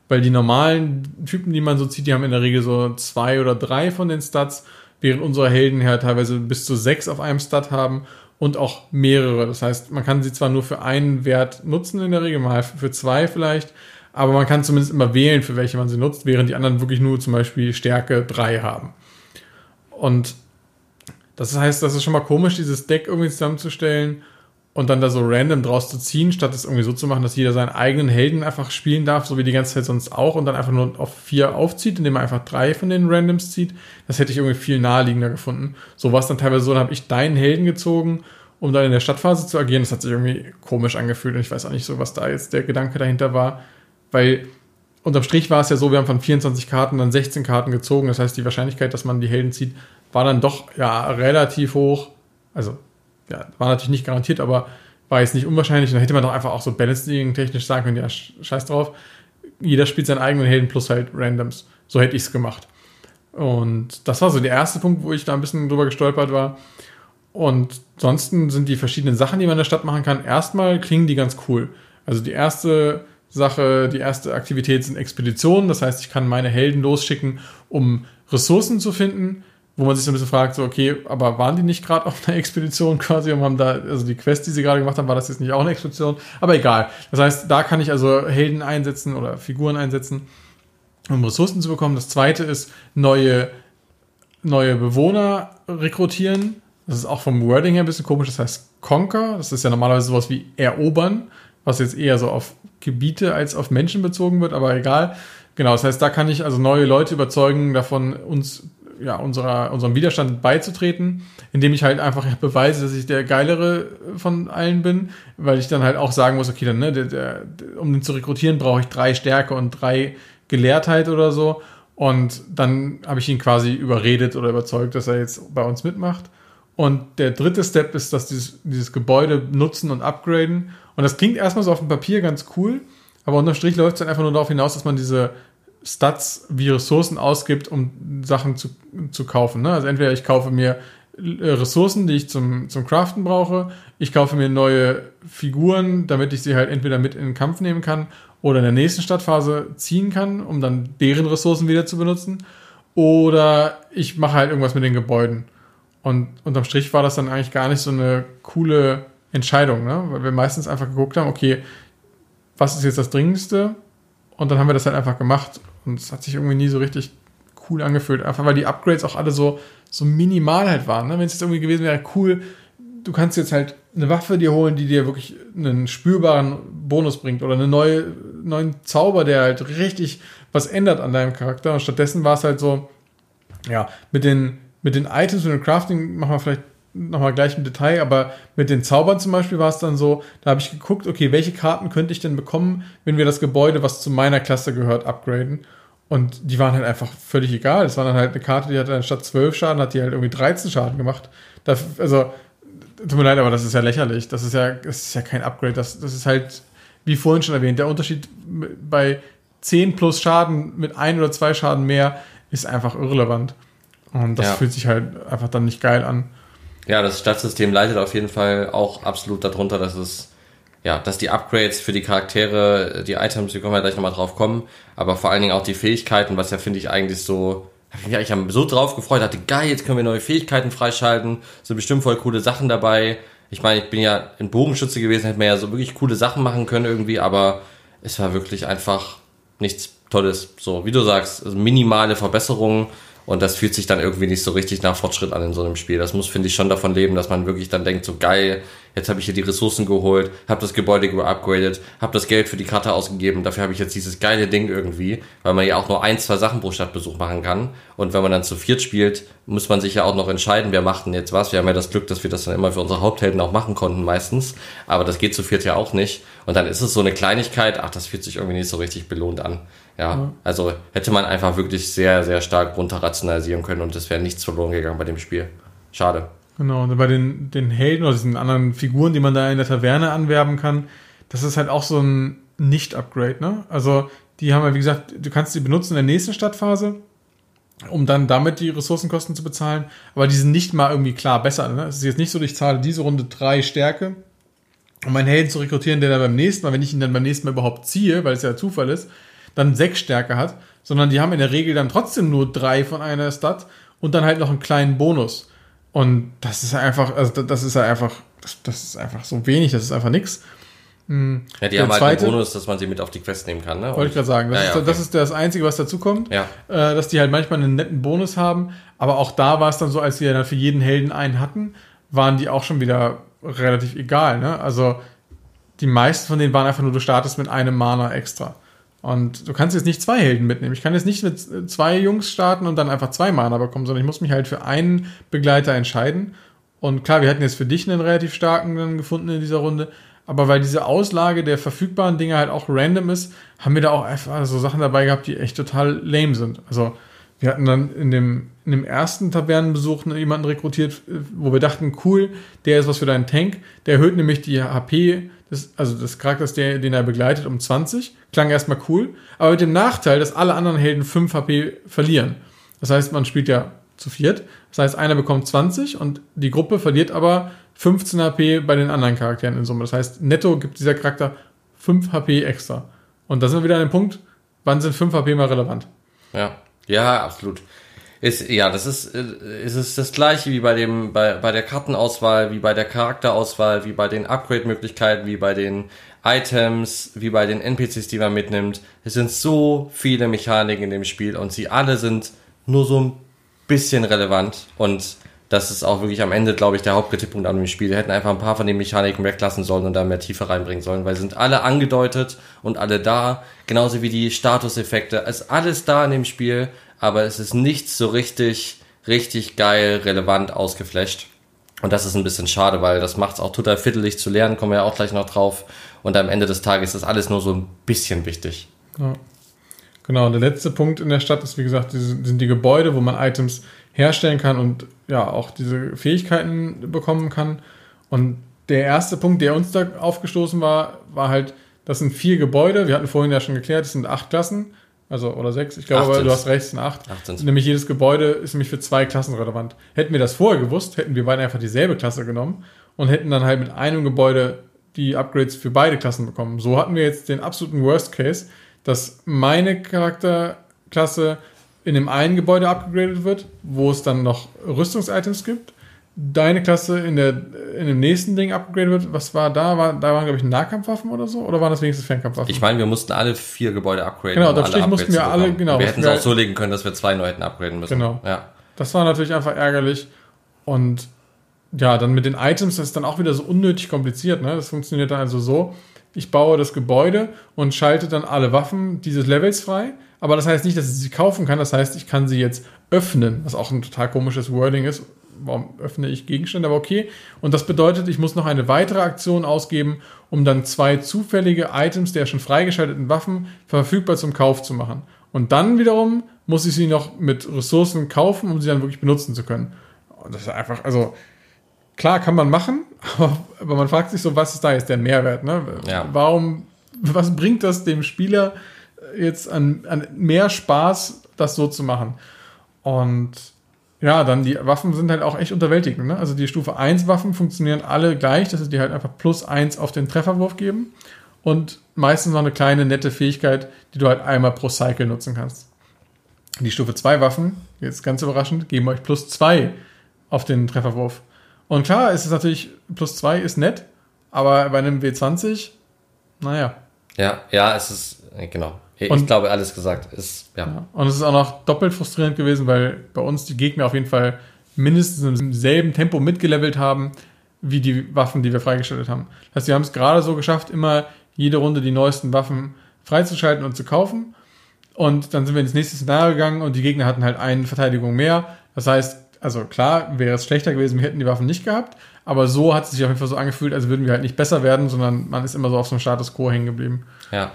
weil die normalen Typen, die man so zieht, die haben in der Regel so zwei oder drei von den Stats, während unsere Helden ja teilweise bis zu sechs auf einem Stat haben und auch mehrere. Das heißt, man kann sie zwar nur für einen Wert nutzen in der Regel, mal für zwei vielleicht, aber man kann zumindest immer wählen, für welche man sie nutzt, während die anderen wirklich nur zum Beispiel Stärke 3 haben. Und das heißt, das ist schon mal komisch, dieses Deck irgendwie zusammenzustellen und dann da so random draus zu ziehen, statt es irgendwie so zu machen, dass jeder seinen eigenen Helden einfach spielen darf, so wie die ganze Zeit sonst auch, und dann einfach nur auf vier aufzieht, indem er einfach drei von den Randoms zieht. Das hätte ich irgendwie viel naheliegender gefunden. So war es dann teilweise so, dann habe ich deinen Helden gezogen um dann in der Stadtphase zu agieren. Das hat sich irgendwie komisch angefühlt und ich weiß auch nicht so, was da jetzt der Gedanke dahinter war, weil unterm Strich war es ja so, wir haben von 24 Karten dann 16 Karten gezogen. Das heißt, die Wahrscheinlichkeit, dass man die Helden zieht, war dann doch ja relativ hoch. Also, ja, war natürlich nicht garantiert, aber war jetzt nicht unwahrscheinlich. Und dann hätte man doch einfach auch so Balancing technisch sagen können, ja, scheiß drauf. Jeder spielt seinen eigenen Helden plus halt Randoms. So hätte ich es gemacht. Und das war so der erste Punkt, wo ich da ein bisschen drüber gestolpert war. Und ansonsten sind die verschiedenen Sachen, die man in der Stadt machen kann, erstmal klingen die ganz cool. Also die erste Sache, die erste Aktivität sind Expeditionen. Das heißt, ich kann meine Helden losschicken, um Ressourcen zu finden, wo man sich so ein bisschen fragt, so, okay, aber waren die nicht gerade auf einer Expedition quasi und haben da, also die Quest, die sie gerade gemacht haben, war das jetzt nicht auch eine Expedition? Aber egal. Das heißt, da kann ich also Helden einsetzen oder Figuren einsetzen, um Ressourcen zu bekommen. Das zweite ist neue, neue Bewohner rekrutieren. Das ist auch vom Wording her ein bisschen komisch. Das heißt Conquer. Das ist ja normalerweise sowas wie erobern, was jetzt eher so auf Gebiete als auf Menschen bezogen wird, aber egal. Genau, das heißt, da kann ich also neue Leute überzeugen, davon uns ja, unserer, unserem Widerstand beizutreten, indem ich halt einfach beweise, dass ich der geilere von allen bin, weil ich dann halt auch sagen muss, okay, dann, ne, der, der, um den zu rekrutieren, brauche ich drei Stärke und drei Gelehrtheit oder so. Und dann habe ich ihn quasi überredet oder überzeugt, dass er jetzt bei uns mitmacht. Und der dritte Step ist, dass dieses, dieses Gebäude nutzen und upgraden. Und das klingt erstmal so auf dem Papier ganz cool, aber unterm Strich läuft es dann einfach nur darauf hinaus, dass man diese Stats wie Ressourcen ausgibt, um Sachen zu, zu kaufen. Ne? Also entweder ich kaufe mir äh, Ressourcen, die ich zum, zum Craften brauche, ich kaufe mir neue Figuren, damit ich sie halt entweder mit in den Kampf nehmen kann oder in der nächsten Stadtphase ziehen kann, um dann deren Ressourcen wieder zu benutzen. Oder ich mache halt irgendwas mit den Gebäuden. Und unterm Strich war das dann eigentlich gar nicht so eine coole Entscheidung, ne? weil wir meistens einfach geguckt haben, okay, was ist jetzt das Dringendste? Und dann haben wir das halt einfach gemacht. Und es hat sich irgendwie nie so richtig cool angefühlt. Einfach weil die Upgrades auch alle so, so minimal halt waren. Ne? Wenn es jetzt irgendwie gewesen wäre, cool, du kannst jetzt halt eine Waffe dir holen, die dir wirklich einen spürbaren Bonus bringt oder einen neue, neuen Zauber, der halt richtig was ändert an deinem Charakter. Und stattdessen war es halt so, ja, mit den, mit den Items und dem Crafting machen wir vielleicht nochmal gleich im Detail, aber mit den Zaubern zum Beispiel war es dann so, da habe ich geguckt, okay, welche Karten könnte ich denn bekommen, wenn wir das Gebäude, was zu meiner Klasse gehört, upgraden. Und die waren halt einfach völlig egal. Es war dann halt eine Karte, die hat dann statt 12 Schaden, hat die halt irgendwie 13 Schaden gemacht. Das, also, tut mir leid, aber das ist ja lächerlich. Das ist ja, das ist ja kein Upgrade. Das, das ist halt, wie vorhin schon erwähnt, der Unterschied bei 10 plus Schaden mit ein oder zwei Schaden mehr ist einfach irrelevant. Und das ja. fühlt sich halt einfach dann nicht geil an. Ja, das Stadtsystem leidet auf jeden Fall auch absolut darunter, dass es ja, dass die Upgrades für die Charaktere, die Items, wir können ja gleich nochmal drauf kommen, aber vor allen Dingen auch die Fähigkeiten, was ja finde ich eigentlich so, ja, ich habe mich so drauf gefreut, dachte, geil, jetzt können wir neue Fähigkeiten freischalten, sind bestimmt voll coole Sachen dabei. Ich meine, ich bin ja ein Bogenschütze gewesen, hätte man ja so wirklich coole Sachen machen können irgendwie, aber es war wirklich einfach nichts Tolles. So, wie du sagst, also minimale Verbesserungen und das fühlt sich dann irgendwie nicht so richtig nach Fortschritt an in so einem Spiel. Das muss, finde ich, schon davon leben, dass man wirklich dann denkt, so geil, jetzt habe ich hier die Ressourcen geholt, habe das Gebäude geupgradet, habe das Geld für die Karte ausgegeben, dafür habe ich jetzt dieses geile Ding irgendwie, weil man ja auch nur ein, zwei Sachen pro Stadtbesuch machen kann. Und wenn man dann zu viert spielt, muss man sich ja auch noch entscheiden, wer macht denn jetzt was. Wir haben ja das Glück, dass wir das dann immer für unsere Haupthelden auch machen konnten meistens. Aber das geht zu viert ja auch nicht. Und dann ist es so eine Kleinigkeit, ach, das fühlt sich irgendwie nicht so richtig belohnt an. Ja, ja. also hätte man einfach wirklich sehr, sehr stark runter rationalisieren können und es wäre nichts verloren gegangen bei dem Spiel. Schade. Genau, und bei den, den Helden oder diesen anderen Figuren, die man da in der Taverne anwerben kann, das ist halt auch so ein Nicht-Upgrade, ne? Also, die haben ja, wie gesagt, du kannst sie benutzen in der nächsten Stadtphase, um dann damit die Ressourcenkosten zu bezahlen, aber die sind nicht mal irgendwie klar besser, ne? Es ist jetzt nicht so, ich zahle diese Runde drei Stärke, um meinen Helden zu rekrutieren, der dann beim nächsten Mal, wenn ich ihn dann beim nächsten Mal überhaupt ziehe, weil es ja Zufall ist, dann sechs Stärke hat, sondern die haben in der Regel dann trotzdem nur drei von einer Stat und dann halt noch einen kleinen Bonus. Und das ist einfach, also das ist ja einfach, das, ist einfach so wenig, das ist einfach nix. Hm. Ja, die Der haben halt zweite, den Bonus, dass man sie mit auf die Quest nehmen kann, ne? Wollte ich gerade sagen. Das, ja, ja, okay. ist, das ist das Einzige, was dazu kommt. Ja. Äh, dass die halt manchmal einen netten Bonus haben. Aber auch da war es dann so, als ja dann für jeden Helden einen hatten, waren die auch schon wieder relativ egal, ne? Also die meisten von denen waren einfach nur, du startest mit einem Mana extra. Und du kannst jetzt nicht zwei Helden mitnehmen. Ich kann jetzt nicht mit zwei Jungs starten und dann einfach zwei Mana bekommen, sondern ich muss mich halt für einen Begleiter entscheiden. Und klar, wir hatten jetzt für dich einen relativ starken dann gefunden in dieser Runde. Aber weil diese Auslage der verfügbaren Dinge halt auch random ist, haben wir da auch einfach so Sachen dabei gehabt, die echt total lame sind. Also wir hatten dann in dem, in dem ersten Tavernenbesuch jemanden rekrutiert, wo wir dachten, cool, der ist was für deinen Tank. Der erhöht nämlich die HP, des, also des Charakters, der, den er begleitet, um 20. Klang erstmal cool. Aber mit dem Nachteil, dass alle anderen Helden 5 HP verlieren. Das heißt, man spielt ja zu viert. Das heißt, einer bekommt 20 und die Gruppe verliert aber 15 HP bei den anderen Charakteren in Summe. Das heißt, netto gibt dieser Charakter 5 HP extra. Und da sind wir wieder an dem Punkt, wann sind 5 HP mal relevant? Ja, ja, absolut. Ist, ja, das ist, äh, ist es das gleiche wie bei dem, bei, bei der Kartenauswahl, wie bei der Charakterauswahl, wie bei den Upgrade-Möglichkeiten, wie bei den Items, wie bei den NPCs, die man mitnimmt. Es sind so viele Mechaniken in dem Spiel und sie alle sind nur so ein bisschen relevant und das ist auch wirklich am Ende, glaube ich, der Hauptkritikpunkt an dem Spiel. Die hätten einfach ein paar von den Mechaniken weglassen sollen und da mehr Tiefe reinbringen sollen, weil sind alle angedeutet und alle da, genauso wie die Statuseffekte. Es ist alles da in dem Spiel, aber es ist nichts so richtig, richtig geil, relevant ausgeflasht. Und das ist ein bisschen schade, weil das macht es auch total fiddelig zu lernen, kommen wir ja auch gleich noch drauf. Und am Ende des Tages ist alles nur so ein bisschen wichtig. Ja. Genau, und der letzte Punkt in der Stadt ist, wie gesagt, sind die Gebäude, wo man Items herstellen kann und ja, auch diese Fähigkeiten bekommen kann. Und der erste Punkt, der uns da aufgestoßen war, war halt, das sind vier Gebäude. Wir hatten vorhin ja schon geklärt, es sind acht Klassen. Also, oder sechs. Ich glaube, aber du hast recht, sind acht. acht sind's. Nämlich jedes Gebäude ist nämlich für zwei Klassen relevant. Hätten wir das vorher gewusst, hätten wir beide einfach dieselbe Klasse genommen und hätten dann halt mit einem Gebäude die Upgrades für beide Klassen bekommen. So hatten wir jetzt den absoluten Worst Case, dass meine Charakterklasse in dem einen Gebäude abgegradet wird, wo es dann noch Rüstungsitems gibt. Deine Klasse in, der, in dem nächsten Ding abgegradet wird. Was war da? War, da waren, glaube ich, Nahkampfwaffen oder so? Oder waren das wenigstens Fernkampfwaffen? Ich meine, wir mussten alle vier Gebäude upgraden. Genau, da um mussten wir alle, genau. Wir hätten es auch so legen können, dass wir zwei neu hätten upgraden müssen. Genau. Ja. Das war natürlich einfach ärgerlich. Und ja, dann mit den Items, das ist dann auch wieder so unnötig kompliziert. Ne? Das funktioniert dann also so, ich baue das Gebäude und schalte dann alle Waffen dieses Levels frei. Aber das heißt nicht, dass ich sie kaufen kann. Das heißt, ich kann sie jetzt öffnen, was auch ein total komisches Wording ist. Warum öffne ich Gegenstände? Aber okay. Und das bedeutet, ich muss noch eine weitere Aktion ausgeben, um dann zwei zufällige Items der schon freigeschalteten Waffen verfügbar zum Kauf zu machen. Und dann wiederum muss ich sie noch mit Ressourcen kaufen, um sie dann wirklich benutzen zu können. Und das ist einfach, also klar kann man machen, aber man fragt sich so, was ist da jetzt der Mehrwert? Ne? Ja. Warum, was bringt das dem Spieler jetzt an, an mehr Spaß, das so zu machen? Und ja, dann die Waffen sind halt auch echt unterwältigend. Ne? Also die Stufe 1 Waffen funktionieren alle gleich, dass sie dir halt einfach plus 1 auf den Trefferwurf geben und meistens noch eine kleine nette Fähigkeit, die du halt einmal pro Cycle nutzen kannst. Die Stufe 2 Waffen, jetzt ganz überraschend, geben euch plus 2 auf den Trefferwurf. Und klar, ist es natürlich, plus zwei ist nett, aber bei einem W20, naja. Ja, ja, es ist, äh, genau. Ich und, glaube, alles gesagt ist, ja. ja. Und es ist auch noch doppelt frustrierend gewesen, weil bei uns die Gegner auf jeden Fall mindestens im selben Tempo mitgelevelt haben, wie die Waffen, die wir freigeschaltet haben. Das heißt, wir haben es gerade so geschafft, immer jede Runde die neuesten Waffen freizuschalten und zu kaufen. Und dann sind wir ins nächste Szenario gegangen und die Gegner hatten halt eine Verteidigung mehr. Das heißt, also klar, wäre es schlechter gewesen, wir hätten die Waffen nicht gehabt, aber so hat es sich auf jeden Fall so angefühlt, als würden wir halt nicht besser werden, sondern man ist immer so auf so einem Status Quo hängen geblieben. Ja.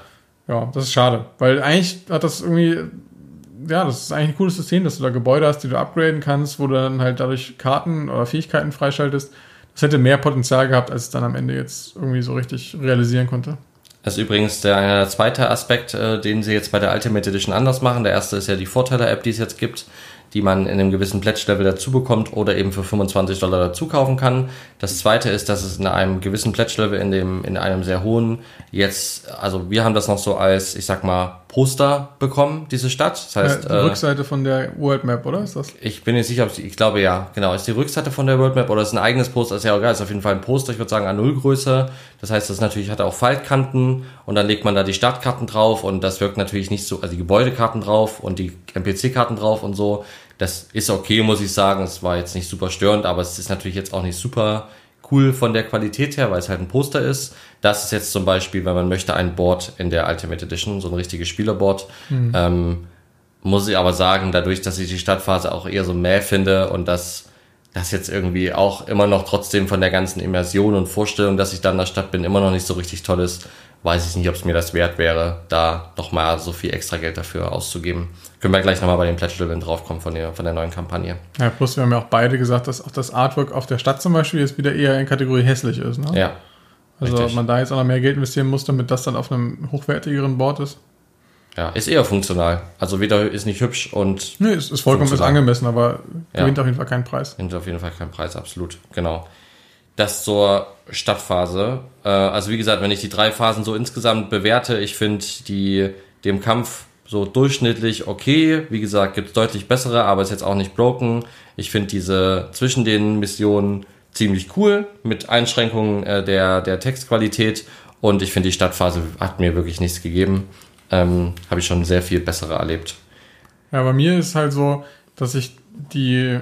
Ja, das ist schade, weil eigentlich hat das irgendwie, ja, das ist eigentlich ein cooles System, dass du da Gebäude hast, die du upgraden kannst, wo du dann halt dadurch Karten oder Fähigkeiten freischaltest. Das hätte mehr Potenzial gehabt, als es dann am Ende jetzt irgendwie so richtig realisieren konnte. Das ist übrigens der, der zweite Aspekt, äh, den sie jetzt bei der Ultimate Edition anders machen. Der erste ist ja die Vorteile-App, die es jetzt gibt die man in einem gewissen Pledge-Level dazu bekommt oder eben für 25 Dollar dazu kaufen kann. Das zweite ist, dass es in einem gewissen Pledge-Level in dem, in einem sehr hohen jetzt, also wir haben das noch so als, ich sag mal, Poster bekommen, diese Stadt. Das heißt, ja, die äh, Rückseite von der World Map, oder? Ist das? Ich bin nicht sicher, ob sie, ich glaube ja, genau. Ist die Rückseite von der World Map oder ist ein eigenes Poster? Ist ja egal, ist auf jeden Fall ein Poster, ich würde sagen, an Nullgröße. Das heißt, das natürlich hat auch Faltkanten und dann legt man da die Stadtkarten drauf und das wirkt natürlich nicht so, also die Gebäudekarten drauf und die NPC-Karten drauf und so. Das ist okay, muss ich sagen. Es war jetzt nicht super störend, aber es ist natürlich jetzt auch nicht super cool von der Qualität her, weil es halt ein Poster ist. Das ist jetzt zum Beispiel, wenn man möchte, ein Board in der Ultimate Edition, so ein richtiges Spielerboard. Mhm. Ähm, muss ich aber sagen, dadurch, dass ich die Stadtphase auch eher so mäh finde und dass das jetzt irgendwie auch immer noch trotzdem von der ganzen Immersion und Vorstellung, dass ich da in der Stadt bin, immer noch nicht so richtig toll ist, weiß ich nicht, ob es mir das wert wäre, da nochmal so viel extra Geld dafür auszugeben. Können wir gleich nochmal bei dem Pledge Level draufkommen von der, von der neuen Kampagne. Ja, plus wir haben ja auch beide gesagt, dass auch das Artwork auf der Stadt zum Beispiel jetzt wieder eher in Kategorie hässlich ist. Ne? Ja. Also richtig. ob man da jetzt auch noch mehr Geld investieren muss, damit das dann auf einem hochwertigeren Board ist. Ja, ist eher funktional. Also weder ist nicht hübsch und Nee, es ist vollkommen ist angemessen, aber Ja. gewinnt auf jeden Fall keinen Preis. nimmt auf jeden Fall keinen Preis, absolut. Genau. Das zur Stadtphase. Äh, also wie gesagt, wenn ich die drei Phasen so insgesamt bewerte, ich finde die dem Kampf so durchschnittlich okay. Wie gesagt, gibt es deutlich bessere, aber ist jetzt auch nicht broken. Ich finde diese zwischen den Missionen ziemlich cool mit Einschränkungen äh, der, der Textqualität und ich finde die Stadtphase hat mir wirklich nichts gegeben. Ähm, Habe ich schon sehr viel bessere erlebt. Ja, bei mir ist halt so, dass ich die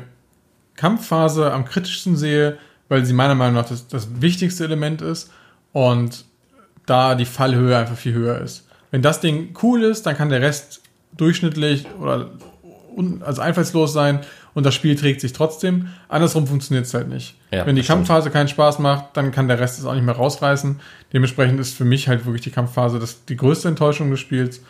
Kampfphase am kritischsten sehe, weil sie meiner Meinung nach das, das wichtigste Element ist und da die Fallhöhe einfach viel höher ist. Wenn das Ding cool ist, dann kann der Rest durchschnittlich oder un, also einfallslos sein und das Spiel trägt sich trotzdem. Andersrum funktioniert es halt nicht. Ja, Wenn die stimmt. Kampfphase keinen Spaß macht, dann kann der Rest es auch nicht mehr rausreißen. Dementsprechend ist für mich halt wirklich die Kampfphase das, die größte Enttäuschung des Spiels.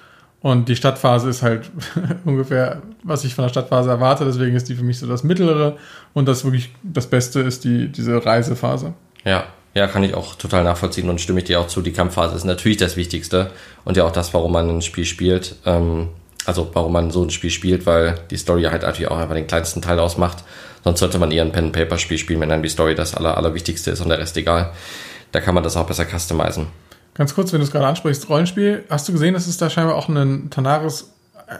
Und die Stadtphase ist halt ungefähr, was ich von der Stadtphase erwarte. Deswegen ist die für mich so das Mittlere. Und das wirklich das Beste ist die, diese Reisephase. Ja, ja, kann ich auch total nachvollziehen und stimme ich dir auch zu. Die Kampfphase ist natürlich das Wichtigste und ja auch das, warum man ein Spiel spielt. Ähm, also warum man so ein Spiel spielt, weil die Story halt natürlich auch einfach den kleinsten Teil ausmacht. Sonst sollte man eher ein Pen-Paper-Spiel spielen, wenn dann die Story das aller, allerwichtigste ist und der Rest egal. Da kann man das auch besser customizen. Ganz kurz, wenn du es gerade ansprichst, Rollenspiel. Hast du gesehen, dass es da scheinbar auch einen Tanaris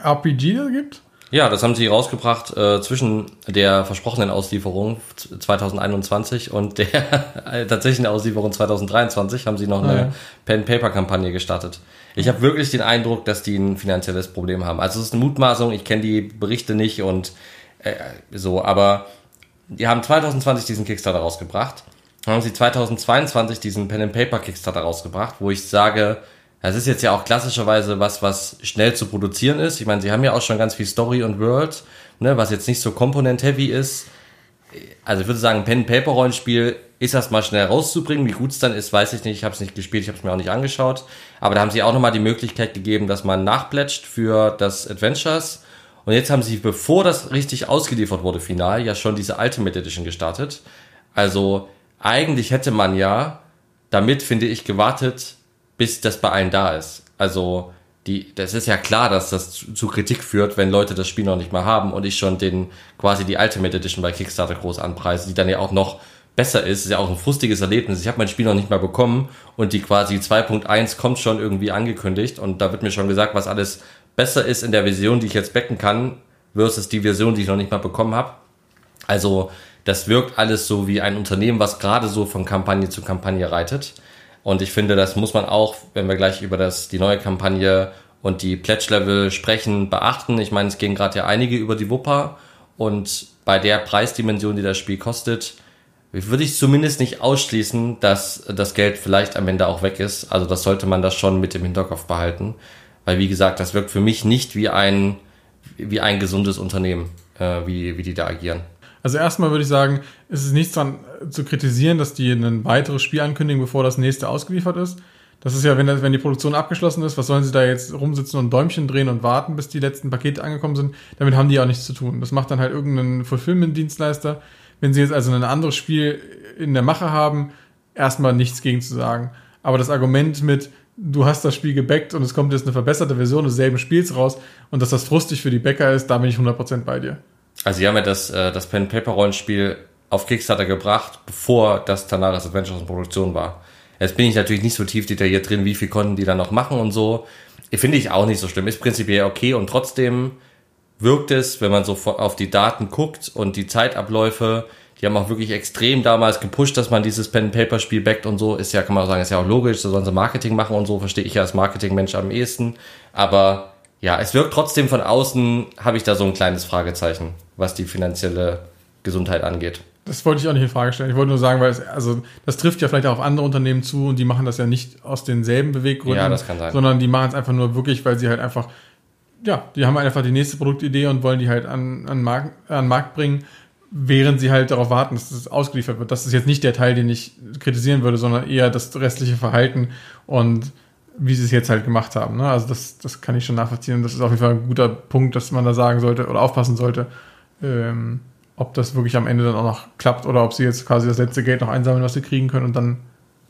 RPG gibt? Ja, das haben sie rausgebracht äh, zwischen der versprochenen Auslieferung 2021 und der tatsächlichen Auslieferung 2023 haben sie noch eine Ah, ja. Pen-Paper-Kampagne gestartet. Ich habe wirklich den Eindruck, dass die ein finanzielles Problem haben. Also es ist eine Mutmaßung, ich kenne die Berichte nicht und äh, so, aber die haben 2020 diesen Kickstarter rausgebracht. Haben sie 2022 diesen Pen and Paper Kickstarter rausgebracht, wo ich sage, das ist jetzt ja auch klassischerweise was, was schnell zu produzieren ist. Ich meine, sie haben ja auch schon ganz viel Story und World, ne, was jetzt nicht so Component-heavy ist. Also ich würde sagen, Pen-Paper-Rollenspiel ist erstmal schnell rauszubringen. Wie gut es dann ist, weiß ich nicht. Ich habe es nicht gespielt, ich habe es mir auch nicht angeschaut. Aber da haben sie auch nochmal die Möglichkeit gegeben, dass man nachplätscht für das Adventures. Und jetzt haben sie, bevor das richtig ausgeliefert wurde, final, ja schon diese Ultimate Edition gestartet. Also eigentlich hätte man ja damit, finde ich, gewartet, bis das bei allen da ist. Also die, das ist ja klar, dass das zu, zu Kritik führt, wenn Leute das Spiel noch nicht mal haben und ich schon den quasi die Ultimate Edition bei Kickstarter groß anpreise, die dann ja auch noch besser ist. Ist ja auch ein frustiges Erlebnis. Ich habe mein Spiel noch nicht mal bekommen und die quasi 2.1 kommt schon irgendwie angekündigt und da wird mir schon gesagt, was alles besser ist in der Version, die ich jetzt backen kann, versus die Version, die ich noch nicht mal bekommen habe. Also das wirkt alles so wie ein Unternehmen, was gerade so von Kampagne zu Kampagne reitet. Und ich finde, das muss man auch, wenn wir gleich über das, die neue Kampagne und die Pledge-Level sprechen, beachten. Ich meine, es gehen gerade ja einige über die Wupper und bei der Preisdimension, die das Spiel kostet, würde ich zumindest nicht ausschließen, dass das Geld vielleicht am Ende auch weg ist. Also das sollte man das schon mit im Hinterkopf behalten. Weil wie gesagt, das wirkt für mich nicht wie ein, wie ein gesundes Unternehmen, äh, wie, wie die da agieren. Also erstmal würde ich sagen, es ist nichts dran äh, zu kritisieren, dass die ein weiteres Spiel ankündigen, bevor das nächste ausgeliefert ist. Das ist ja, wenn, wenn die Produktion abgeschlossen ist, was sollen sie da jetzt rumsitzen und Däumchen drehen und warten, bis die letzten Pakete angekommen sind? Damit haben die auch nichts zu tun. Das macht dann halt irgendein Fulfillment-Dienstleister. Wenn sie jetzt also ein anderes Spiel in der Mache haben, erstmal nichts gegen zu sagen. Aber das Argument mit, du hast das Spiel gebackt und es kommt jetzt eine verbesserte Version des selben Spiels raus und dass das frustig für die Bäcker ist, da bin ich 100% bei dir. Also sie haben ja das, äh, das Pen-Paper-Rollenspiel auf Kickstarter gebracht, bevor das Tanaris Adventures in Produktion war. Jetzt bin ich natürlich nicht so tief detailliert drin, wie viel konnten die dann noch machen und so. Finde ich auch nicht so schlimm. Ist prinzipiell okay und trotzdem wirkt es, wenn man so auf die Daten guckt und die Zeitabläufe, die haben auch wirklich extrem damals gepusht, dass man dieses Pen-Paper-Spiel backt und so. Ist ja, kann man auch sagen, ist ja auch logisch, da sollen sie Marketing machen und so, verstehe ich ja als Marketingmensch am ehesten. Aber ja, es wirkt trotzdem von außen, habe ich da so ein kleines Fragezeichen, was die finanzielle Gesundheit angeht. Das wollte ich auch nicht in Frage stellen. Ich wollte nur sagen, weil es, also das trifft ja vielleicht auch auf andere Unternehmen zu und die machen das ja nicht aus denselben Beweggründen, Ja, das kann sein. sondern die machen es einfach nur wirklich, weil sie halt einfach, ja, die haben einfach die nächste Produktidee und wollen die halt an, an, Markt, an den Markt bringen. während sie halt darauf warten, dass es ausgeliefert wird. Das ist jetzt nicht der Teil, den ich kritisieren würde, sondern eher das restliche Verhalten und wie sie es jetzt halt gemacht haben. Ne? Also das, das kann ich schon nachvollziehen. Das ist auf jeden Fall ein guter Punkt, dass man da sagen sollte oder aufpassen sollte, ähm, ob das wirklich am Ende dann auch noch klappt oder ob sie jetzt quasi das letzte Geld noch einsammeln, was sie kriegen können und dann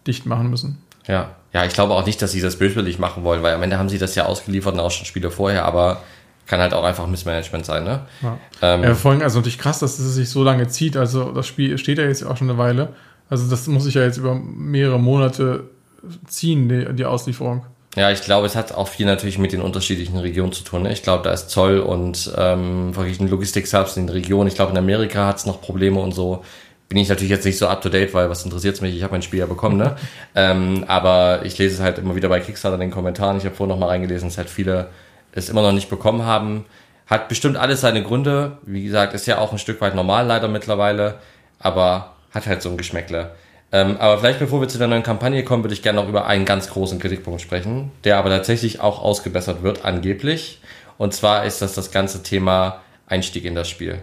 dicht machen müssen. Ja, ja, ich glaube auch nicht, dass sie das böswillig machen wollen, weil am Ende haben sie das ja ausgeliefert und auch schon Spiele vorher, aber kann halt auch einfach Missmanagement sein, ne? Ja, ähm, ja vor allem, also natürlich krass, dass es sich so lange zieht. Also das Spiel steht ja jetzt auch schon eine Weile. Also das muss sich ja jetzt über mehrere Monate ziehen, die, die Auslieferung. Ja, ich glaube, es hat auch viel natürlich mit den unterschiedlichen Regionen zu tun. Ne? Ich glaube, da ist Zoll und ähm, verschiedene Logistik-Hubs in den Regionen. Ich glaube, in Amerika hat es noch Probleme und so. Bin ich natürlich jetzt nicht so up to date, weil was interessiert mich? Ich habe mein Spiel ja bekommen, ne? ähm, aber ich lese es halt immer wieder bei Kickstarter in den Kommentaren. Ich habe vorhin noch mal reingelesen, es halt viele es immer noch nicht bekommen haben. Hat bestimmt alles seine Gründe. Wie gesagt, ist ja auch ein Stück weit normal leider mittlerweile, aber hat halt so ein Geschmäckle. Ähm, aber vielleicht bevor wir zu der neuen Kampagne kommen, würde ich gerne noch über einen ganz großen Kritikpunkt sprechen, der aber tatsächlich auch ausgebessert wird, angeblich. Und zwar ist das das ganze Thema Einstieg in das Spiel.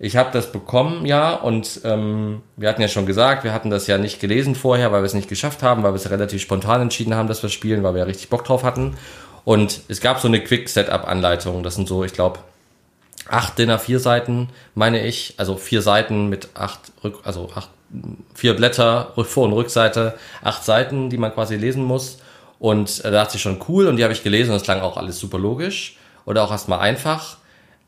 Ich habe das bekommen, ja, und ähm, wir hatten ja schon gesagt, wir hatten das ja nicht gelesen vorher, weil wir es nicht geschafft haben, weil wir es relativ spontan entschieden haben, dass wir spielen, weil wir ja richtig Bock drauf hatten. Und es gab so eine Quick-Setup-Anleitung. Das sind so, ich glaube, acht DIN A4 Seiten, meine ich. Also vier Seiten mit acht, Rück, also acht, vier Blätter, Vor- und Rückseite, acht Seiten, die man quasi lesen muss. Und äh, da dachte ich schon cool und die habe ich gelesen und es klang auch alles super logisch oder auch erstmal einfach.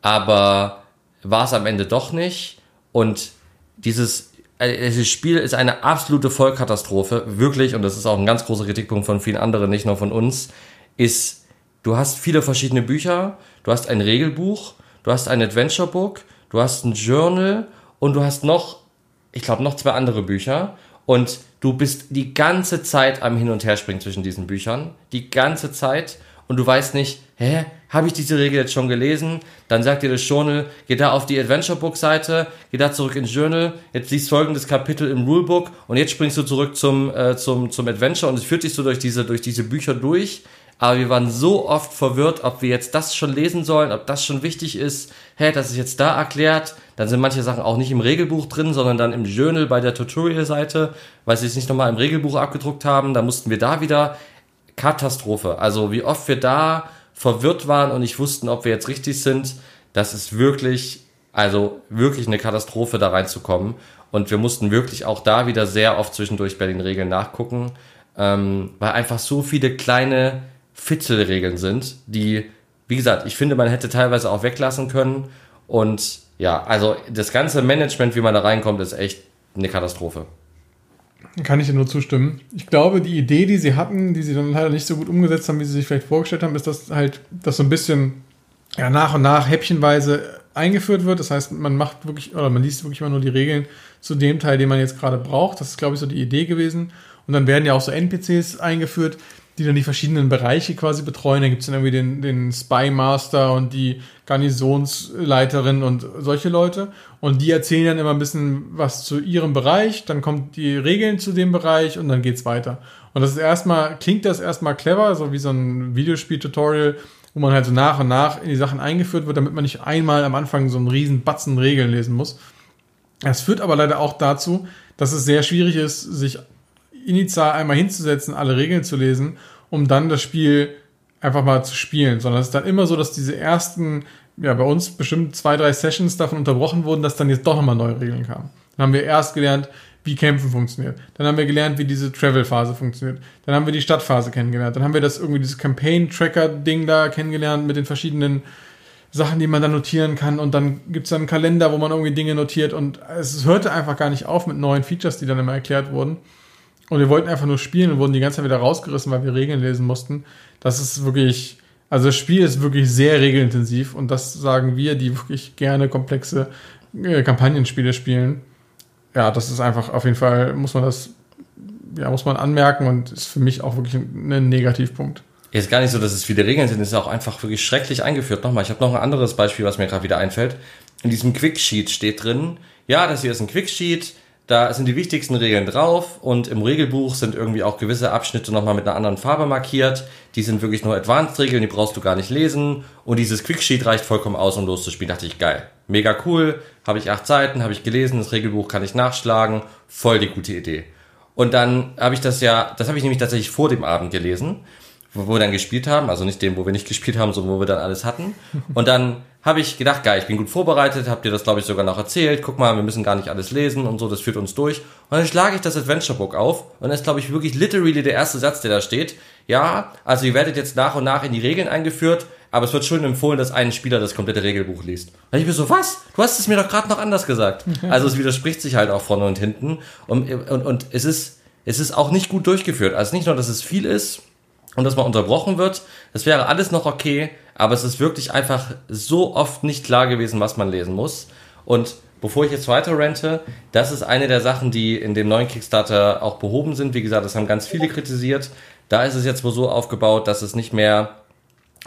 Aber war es am Ende doch nicht. Und dieses, äh, dieses Spiel ist eine absolute Vollkatastrophe, wirklich, und das ist auch ein ganz großer Kritikpunkt von vielen anderen, nicht nur von uns, ist du hast viele verschiedene Bücher, du hast ein Regelbuch, du hast ein Adventure Book, du hast ein Journal und du hast noch, ich glaube, noch zwei andere Bücher. Und du bist die ganze Zeit am Hin und Her springen zwischen diesen Büchern, die ganze Zeit. Und du weißt nicht, hä, habe ich diese Regel jetzt schon gelesen? Dann sagt dir das Journal, geh da auf die Adventure Book Seite, geh da zurück ins Journal, jetzt liest folgendes Kapitel im Rulebook und jetzt springst du zurück zum, äh, zum, zum Adventure und es führt dich so durch diese, durch diese Bücher durch aber wir waren so oft verwirrt, ob wir jetzt das schon lesen sollen, ob das schon wichtig ist. Hä, das ist jetzt da erklärt. Dann sind manche Sachen auch nicht im Regelbuch drin, sondern dann im Journal bei der Tutorial-Seite, weil sie es nicht nochmal im Regelbuch abgedruckt haben. Da mussten wir da wieder Katastrophe. Also wie oft wir da verwirrt waren und nicht wussten, ob wir jetzt richtig sind. Das ist wirklich, also wirklich eine Katastrophe, da reinzukommen. Und wir mussten wirklich auch da wieder sehr oft zwischendurch bei den Regeln nachgucken, ähm, weil einfach so viele kleine Fitzelregeln sind, die, wie gesagt, ich finde, man hätte teilweise auch weglassen können. Und ja, also das ganze Management, wie man da reinkommt, ist echt eine Katastrophe. Kann ich dir nur zustimmen. Ich glaube, die Idee, die sie hatten, die sie dann leider nicht so gut umgesetzt haben, wie sie sich vielleicht vorgestellt haben, ist, dass halt das so ein bisschen ja, nach und nach häppchenweise eingeführt wird. Das heißt, man macht wirklich, oder man liest wirklich immer nur die Regeln zu dem Teil, den man jetzt gerade braucht. Das ist, glaube ich, so die Idee gewesen. Und dann werden ja auch so NPCs eingeführt, die dann die verschiedenen Bereiche quasi betreuen. Da gibt es dann irgendwie den, den Spy Master und die Garnisonsleiterin und solche Leute. Und die erzählen dann immer ein bisschen was zu ihrem Bereich, dann kommt die Regeln zu dem Bereich und dann geht's weiter. Und das ist erstmal, klingt das erstmal clever, so wie so ein Videospiel-Tutorial, wo man halt so nach und nach in die Sachen eingeführt wird, damit man nicht einmal am Anfang so einen riesen Batzen Regeln lesen muss. Das führt aber leider auch dazu, dass es sehr schwierig ist, sich initial einmal hinzusetzen, alle Regeln zu lesen, um dann das Spiel einfach mal zu spielen, sondern es ist dann immer so, dass diese ersten, ja, bei uns bestimmt zwei, drei Sessions davon unterbrochen wurden, dass dann jetzt doch nochmal neue Regeln kamen. Dann haben wir erst gelernt, wie Kämpfen funktioniert. Dann haben wir gelernt, wie diese Travel-Phase funktioniert. Dann haben wir die Stadtphase kennengelernt. Dann haben wir das irgendwie dieses Campaign-Tracker-Ding da kennengelernt mit den verschiedenen Sachen, die man da notieren kann. Und dann gibt's dann einen Kalender, wo man irgendwie Dinge notiert. Und es hörte einfach gar nicht auf mit neuen Features, die dann immer erklärt wurden. Und wir wollten einfach nur spielen und wurden die ganze Zeit wieder rausgerissen, weil wir Regeln lesen mussten. Das ist wirklich, also das Spiel ist wirklich sehr regelintensiv und das sagen wir, die wirklich gerne komplexe äh, Kampagnenspiele spielen. Ja, das ist einfach auf jeden Fall, muss man das, ja, muss man anmerken und ist für mich auch wirklich ein Negativpunkt. Ist gar nicht so, dass es viele Regeln sind, es ist auch einfach wirklich schrecklich eingeführt. Nochmal, ich habe noch ein anderes Beispiel, was mir gerade wieder einfällt. In diesem Quicksheet steht drin, ja, das hier ist ein Quicksheet, da sind die wichtigsten Regeln drauf und im Regelbuch sind irgendwie auch gewisse Abschnitte nochmal mit einer anderen Farbe markiert. Die sind wirklich nur Advanced-Regeln, die brauchst du gar nicht lesen. Und dieses Quicksheet reicht vollkommen aus, um loszuspielen. Dachte ich, geil. Mega cool. Habe ich acht Seiten, habe ich gelesen, das Regelbuch kann ich nachschlagen. Voll die gute Idee. Und dann habe ich das ja, das habe ich nämlich tatsächlich vor dem Abend gelesen, wo wir dann gespielt haben. Also nicht dem, wo wir nicht gespielt haben, sondern wo wir dann alles hatten. Und dann habe ich gedacht, geil, ich bin gut vorbereitet, habt ihr das, glaube ich, sogar noch erzählt. Guck mal, wir müssen gar nicht alles lesen und so, das führt uns durch. Und dann schlage ich das Adventure Book auf und das ist, glaube ich, wirklich literally der erste Satz, der da steht. Ja, also ihr werdet jetzt nach und nach in die Regeln eingeführt, aber es wird schon empfohlen, dass ein Spieler das komplette Regelbuch liest. Da ich mir so, was? Du hast es mir doch gerade noch anders gesagt. Also es widerspricht sich halt auch vorne und hinten. Und, und, und es ist, es ist auch nicht gut durchgeführt. Also nicht nur, dass es viel ist, und dass man unterbrochen wird, das wäre alles noch okay, aber es ist wirklich einfach so oft nicht klar gewesen, was man lesen muss. Und bevor ich jetzt weiter rente, das ist eine der Sachen, die in dem neuen Kickstarter auch behoben sind. Wie gesagt, das haben ganz viele kritisiert. Da ist es jetzt wohl so aufgebaut, dass es nicht mehr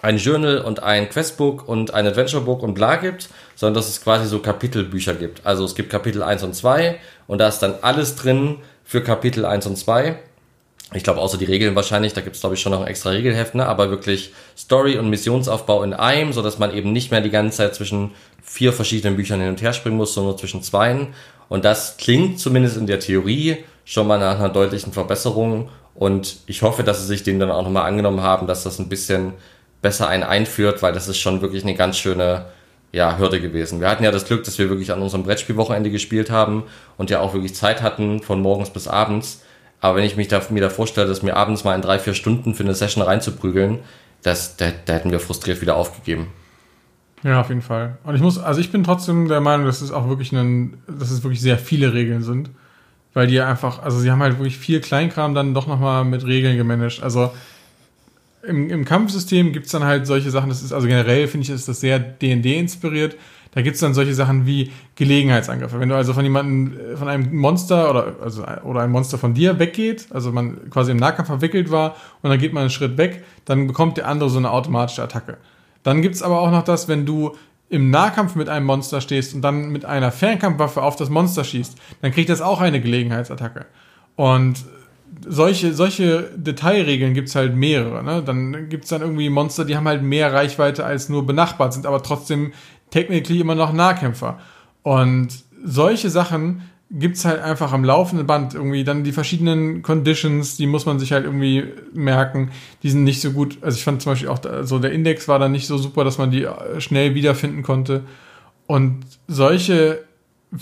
ein Journal und ein Questbook und ein Adventurebook und bla gibt, sondern dass es quasi so Kapitelbücher gibt. Also es gibt Kapitel 1 und 2 und da ist dann alles drin für Kapitel 1 und 2 ich glaube, außer die Regeln wahrscheinlich, da gibt es, glaube ich, schon noch ein extra Regelheft, ne? aber wirklich Story und Missionsaufbau in einem, so dass man eben nicht mehr die ganze Zeit zwischen vier verschiedenen Büchern hin und her springen muss, sondern zwischen zweien. Und das klingt zumindest in der Theorie schon mal nach einer deutlichen Verbesserung. Und ich hoffe, dass sie sich dem dann auch nochmal angenommen haben, dass das ein bisschen besser einen einführt, weil das ist schon wirklich eine ganz schöne ja, Hürde gewesen. Wir hatten ja das Glück, dass wir wirklich an unserem Brettspielwochenende gespielt haben und ja auch wirklich Zeit hatten, von morgens bis abends. Aber wenn ich mich da, mir da vorstelle, dass mir abends mal in drei, vier Stunden für eine Session reinzuprügeln, das, da, da hätten wir frustriert wieder aufgegeben. Ja, auf jeden Fall. Und ich muss, also ich bin trotzdem der Meinung, dass es auch wirklich ein, dass es wirklich sehr viele Regeln sind. Weil die einfach, also sie haben halt wirklich viel Kleinkram dann doch nochmal mit Regeln gemanagt. Also im, im Kampfsystem gibt's dann halt solche Sachen, das ist, also generell finde ich, ist das sehr D&D inspiriert. Da gibt's dann solche Sachen wie Gelegenheitsangriffe. Wenn du also von jemandem, äh, von einem Monster oder, also, oder ein Monster von dir weggeht, also man quasi im Nahkampf verwickelt war und dann geht man einen Schritt weg, dann bekommt der andere so eine automatische Attacke. Dann gibt's aber auch noch das, wenn du im Nahkampf mit einem Monster stehst und dann mit einer Fernkampfwaffe auf das Monster schießt, dann kriegt das auch eine Gelegenheitsattacke. Und solche, solche Detailregeln gibt's halt mehrere. Ne? Dann gibt's dann irgendwie Monster, die haben halt mehr Reichweite als nur benachbart, sind aber trotzdem technically immer noch Nahkämpfer. Und solche Sachen gibt's halt einfach am laufenden Band irgendwie dann die verschiedenen Conditions, die muss man sich halt irgendwie merken. Die sind nicht so gut. Also ich fand zum Beispiel auch so der Index war dann nicht so super, dass man die äh, schnell wiederfinden konnte. Und solche,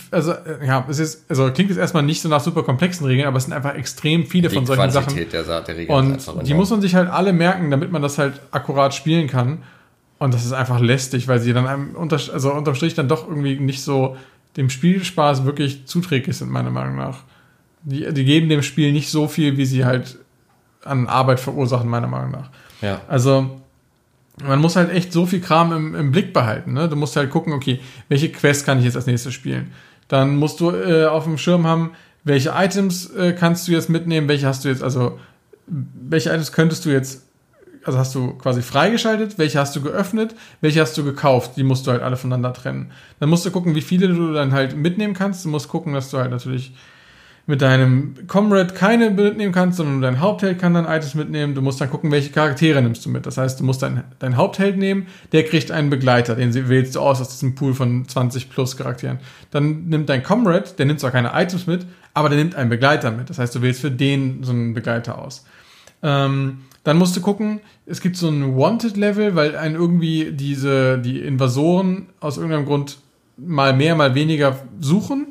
also äh, ja, es ist, also klingt jetzt erstmal nicht so nach super komplexen Regeln, aber es sind einfach extrem viele die von solchen Quantität Sachen. Der, der Regeln und die muss man sich halt alle merken, damit man das halt akkurat spielen kann. Und das ist einfach lästig, weil sie dann einem unter, also unterm Strich dann doch irgendwie nicht so dem Spielspaß wirklich zuträglich sind, meiner Meinung nach. Die, die geben dem Spiel nicht so viel, wie sie halt an Arbeit verursachen, meiner Meinung nach. Ja. Also, man muss halt echt so viel Kram im, im Blick behalten. Ne? Du musst halt gucken, okay, welche Quest kann ich jetzt als nächstes spielen? Dann musst du äh, auf dem Schirm haben, welche Items äh, kannst du jetzt mitnehmen, welche hast du jetzt, also welche Items könntest du jetzt also hast du quasi freigeschaltet, welche hast du geöffnet, welche hast du gekauft, die musst du halt alle voneinander trennen. Dann musst du gucken, wie viele du dann halt mitnehmen kannst. Du musst gucken, dass du halt natürlich mit deinem Comrade keine mitnehmen kannst, sondern dein Hauptheld kann dann Items mitnehmen. Du musst dann gucken, welche Charaktere nimmst du mit. Das heißt, du musst deinen dein Hauptheld nehmen, der kriegt einen Begleiter, den wählst du aus aus diesem Pool von 20 plus Charakteren. Dann nimmt dein Comrade, der nimmt zwar keine Items mit, aber der nimmt einen Begleiter mit. Das heißt, du wählst für den so einen Begleiter aus. Ähm, dann musst du gucken, es gibt so ein Wanted-Level, weil ein irgendwie diese, die Invasoren aus irgendeinem Grund mal mehr, mal weniger suchen.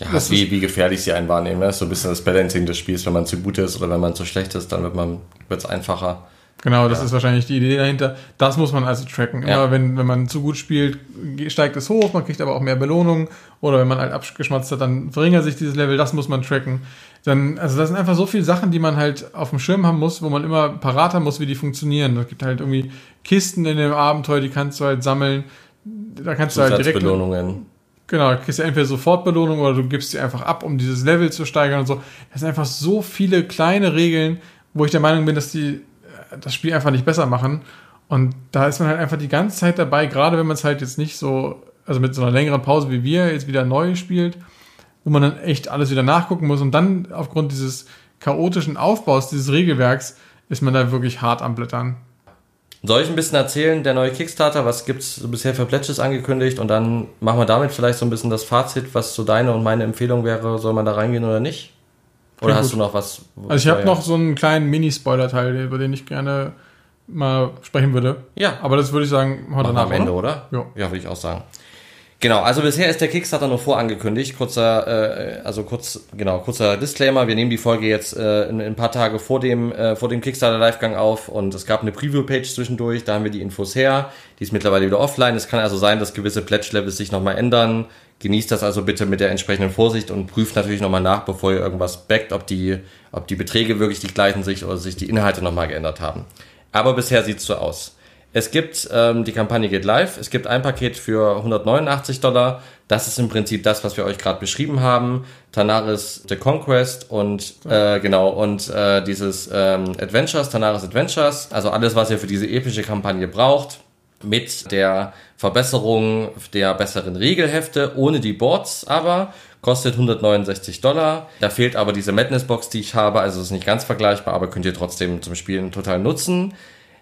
Ja, das wie, wie gefährlich sie einen wahrnehmen. Das ne? ist so ein bisschen das Balancing des Spiels. Wenn man zu gut ist oder wenn man zu schlecht ist, dann wird man wird's einfacher. Genau, das ja. ist wahrscheinlich die Idee dahinter. Das muss man also tracken. Immer ja. wenn, wenn man zu gut spielt, steigt es hoch, man kriegt aber auch mehr Belohnung. Oder wenn man halt abgeschmatzt hat, dann verringert sich dieses Level, das muss man tracken. Dann, also das sind einfach so viele Sachen, die man halt auf dem Schirm haben muss, wo man immer parat haben muss, wie die funktionieren. Es gibt halt irgendwie Kisten in dem Abenteuer, die kannst du halt sammeln. Da kannst du halt direkt. Belohnungen. Genau, kriegst du entweder sofort Belohnung oder du gibst sie einfach ab, um dieses Level zu steigern und so. Das sind einfach so viele kleine Regeln, wo ich der Meinung bin, dass die das Spiel einfach nicht besser machen. Und da ist man halt einfach die ganze Zeit dabei, gerade wenn man es halt jetzt nicht so, also mit so einer längeren Pause wie wir jetzt wieder neu spielt, wo man dann echt alles wieder nachgucken muss. Und dann aufgrund dieses chaotischen Aufbaus dieses Regelwerks ist man da wirklich hart am Blättern. Soll ich ein bisschen erzählen, der neue Kickstarter, was gibt's bisher für Pledges angekündigt und dann machen wir damit vielleicht so ein bisschen das Fazit, was so deine und meine Empfehlung wäre, soll man da reingehen oder nicht? Oder hast gut. du noch was? Also ich habe noch so einen kleinen Mini-Spoiler-Teil, über den ich gerne mal sprechen würde. Ja. Aber das würde ich sagen, heute danach, am Ende, oder? Ja. Ja, würde ich auch sagen. Genau, also bisher ist der Kickstarter nur vorangekündigt. Kurzer, äh, also kurz, genau, kurzer Disclaimer. Wir nehmen die Folge jetzt äh, in, in ein paar Tage vor dem, äh, vor dem Kickstarter Livegang auf und es gab eine Preview-Page zwischendurch. Da haben wir die Infos her. Die ist mittlerweile wieder offline. Es kann also sein, dass gewisse Pledge-Levels sich nochmal ändern. Genießt das also bitte mit der entsprechenden Vorsicht und prüft natürlich nochmal nach, bevor ihr irgendwas backt, ob die, ob die Beträge wirklich die gleichen sich oder sich die Inhalte nochmal geändert haben. Aber bisher sieht's so aus. Es gibt, ähm, die Kampagne geht live. Es gibt ein Paket für 189 Dollar. Das ist im Prinzip das, was wir euch gerade beschrieben haben. Tanaris The Conquest und äh, genau und äh, dieses ähm, Adventures, Tanaris Adventures. Also alles, was ihr für diese epische Kampagne braucht. Mit der Verbesserung der besseren Regelhefte, ohne die Boards aber kostet 169 Dollar. Da fehlt aber diese Madness Box, die ich habe, also ist nicht ganz vergleichbar, aber könnt ihr trotzdem zum Spielen total nutzen.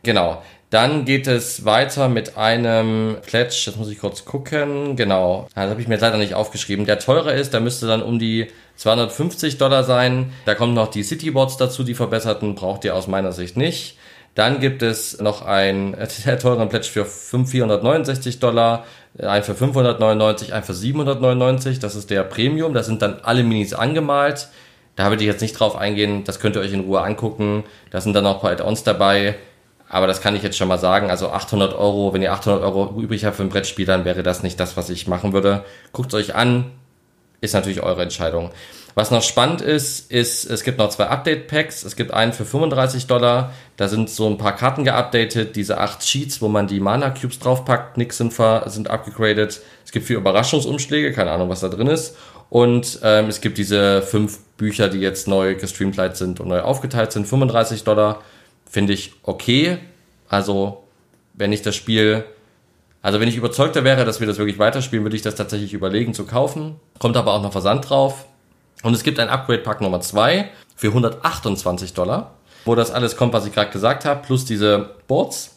Genau. Dann geht es weiter mit einem Pledge, das muss ich kurz gucken, genau, das habe ich mir leider nicht aufgeschrieben, der teurer ist, der müsste dann um die 250 Dollar sein. Da kommen noch die Citybots dazu, die verbesserten, braucht ihr aus meiner Sicht nicht. Dann gibt es noch ein sehr teuren Pledge für 469 Dollar, ein für 599, ein für 799, das ist der Premium, da sind dann alle Minis angemalt. Da würde ich jetzt nicht drauf eingehen, das könnt ihr euch in Ruhe angucken. Da sind dann auch ein paar Add-ons dabei. Aber das kann ich jetzt schon mal sagen. Also 800 Euro, wenn ihr 800 Euro übrig habt für ein Brettspiel, dann wäre das nicht das, was ich machen würde. Guckt euch an. Ist natürlich eure Entscheidung. Was noch spannend ist, ist, es gibt noch zwei Update-Packs. Es gibt einen für 35 Dollar. Da sind so ein paar Karten geupdatet. Diese acht Sheets, wo man die Mana-Cubes draufpackt. Nix sind, sind abgegradet. Es gibt vier Überraschungsumschläge. Keine Ahnung, was da drin ist. Und ähm, es gibt diese fünf Bücher, die jetzt neu gestreamlined sind und neu aufgeteilt sind. 35 Dollar finde ich okay. Also, wenn ich das Spiel, also wenn ich überzeugter wäre, dass wir das wirklich weiterspielen, würde ich das tatsächlich überlegen zu kaufen. Kommt aber auch noch Versand drauf. Und es gibt ein Upgrade-Pack Nummer 2 für 128 Dollar, wo das alles kommt, was ich gerade gesagt habe, plus diese Boards,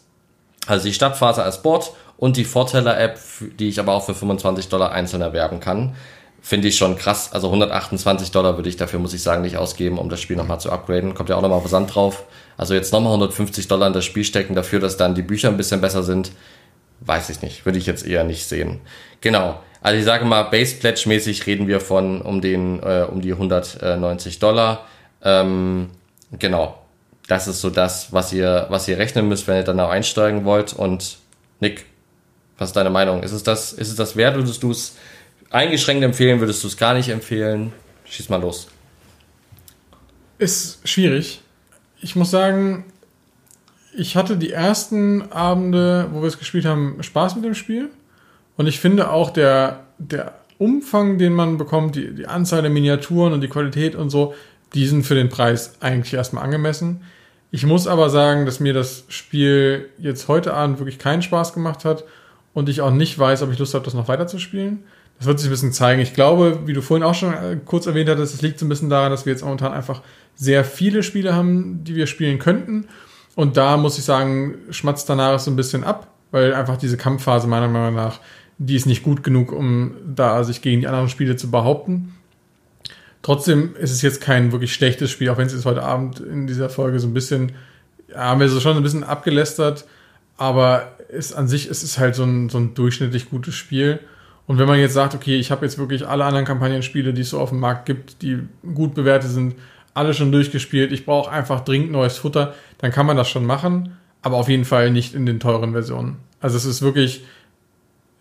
also die Stadtphase als Board und die Vorteller-App, die ich aber auch für 25 Dollar einzeln erwerben kann finde ich schon krass. Also 128 Dollar würde ich dafür, muss ich sagen, nicht ausgeben, um das Spiel nochmal zu upgraden. Kommt ja auch nochmal Versand drauf. Also jetzt nochmal 150 Dollar in das Spiel stecken dafür, dass dann die Bücher ein bisschen besser sind. Weiß ich nicht. Würde ich jetzt eher nicht sehen. Genau. Also ich sage mal, Base Pledge mäßig reden wir von um den, äh, um die 190 Dollar. Ähm, genau. Das ist so das, was ihr, was ihr rechnen müsst, wenn ihr dann auch einsteigen wollt. Und Nick, was ist deine Meinung? Ist es das, ist es das wert? Würdest du es eingeschränkt empfehlen? Würdest du es gar nicht empfehlen? Schieß mal los. Ist schwierig. Ich muss sagen, ich hatte die ersten Abende, wo wir es gespielt haben, Spaß mit dem Spiel. Und ich finde auch der, der Umfang, den man bekommt, die, die Anzahl der Miniaturen und die Qualität und so, die sind für den Preis eigentlich erstmal angemessen. Ich muss aber sagen, dass mir das Spiel jetzt heute Abend wirklich keinen Spaß gemacht hat und ich auch nicht weiß, ob ich Lust habe, das noch weiter zu spielen. Das wird sich ein bisschen zeigen. Ich glaube, wie du vorhin auch schon äh, kurz erwähnt hattest, es liegt so ein bisschen daran, dass wir jetzt momentan einfach sehr viele Spiele haben, die wir spielen könnten. Und da muss ich sagen, schmatzt danach so ein bisschen ab, weil einfach diese Kampfphase meiner Meinung nach, die ist nicht gut genug, um da sich gegen die anderen Spiele zu behaupten. Trotzdem ist es jetzt kein wirklich schlechtes Spiel, auch wenn es heute Abend in dieser Folge so ein bisschen, ja, haben wir so schon ein bisschen abgelästert, aber es an sich es ist halt so ein, so ein durchschnittlich gutes Spiel. Und wenn man jetzt sagt, okay, ich habe jetzt wirklich alle anderen Kampagnenspiele, die es so auf dem Markt gibt, die gut bewertet sind, alle schon durchgespielt, ich brauche einfach dringend neues Futter, dann kann man das schon machen, aber auf jeden Fall nicht in den teuren Versionen. Also es ist wirklich,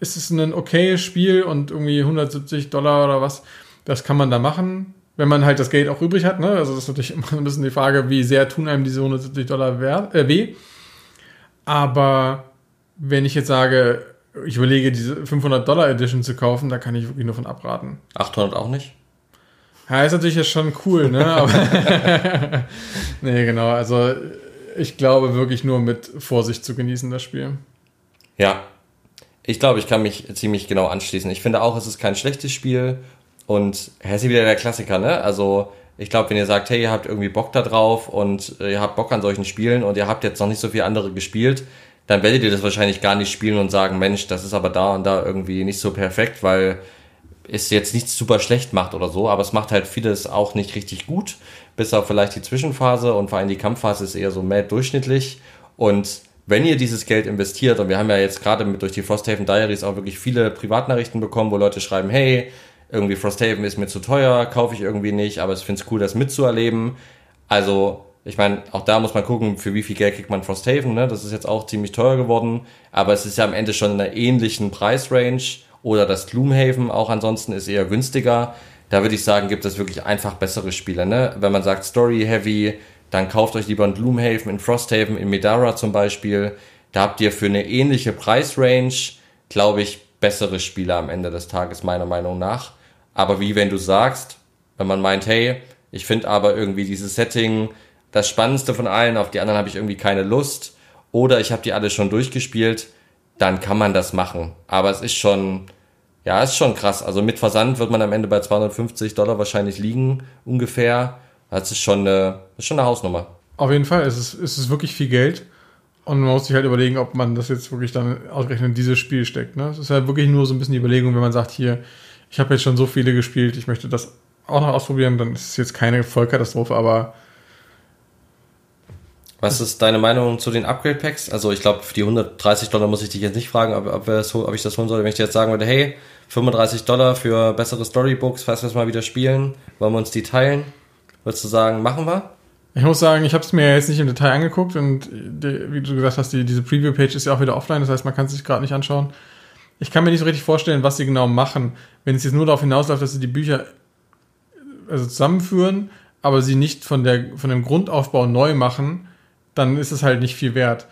es ist ein okayes Spiel und irgendwie 170 Dollar oder was, das kann man da machen, wenn man halt das Geld auch übrig hat. Ne? Also das ist natürlich immer ein bisschen die Frage, wie sehr tun einem diese 170 Dollar äh, weh. Aber wenn ich jetzt sage, ich überlege, diese 500 Dollar Edition zu kaufen, da kann ich wirklich nur von abraten. 800 auch nicht? Ja, ist natürlich jetzt schon cool, ne? Aber nee, genau. Also ich glaube wirklich nur mit Vorsicht zu genießen, das Spiel. Ja. Ich glaube, ich kann mich ziemlich genau anschließen. Ich finde auch, es ist kein schlechtes Spiel. Und ist wieder der Klassiker, ne? Also ich glaube, wenn ihr sagt, hey, ihr habt irgendwie Bock da drauf und äh, ihr habt Bock an solchen Spielen und ihr habt jetzt noch nicht so viele andere gespielt, dann werdet ihr das wahrscheinlich gar nicht spielen und sagen, Mensch, das ist aber da und da irgendwie nicht so perfekt, weil es jetzt nichts super schlecht macht oder so, aber es macht halt vieles auch nicht richtig gut, bis auf vielleicht die Zwischenphase und vor allem die Kampfphase ist eher so mad durchschnittlich und wenn ihr dieses Geld investiert, und wir haben ja jetzt gerade mit durch die Frosthaven Diaries auch wirklich viele Privatnachrichten bekommen, wo Leute schreiben, hey, irgendwie Frosthaven ist mir zu teuer, kaufe ich irgendwie nicht, aber ich finde es cool, das mitzuerleben. Also, ich meine, auch da muss man gucken, für wie viel Geld kriegt man Frosthaven, ne? Das ist jetzt auch ziemlich teuer geworden, aber es ist ja am Ende schon in einer ähnlichen Preisrange oder das Gloomhaven auch ansonsten ist eher günstiger. Da würde ich sagen, gibt es wirklich einfach bessere Spiele, ne? Wenn man sagt Story Heavy, dann kauft euch lieber ein Gloomhaven in Frosthaven in Medara zum Beispiel. Da habt ihr für eine ähnliche Preisrange, glaube ich, bessere Spiele am Ende des Tages, meiner Meinung nach. Aber wie wenn du sagst, wenn man meint, hey, ich finde aber irgendwie dieses Setting das Spannendste von allen, auf die anderen habe ich irgendwie keine Lust, oder ich habe die alle schon durchgespielt, dann kann man das machen. Aber es ist schon, ja, ist schon krass. Also mit Versand wird man am Ende bei 250 Dollar wahrscheinlich liegen, ungefähr. Das ist schon eine, ist schon eine Hausnummer. Auf jeden Fall, es ist, es ist wirklich viel Geld. Und man muss sich halt überlegen, ob man das jetzt wirklich dann ausgerechnet in dieses Spiel steckt. Ne? Es ist halt wirklich nur so ein bisschen die Überlegung, wenn man sagt, hier, ich habe jetzt schon so viele gespielt, ich möchte das auch noch ausprobieren, dann ist es jetzt keine Vollkatastrophe, aber. Was ist deine Meinung zu den Upgrade-Packs? Also ich glaube, für die 130 Dollar muss ich dich jetzt nicht fragen, ob, ob, das, ob ich das holen soll. Wenn ich dir jetzt sagen würde, hey, 35 Dollar für bessere Storybooks, falls wir es mal wieder spielen, wollen wir uns die teilen? Würdest du sagen, machen wir? Ich muss sagen, ich habe es mir jetzt nicht im Detail angeguckt und die, wie du gesagt hast, die, diese Preview-Page ist ja auch wieder offline, das heißt, man kann es sich gerade nicht anschauen. Ich kann mir nicht so richtig vorstellen, was sie genau machen, wenn es jetzt nur darauf hinausläuft, dass sie die Bücher also zusammenführen, aber sie nicht von, der, von dem Grundaufbau neu machen, dann ist es halt nicht viel wert.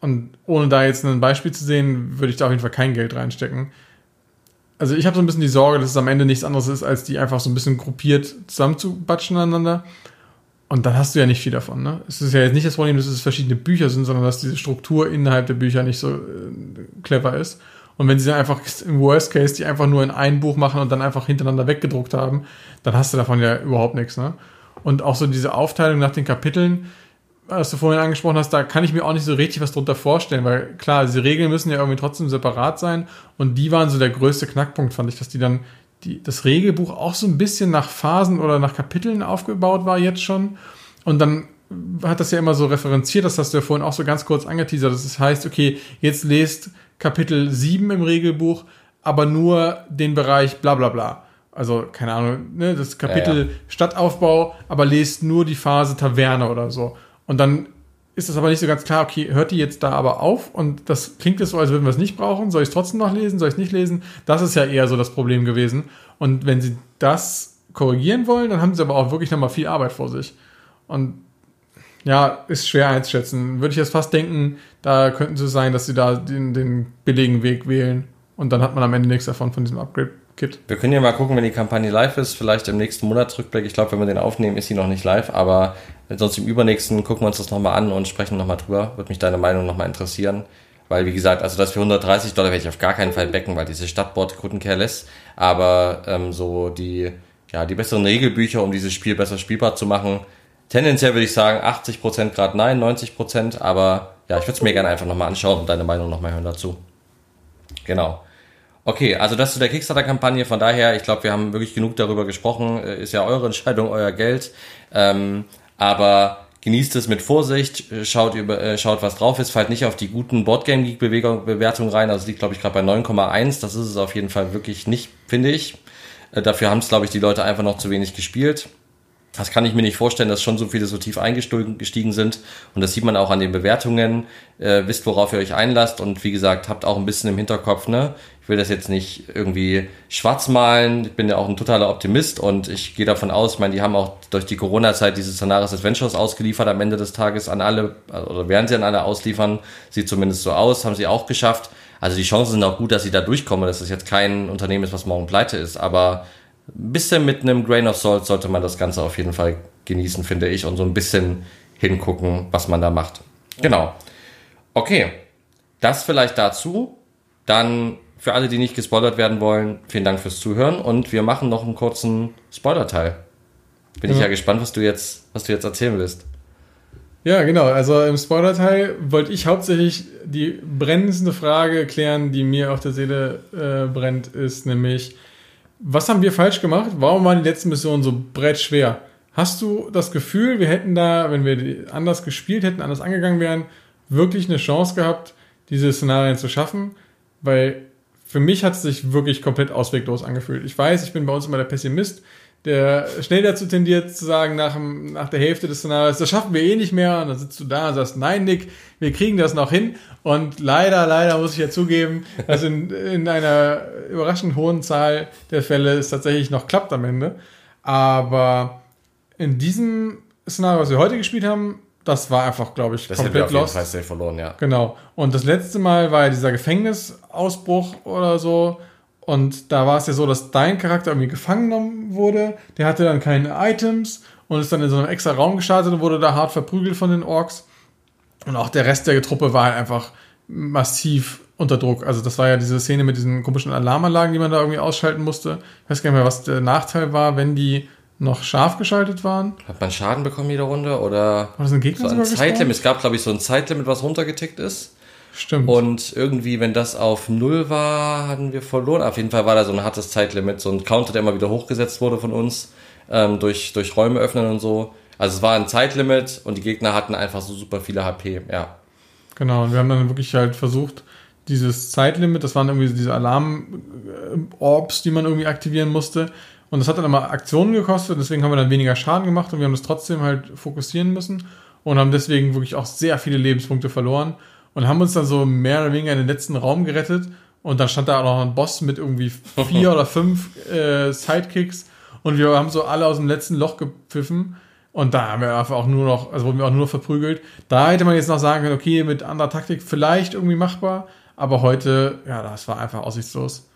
Und ohne da jetzt ein Beispiel zu sehen, würde ich da auf jeden Fall kein Geld reinstecken. Also ich habe so ein bisschen die Sorge, dass es am Ende nichts anderes ist, als die einfach so ein bisschen gruppiert zusammenzubatschen aneinander. Und dann hast du ja nicht viel davon. Ne? Es ist ja jetzt nicht das Problem, dass es verschiedene Bücher sind, sondern dass diese Struktur innerhalb der Bücher nicht so äh, clever ist. Und wenn sie dann einfach im Worst Case die einfach nur in ein Buch machen und dann einfach hintereinander weggedruckt haben, dann hast du davon ja überhaupt nichts. Ne? Und auch so diese Aufteilung nach den Kapiteln, was du vorhin angesprochen hast, da kann ich mir auch nicht so richtig was drunter vorstellen, weil klar, diese Regeln müssen ja irgendwie trotzdem separat sein und die waren so der größte Knackpunkt, fand ich, dass die dann die, das Regelbuch auch so ein bisschen nach Phasen oder nach Kapiteln aufgebaut war jetzt schon. Und dann hat das ja immer so referenziert, das hast du ja vorhin auch so ganz kurz angeteasert. Das heißt, okay, jetzt lest Kapitel 7 im Regelbuch, aber nur den Bereich bla bla bla. Also, keine Ahnung, ne, das Kapitel ja, ja. Stadtaufbau, aber lest nur die Phase Taverne oder so. Und dann ist es aber nicht so ganz klar, okay, hört die jetzt da aber auf und das klingt jetzt so, als würden wir es nicht brauchen. Soll ich es trotzdem noch lesen? Soll ich es nicht lesen? Das ist ja eher so das Problem gewesen. Und wenn sie das korrigieren wollen, dann haben sie aber auch wirklich nochmal viel Arbeit vor sich. Und ja, ist schwer einzuschätzen. Würde ich jetzt fast denken, da könnten sie sein, dass sie da den, den billigen Weg wählen und dann hat man am Ende nichts davon von diesem Upgrade-Kit. Wir können ja mal gucken, wenn die Kampagne live ist, vielleicht im nächsten Monatsrückblick. Ich glaube, wenn wir den aufnehmen, ist sie noch nicht live, aber Sonst im übernächsten gucken wir uns das nochmal an und sprechen nochmal drüber. Würde mich deine Meinung nochmal interessieren. Weil, wie gesagt, also das für 130 Dollar werde ich auf gar keinen Fall becken, weil diese Stadtboard Kruttenkerles. Aber ähm, so die, ja, die besseren Regelbücher, um dieses Spiel besser spielbar zu machen, tendenziell würde ich sagen 80% gerade nein, 90%. Aber ja, ich würde es mir gerne einfach nochmal anschauen und deine Meinung nochmal hören dazu. Genau. Okay, also das zu der Kickstarter-Kampagne. Von daher, ich glaube, wir haben wirklich genug darüber gesprochen. Ist ja eure Entscheidung, euer Geld. Ähm, aber genießt es mit Vorsicht, äh, schaut über, äh, schaut was drauf ist, fallt nicht auf die guten Boardgame Geek Bewertungen rein, also liegt glaube ich gerade bei 9,1, das ist es auf jeden Fall wirklich nicht, finde ich. Äh, dafür haben es glaube ich die Leute einfach noch zu wenig gespielt. Das kann ich mir nicht vorstellen, dass schon so viele so tief eingestiegen sind. Und das sieht man auch an den Bewertungen. Äh, wisst, worauf ihr euch einlasst. Und wie gesagt, habt auch ein bisschen im Hinterkopf, ne? Ich will das jetzt nicht irgendwie schwarz malen. Ich bin ja auch ein totaler Optimist und ich gehe davon aus, ich meine, die haben auch durch die Corona-Zeit diese Szenaris Adventures ausgeliefert am Ende des Tages an alle, oder werden sie an alle ausliefern. Sieht zumindest so aus, haben sie auch geschafft. Also die Chancen sind auch gut, dass sie da durchkommen, dass das jetzt kein Unternehmen ist, was morgen pleite ist. Aber ein bisschen mit einem Grain of Salt sollte man das Ganze auf jeden Fall genießen, finde ich, und so ein bisschen hingucken, was man da macht. Genau. Okay. Das vielleicht dazu. Dann für alle, die nicht gespoilert werden wollen, vielen Dank fürs Zuhören und wir machen noch einen kurzen Spoiler-Teil. Bin ja. ich ja gespannt, was du jetzt, was du jetzt erzählen willst. Ja, genau. Also im Spoiler-Teil wollte ich hauptsächlich die brennendste Frage klären, die mir auf der Seele äh, brennt, ist nämlich, was haben wir falsch gemacht? Warum waren die letzten Missionen so brettschwer? Hast du das Gefühl, wir hätten da, wenn wir anders gespielt hätten, anders angegangen wären, wirklich eine Chance gehabt, diese Szenarien zu schaffen? Weil für mich hat es sich wirklich komplett ausweglos angefühlt. Ich weiß, ich bin bei uns immer der Pessimist, der schnell dazu tendiert zu sagen, nach, dem, nach der Hälfte des Szenarios, das schaffen wir eh nicht mehr. Und dann sitzt du da und sagst, nein, Nick, wir kriegen das noch hin. Und leider, leider muss ich ja zugeben, dass in, in einer überraschend hohen Zahl der Fälle es tatsächlich noch klappt am Ende. Aber in diesem Szenario, was wir heute gespielt haben, das war einfach, glaube ich, das komplett wir jeden Fall verloren, ja. Genau. Und das letzte Mal war ja dieser Gefängnisausbruch oder so. Und da war es ja so, dass dein Charakter irgendwie gefangen genommen wurde. Der hatte dann keine Items und ist dann in so einem extra Raum gestartet und wurde da hart verprügelt von den Orks. Und auch der Rest der Truppe war halt einfach massiv unter Druck. Also das war ja diese Szene mit diesen komischen Alarmanlagen, die man da irgendwie ausschalten musste. Ich weiß gar nicht mehr, was der Nachteil war, wenn die noch scharf geschaltet waren. Hat man Schaden bekommen jede Runde oder war das ein Gegner so ein Zeitlimit? Es gab glaube ich so ein Zeitlimit, was runtergetickt ist. Stimmt. Und irgendwie, wenn das auf Null war, hatten wir verloren. Auf jeden Fall war da so ein hartes Zeitlimit, so ein Counter, der immer wieder hochgesetzt wurde von uns, ähm, durch, durch Räume öffnen und so. Also es war ein Zeitlimit und die Gegner hatten einfach so super viele HP, ja. Genau, und wir haben dann wirklich halt versucht, dieses Zeitlimit, das waren irgendwie diese Alarm-Orbs, die man irgendwie aktivieren musste. Und das hat dann immer Aktionen gekostet, deswegen haben wir dann weniger Schaden gemacht und wir haben das trotzdem halt fokussieren müssen und haben deswegen wirklich auch sehr viele Lebenspunkte verloren und haben uns dann so mehr oder weniger in den letzten Raum gerettet. Und dann stand da auch noch ein Boss mit irgendwie vier oder fünf äh, Sidekicks. Und wir haben so alle aus dem letzten Loch gepfiffen. Und da haben wir einfach auch nur noch, also wurden wir auch nur noch verprügelt. Da hätte man jetzt noch sagen können, okay, mit anderer Taktik vielleicht irgendwie machbar. Aber heute, ja, das war einfach aussichtslos.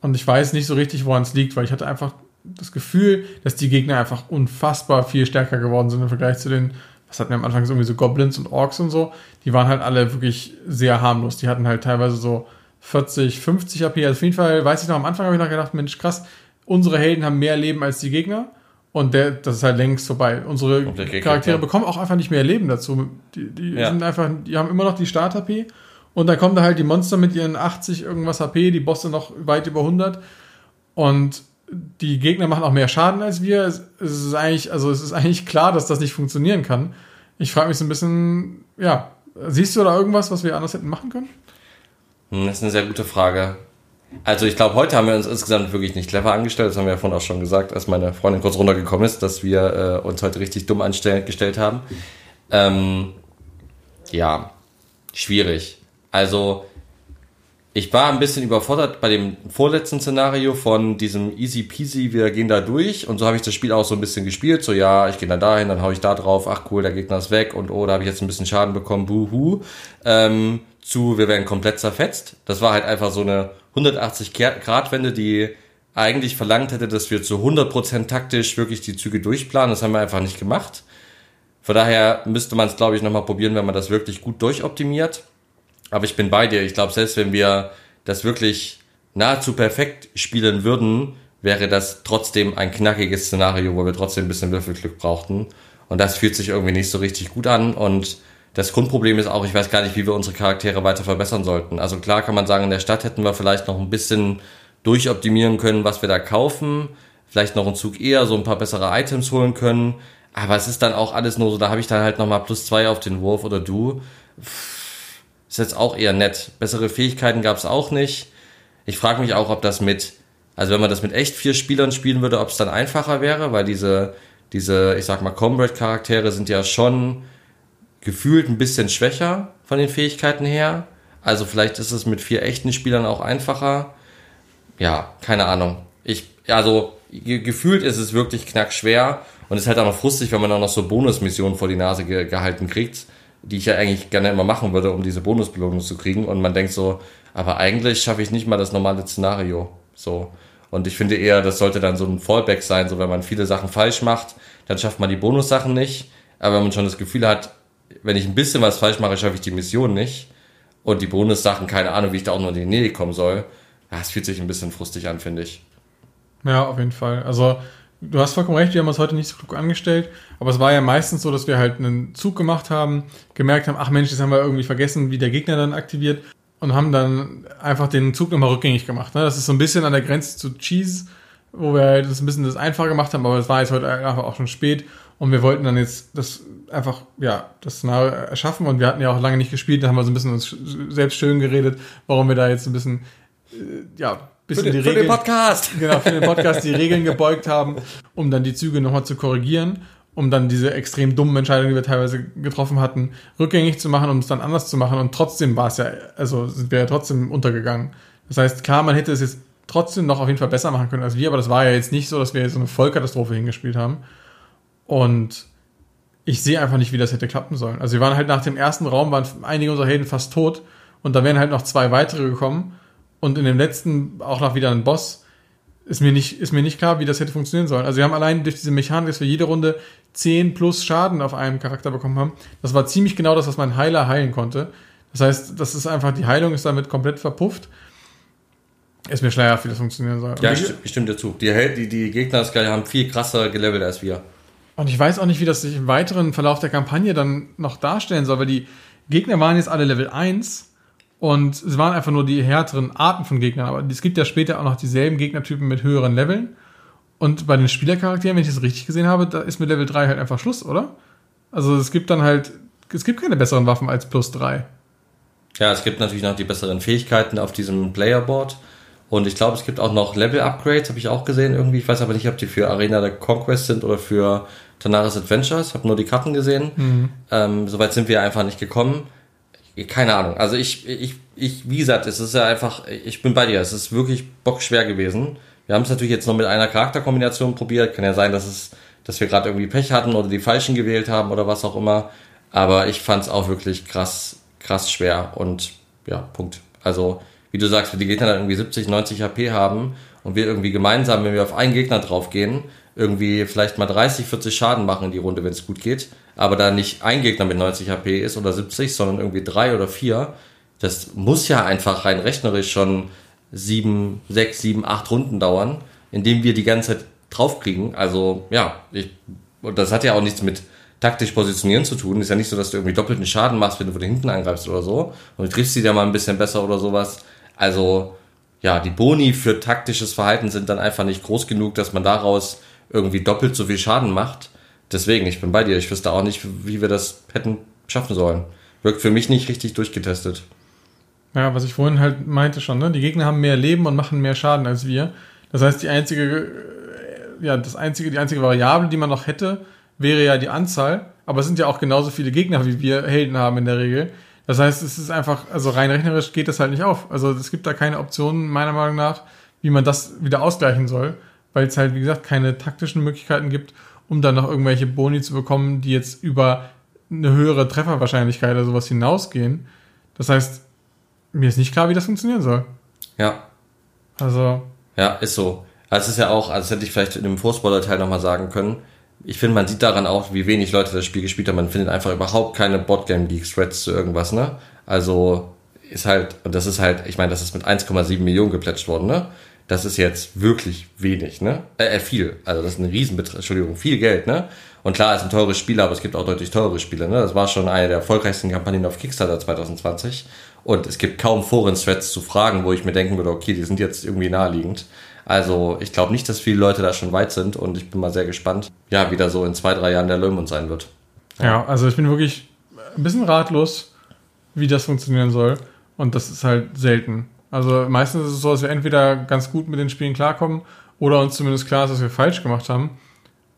Und ich weiß nicht so richtig, woran es liegt, weil ich hatte einfach das Gefühl, dass die Gegner einfach unfassbar viel stärker geworden sind im Vergleich zu den das hatten wir am Anfang irgendwie so Goblins und Orks und so, die waren halt alle wirklich sehr harmlos. Die hatten halt teilweise so 40, 50 AP. Also auf jeden Fall, weiß ich noch, am Anfang habe ich noch gedacht, Mensch, krass, unsere Helden haben mehr Leben als die Gegner. Und der, das ist halt längst vorbei. Unsere Charaktere bekommen auch einfach nicht mehr Leben dazu. Die, die ja. sind einfach, die haben immer noch die Start-HP. Und dann kommen da halt die Monster mit ihren 80 irgendwas HP, die Bosse noch weit über 100. Und die Gegner machen auch mehr Schaden als wir. Es ist eigentlich, also es ist eigentlich klar, dass das nicht funktionieren kann. Ich frage mich so ein bisschen, ja, siehst du da irgendwas, was wir anders hätten machen können? Hm, das ist eine sehr gute Frage. Also ich glaube, heute haben wir uns insgesamt wirklich nicht clever angestellt. Das haben wir ja vorhin auch schon gesagt, als meine Freundin kurz runtergekommen ist, dass wir äh, uns heute richtig dumm angestellt haben. Ähm, ja, schwierig. Also ich war ein bisschen überfordert bei dem vorletzten Szenario von diesem easy peasy, wir gehen da durch. Und so habe ich das Spiel auch so ein bisschen gespielt, so ja, ich gehe dann dahin, dann hau ich da drauf, ach cool, der Gegner ist weg. Und oh, da habe ich jetzt ein bisschen Schaden bekommen, buhu, ähm, zu wir werden komplett zerfetzt. Das war halt einfach so eine 180 Grad Wende, die eigentlich verlangt hätte, dass wir zu 100% taktisch wirklich die Züge durchplanen, das haben wir einfach nicht gemacht. Von daher müsste man es, glaube ich, nochmal probieren, wenn man das wirklich gut durchoptimiert. Aber ich bin bei dir. Ich glaube, selbst wenn wir das wirklich nahezu perfekt spielen würden, wäre das trotzdem ein knackiges Szenario, wo wir trotzdem ein bisschen Würfelglück brauchten. Und das fühlt sich irgendwie nicht so richtig gut an. Und das Grundproblem ist auch, ich weiß gar nicht, wie wir unsere Charaktere weiter verbessern sollten. Also klar kann man sagen, in der Stadt hätten wir vielleicht noch ein bisschen durchoptimieren können, was wir da kaufen. Vielleicht noch einen Zug eher so ein paar bessere Items holen können. Aber es ist dann auch alles nur so, da habe ich dann halt nochmal plus zwei auf den Wurf oder du. Pff ist jetzt auch eher nett. Bessere Fähigkeiten gab es auch nicht. Ich frage mich auch, ob das mit, also wenn man das mit echt vier Spielern spielen würde, ob es dann einfacher wäre, weil diese, diese, ich sag mal, Comrade-Charaktere sind ja schon gefühlt ein bisschen schwächer von den Fähigkeiten her. Also vielleicht ist es mit vier echten Spielern auch einfacher. Ja, keine Ahnung. Ich, also gefühlt ist es wirklich knackschwer und ist halt auch noch frustig, wenn man auch noch so Bonusmissionen vor die Nase ge gehalten kriegt die ich ja eigentlich gerne immer machen würde, um diese Bonusbelohnung zu kriegen. Und man denkt so, aber eigentlich schaffe ich nicht mal das normale Szenario. So. Und ich finde eher, das sollte dann so ein Fallback sein, so wenn man viele Sachen falsch macht, dann schafft man die Bonussachen nicht. Aber wenn man schon das Gefühl hat, wenn ich ein bisschen was falsch mache, schaffe ich die Mission nicht. Und die Bonussachen, keine Ahnung, wie ich da auch nur in die Nähe kommen soll, ja, es fühlt sich ein bisschen frustig an, finde ich. Ja, auf jeden Fall. Also, du hast vollkommen recht, wir haben uns heute nicht so klug angestellt, aber es war ja meistens so, dass wir halt einen Zug gemacht haben, gemerkt haben, ach Mensch, das haben wir irgendwie vergessen, wie der Gegner dann aktiviert und haben dann einfach den Zug nochmal rückgängig gemacht. Ne? Das ist so ein bisschen an der Grenze zu Cheese, wo wir halt ein bisschen das einfach gemacht haben, aber es war jetzt heute einfach auch schon spät und wir wollten dann jetzt das einfach, ja, das Szenario erschaffen und wir hatten ja auch lange nicht gespielt, da haben wir so ein bisschen uns selbst schön geredet, warum wir da jetzt ein bisschen, äh, ja, bisschen Für den, die für den Regeln, Podcast! genau, für den Podcast die Regeln gebeugt haben, um dann die Züge nochmal zu korrigieren, um dann diese extrem dummen Entscheidungen, die wir teilweise getroffen hatten, rückgängig zu machen, um es dann anders zu machen und trotzdem war es ja, also sind wir ja trotzdem untergegangen. Das heißt, klar, man hätte es jetzt trotzdem noch auf jeden Fall besser machen können als wir, aber das war ja jetzt nicht so, dass wir jetzt so eine Vollkatastrophe hingespielt haben. Und ich sehe einfach nicht, wie das hätte klappen sollen. Also wir waren halt nach dem ersten Raum, waren einige unserer Helden fast tot und da wären halt noch zwei weitere gekommen und in dem letzten auch noch wieder ein Boss. Ist mir nicht, ist mir nicht klar, wie das hätte funktionieren sollen. Also wir haben allein durch diese Mechanik, dass wir jede Runde 10 plus Schaden auf einem Charakter bekommen haben. Das war ziemlich genau das, was mein Heiler heilen konnte. Das heißt, das ist einfach, die Heilung ist damit komplett verpufft. Ist mir schleierhaft, wie das funktionieren soll. Ja, ich, ich stimme dir zu. Die, die, die Gegner haben viel krasser gelevelt als wir. Und ich weiß auch nicht, wie das sich im weiteren Verlauf der Kampagne dann noch darstellen soll, weil die Gegner waren jetzt alle Level 1 und es waren einfach nur die härteren Arten von Gegnern. Aber es gibt ja später auch noch dieselben Gegnertypen mit höheren Leveln. Und bei den Spielercharakteren, wenn ich das richtig gesehen habe, da ist mit Level 3 halt einfach Schluss, oder? Also es gibt dann halt, es gibt keine besseren Waffen als plus 3. Ja, es gibt natürlich noch die besseren Fähigkeiten auf diesem Playerboard. Und ich glaube, es gibt auch noch Level-Upgrades, habe ich auch gesehen irgendwie. Ich weiß aber nicht, ob die für Arena der Conquest sind oder für Tanaris Adventures. Habe nur die Karten gesehen. Ähm, Soweit sind wir einfach nicht gekommen. Keine Ahnung. Also ich, ich, ich, wie gesagt, es ist ja einfach, ich bin bei dir. Es ist wirklich bockschwer gewesen. Wir haben es natürlich jetzt nur mit einer Charakterkombination probiert. Kann ja sein, dass es, dass wir gerade irgendwie Pech hatten oder die falschen gewählt haben oder was auch immer. Aber ich fand es auch wirklich krass, krass schwer und ja, Punkt. Also, wie du sagst, wenn die Gegner dann irgendwie 70, 90 HP haben und wir irgendwie gemeinsam, wenn wir auf einen Gegner draufgehen, irgendwie vielleicht mal 30, 40 Schaden machen in die Runde, wenn es gut geht, aber da nicht ein Gegner mit 90 HP ist oder 70, sondern irgendwie drei oder vier, das muss ja einfach rein rechnerisch schon sieben, sechs, sieben, acht Runden dauern, indem wir die ganze Zeit draufkriegen. Also, ja, ich, das hat ja auch nichts mit taktisch positionieren zu tun. Ist ja nicht so, dass du irgendwie doppelten Schaden machst, wenn du von hinten angreifst oder so. Und du triffst sie da mal ein bisschen besser oder sowas. Also, ja, die Boni für taktisches Verhalten sind dann einfach nicht groß genug, dass man daraus irgendwie doppelt so viel Schaden macht. Deswegen, ich bin bei dir. Ich wüsste auch nicht, wie wir das hätten schaffen sollen. Wirkt für mich nicht richtig durchgetestet. Ja, was ich vorhin halt meinte schon, ne? Die Gegner haben mehr Leben und machen mehr Schaden als wir. Das heißt, die einzige, äh, ja, das einzige, die einzige Variable, die man noch hätte, wäre ja die Anzahl. Aber es sind ja auch genauso viele Gegner, wie wir Helden haben in der Regel. Das heißt, es ist einfach, also rein rechnerisch geht das halt nicht auf. Also es gibt da keine Optionen, meiner Meinung nach, wie man das wieder ausgleichen soll. Weil es halt, wie gesagt, keine taktischen Möglichkeiten gibt, um dann noch irgendwelche Boni zu bekommen, die jetzt über eine höhere Trefferwahrscheinlichkeit oder sowas hinausgehen. Das heißt, mir ist nicht klar, wie das funktionieren soll. Ja, Also, Ja, ist so. Also es ist ja auch, also das hätte ich vielleicht in dem Vorspoiler-Teil nochmal sagen können. Ich finde, man sieht daran auch, wie wenig Leute das Spiel gespielt haben. Man findet einfach überhaupt keine Boardgame-League-Threads zu irgendwas, ne? Also ist halt, und das ist halt, ich meine, das ist mit 1,7 Millionen geplätscht worden, ne? Das ist jetzt wirklich wenig, ne? Äh, äh viel. Also das ist ein Riesenbetrag, Entschuldigung, viel Geld, ne? Und klar, es sind teure Spiele, aber es gibt auch deutlich teure Spiele, ne? Das war schon eine der erfolgreichsten Kampagnen auf Kickstarter 2020. Und es gibt kaum Foren-Threads zu Fragen, wo ich mir denken würde, okay, die sind jetzt irgendwie naheliegend. Also ich glaube nicht, dass viele Leute da schon weit sind und ich bin mal sehr gespannt, ja, wie da so in zwei, drei Jahren der Löwen sein wird. ja, also ich bin wirklich ein bisschen ratlos, wie das funktionieren soll. Und das ist halt selten. Also meistens ist es so, dass wir entweder ganz gut mit den Spielen klarkommen oder uns zumindest klar ist, dass wir falsch gemacht haben.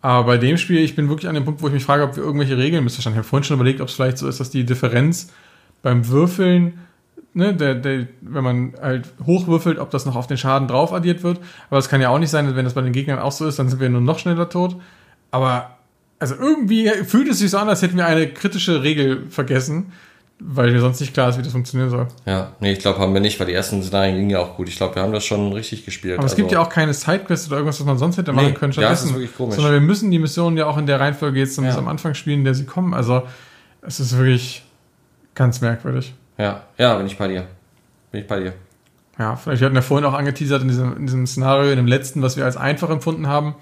Aber bei dem Spiel, ich bin wirklich an dem Punkt, wo ich mich frage, ob wir irgendwelche Regeln missverstanden haben. Ich habe vorhin schon überlegt, ob es vielleicht so ist, dass die Differenz beim Würfeln, ne, der, der, wenn man halt hochwürfelt, ob das noch auf den Schaden drauf addiert wird. Aber es kann ja auch nicht sein, wenn das bei den Gegnern auch so ist, dann sind wir nur noch schneller tot. Aber also irgendwie fühlt es sich so an, als hätten wir eine kritische Regel vergessen, weil mir sonst nicht klar ist, wie das funktionieren soll. Ja, nee, ich glaube, haben wir nicht, weil die ersten Szenarien gingen ja auch gut. Ich glaube, wir haben das schon richtig gespielt. Aber es gibt ja auch keine Sidequests oder irgendwas, was man sonst hätte machen Nee, können ja, das ist wirklich komisch. Sondern wir müssen die Missionen ja auch in der Reihenfolge jetzt Ja. am Anfang spielen, in der sie kommen. Also es ist wirklich ganz merkwürdig. Ja, ja, bin ich bei dir. Bin ich bei dir. ja, vielleicht hatten wir vorhin auch angeteasert in diesem, in diesem Szenario, in dem letzten, was wir als einfach empfunden haben,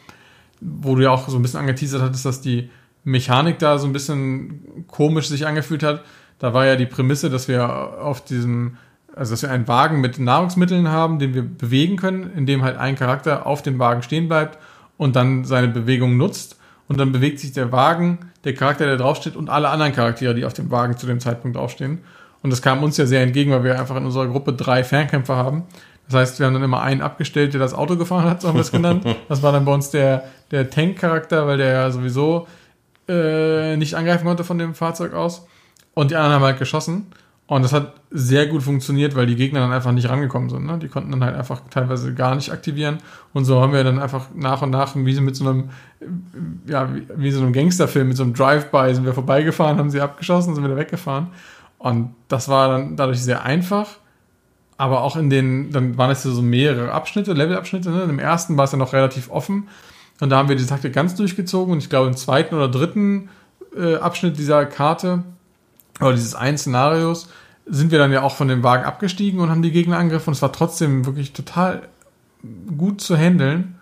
wo du ja auch so ein bisschen angeteasert hattest, dass die Mechanik da so ein bisschen komisch sich angefühlt hat. Da war ja die Prämisse, dass wir auf diesem, also dass wir einen Wagen mit Nahrungsmitteln haben, den wir bewegen können, indem halt ein Charakter auf dem Wagen stehen bleibt und dann seine Bewegung nutzt. Und dann bewegt sich der Wagen, der Charakter, der draufsteht, und alle anderen Charaktere, die auf dem Wagen zu dem Zeitpunkt draufstehen. Und das kam uns ja sehr entgegen, weil wir einfach in unserer Gruppe drei Fernkämpfer haben. Das heißt, wir haben dann immer einen abgestellt, der das Auto gefahren hat, so haben wir es genannt. Das war dann bei uns der, der Tank-Charakter, weil der ja sowieso äh, nicht angreifen konnte von dem Fahrzeug aus. Und die anderen haben halt geschossen. Und das hat sehr gut funktioniert, weil die Gegner dann einfach nicht rangekommen sind. Ne? Die konnten dann halt einfach teilweise gar nicht aktivieren. Und so haben wir dann einfach nach und nach, wie mit so einem, ja, wie, so einem Gangsterfilm, mit so einem Drive-By sind wir vorbeigefahren, haben sie abgeschossen, sind wieder weggefahren. Und das war dann dadurch sehr einfach. Aber auch in den, dann waren es so mehrere Abschnitte, Levelabschnitte. Ne? Im ersten war es ja noch relativ offen. Und da haben wir die Taktik ganz durchgezogen. Und ich glaube, im zweiten oder dritten äh, Abschnitt dieser Karte, oder dieses einen Szenarios, sind wir dann ja auch von dem Wagen abgestiegen und haben die Gegner angegriffen. Und es war trotzdem wirklich total gut zu handeln.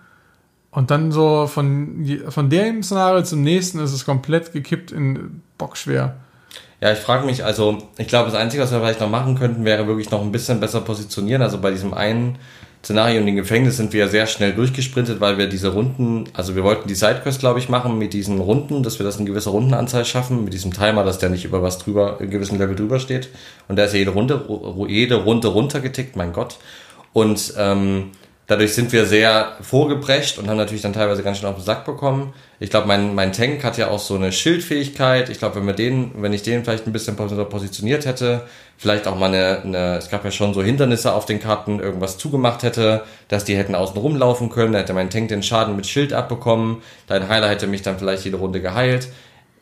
Und dann so von, von dem Szenario zum nächsten ist es komplett gekippt in bockschwer. Ja, ich frage mich, also ich glaube, das Einzige, was wir vielleicht noch machen könnten, wäre wirklich noch ein bisschen besser positionieren. Also bei diesem einen Szenario in den Gefängnis sind wir ja sehr schnell durchgesprintet, weil wir diese Runden, also wir wollten die Sidequest, glaube ich, machen mit diesen Runden, dass wir das in gewisser Rundenanzahl schaffen, mit diesem Timer, dass der nicht über was drüber, in gewissen Level drüber steht. Und da ist ja jede Runde, jede Runde runtergetickt, mein Gott. Und ähm, Dadurch sind wir sehr vorgeprescht und haben natürlich dann teilweise ganz schön auf den Sack bekommen. Ich glaube, mein, mein Tank hat ja auch so eine Schildfähigkeit. Ich glaube, wenn wir den, wenn ich den vielleicht ein bisschen positioniert hätte, vielleicht auch mal eine, eine, es gab ja schon so Hindernisse auf den Karten, irgendwas zugemacht hätte, dass die hätten außen rumlaufen können, dann hätte mein Tank den Schaden mit Schild abbekommen, dein Heiler hätte mich dann vielleicht jede Runde geheilt.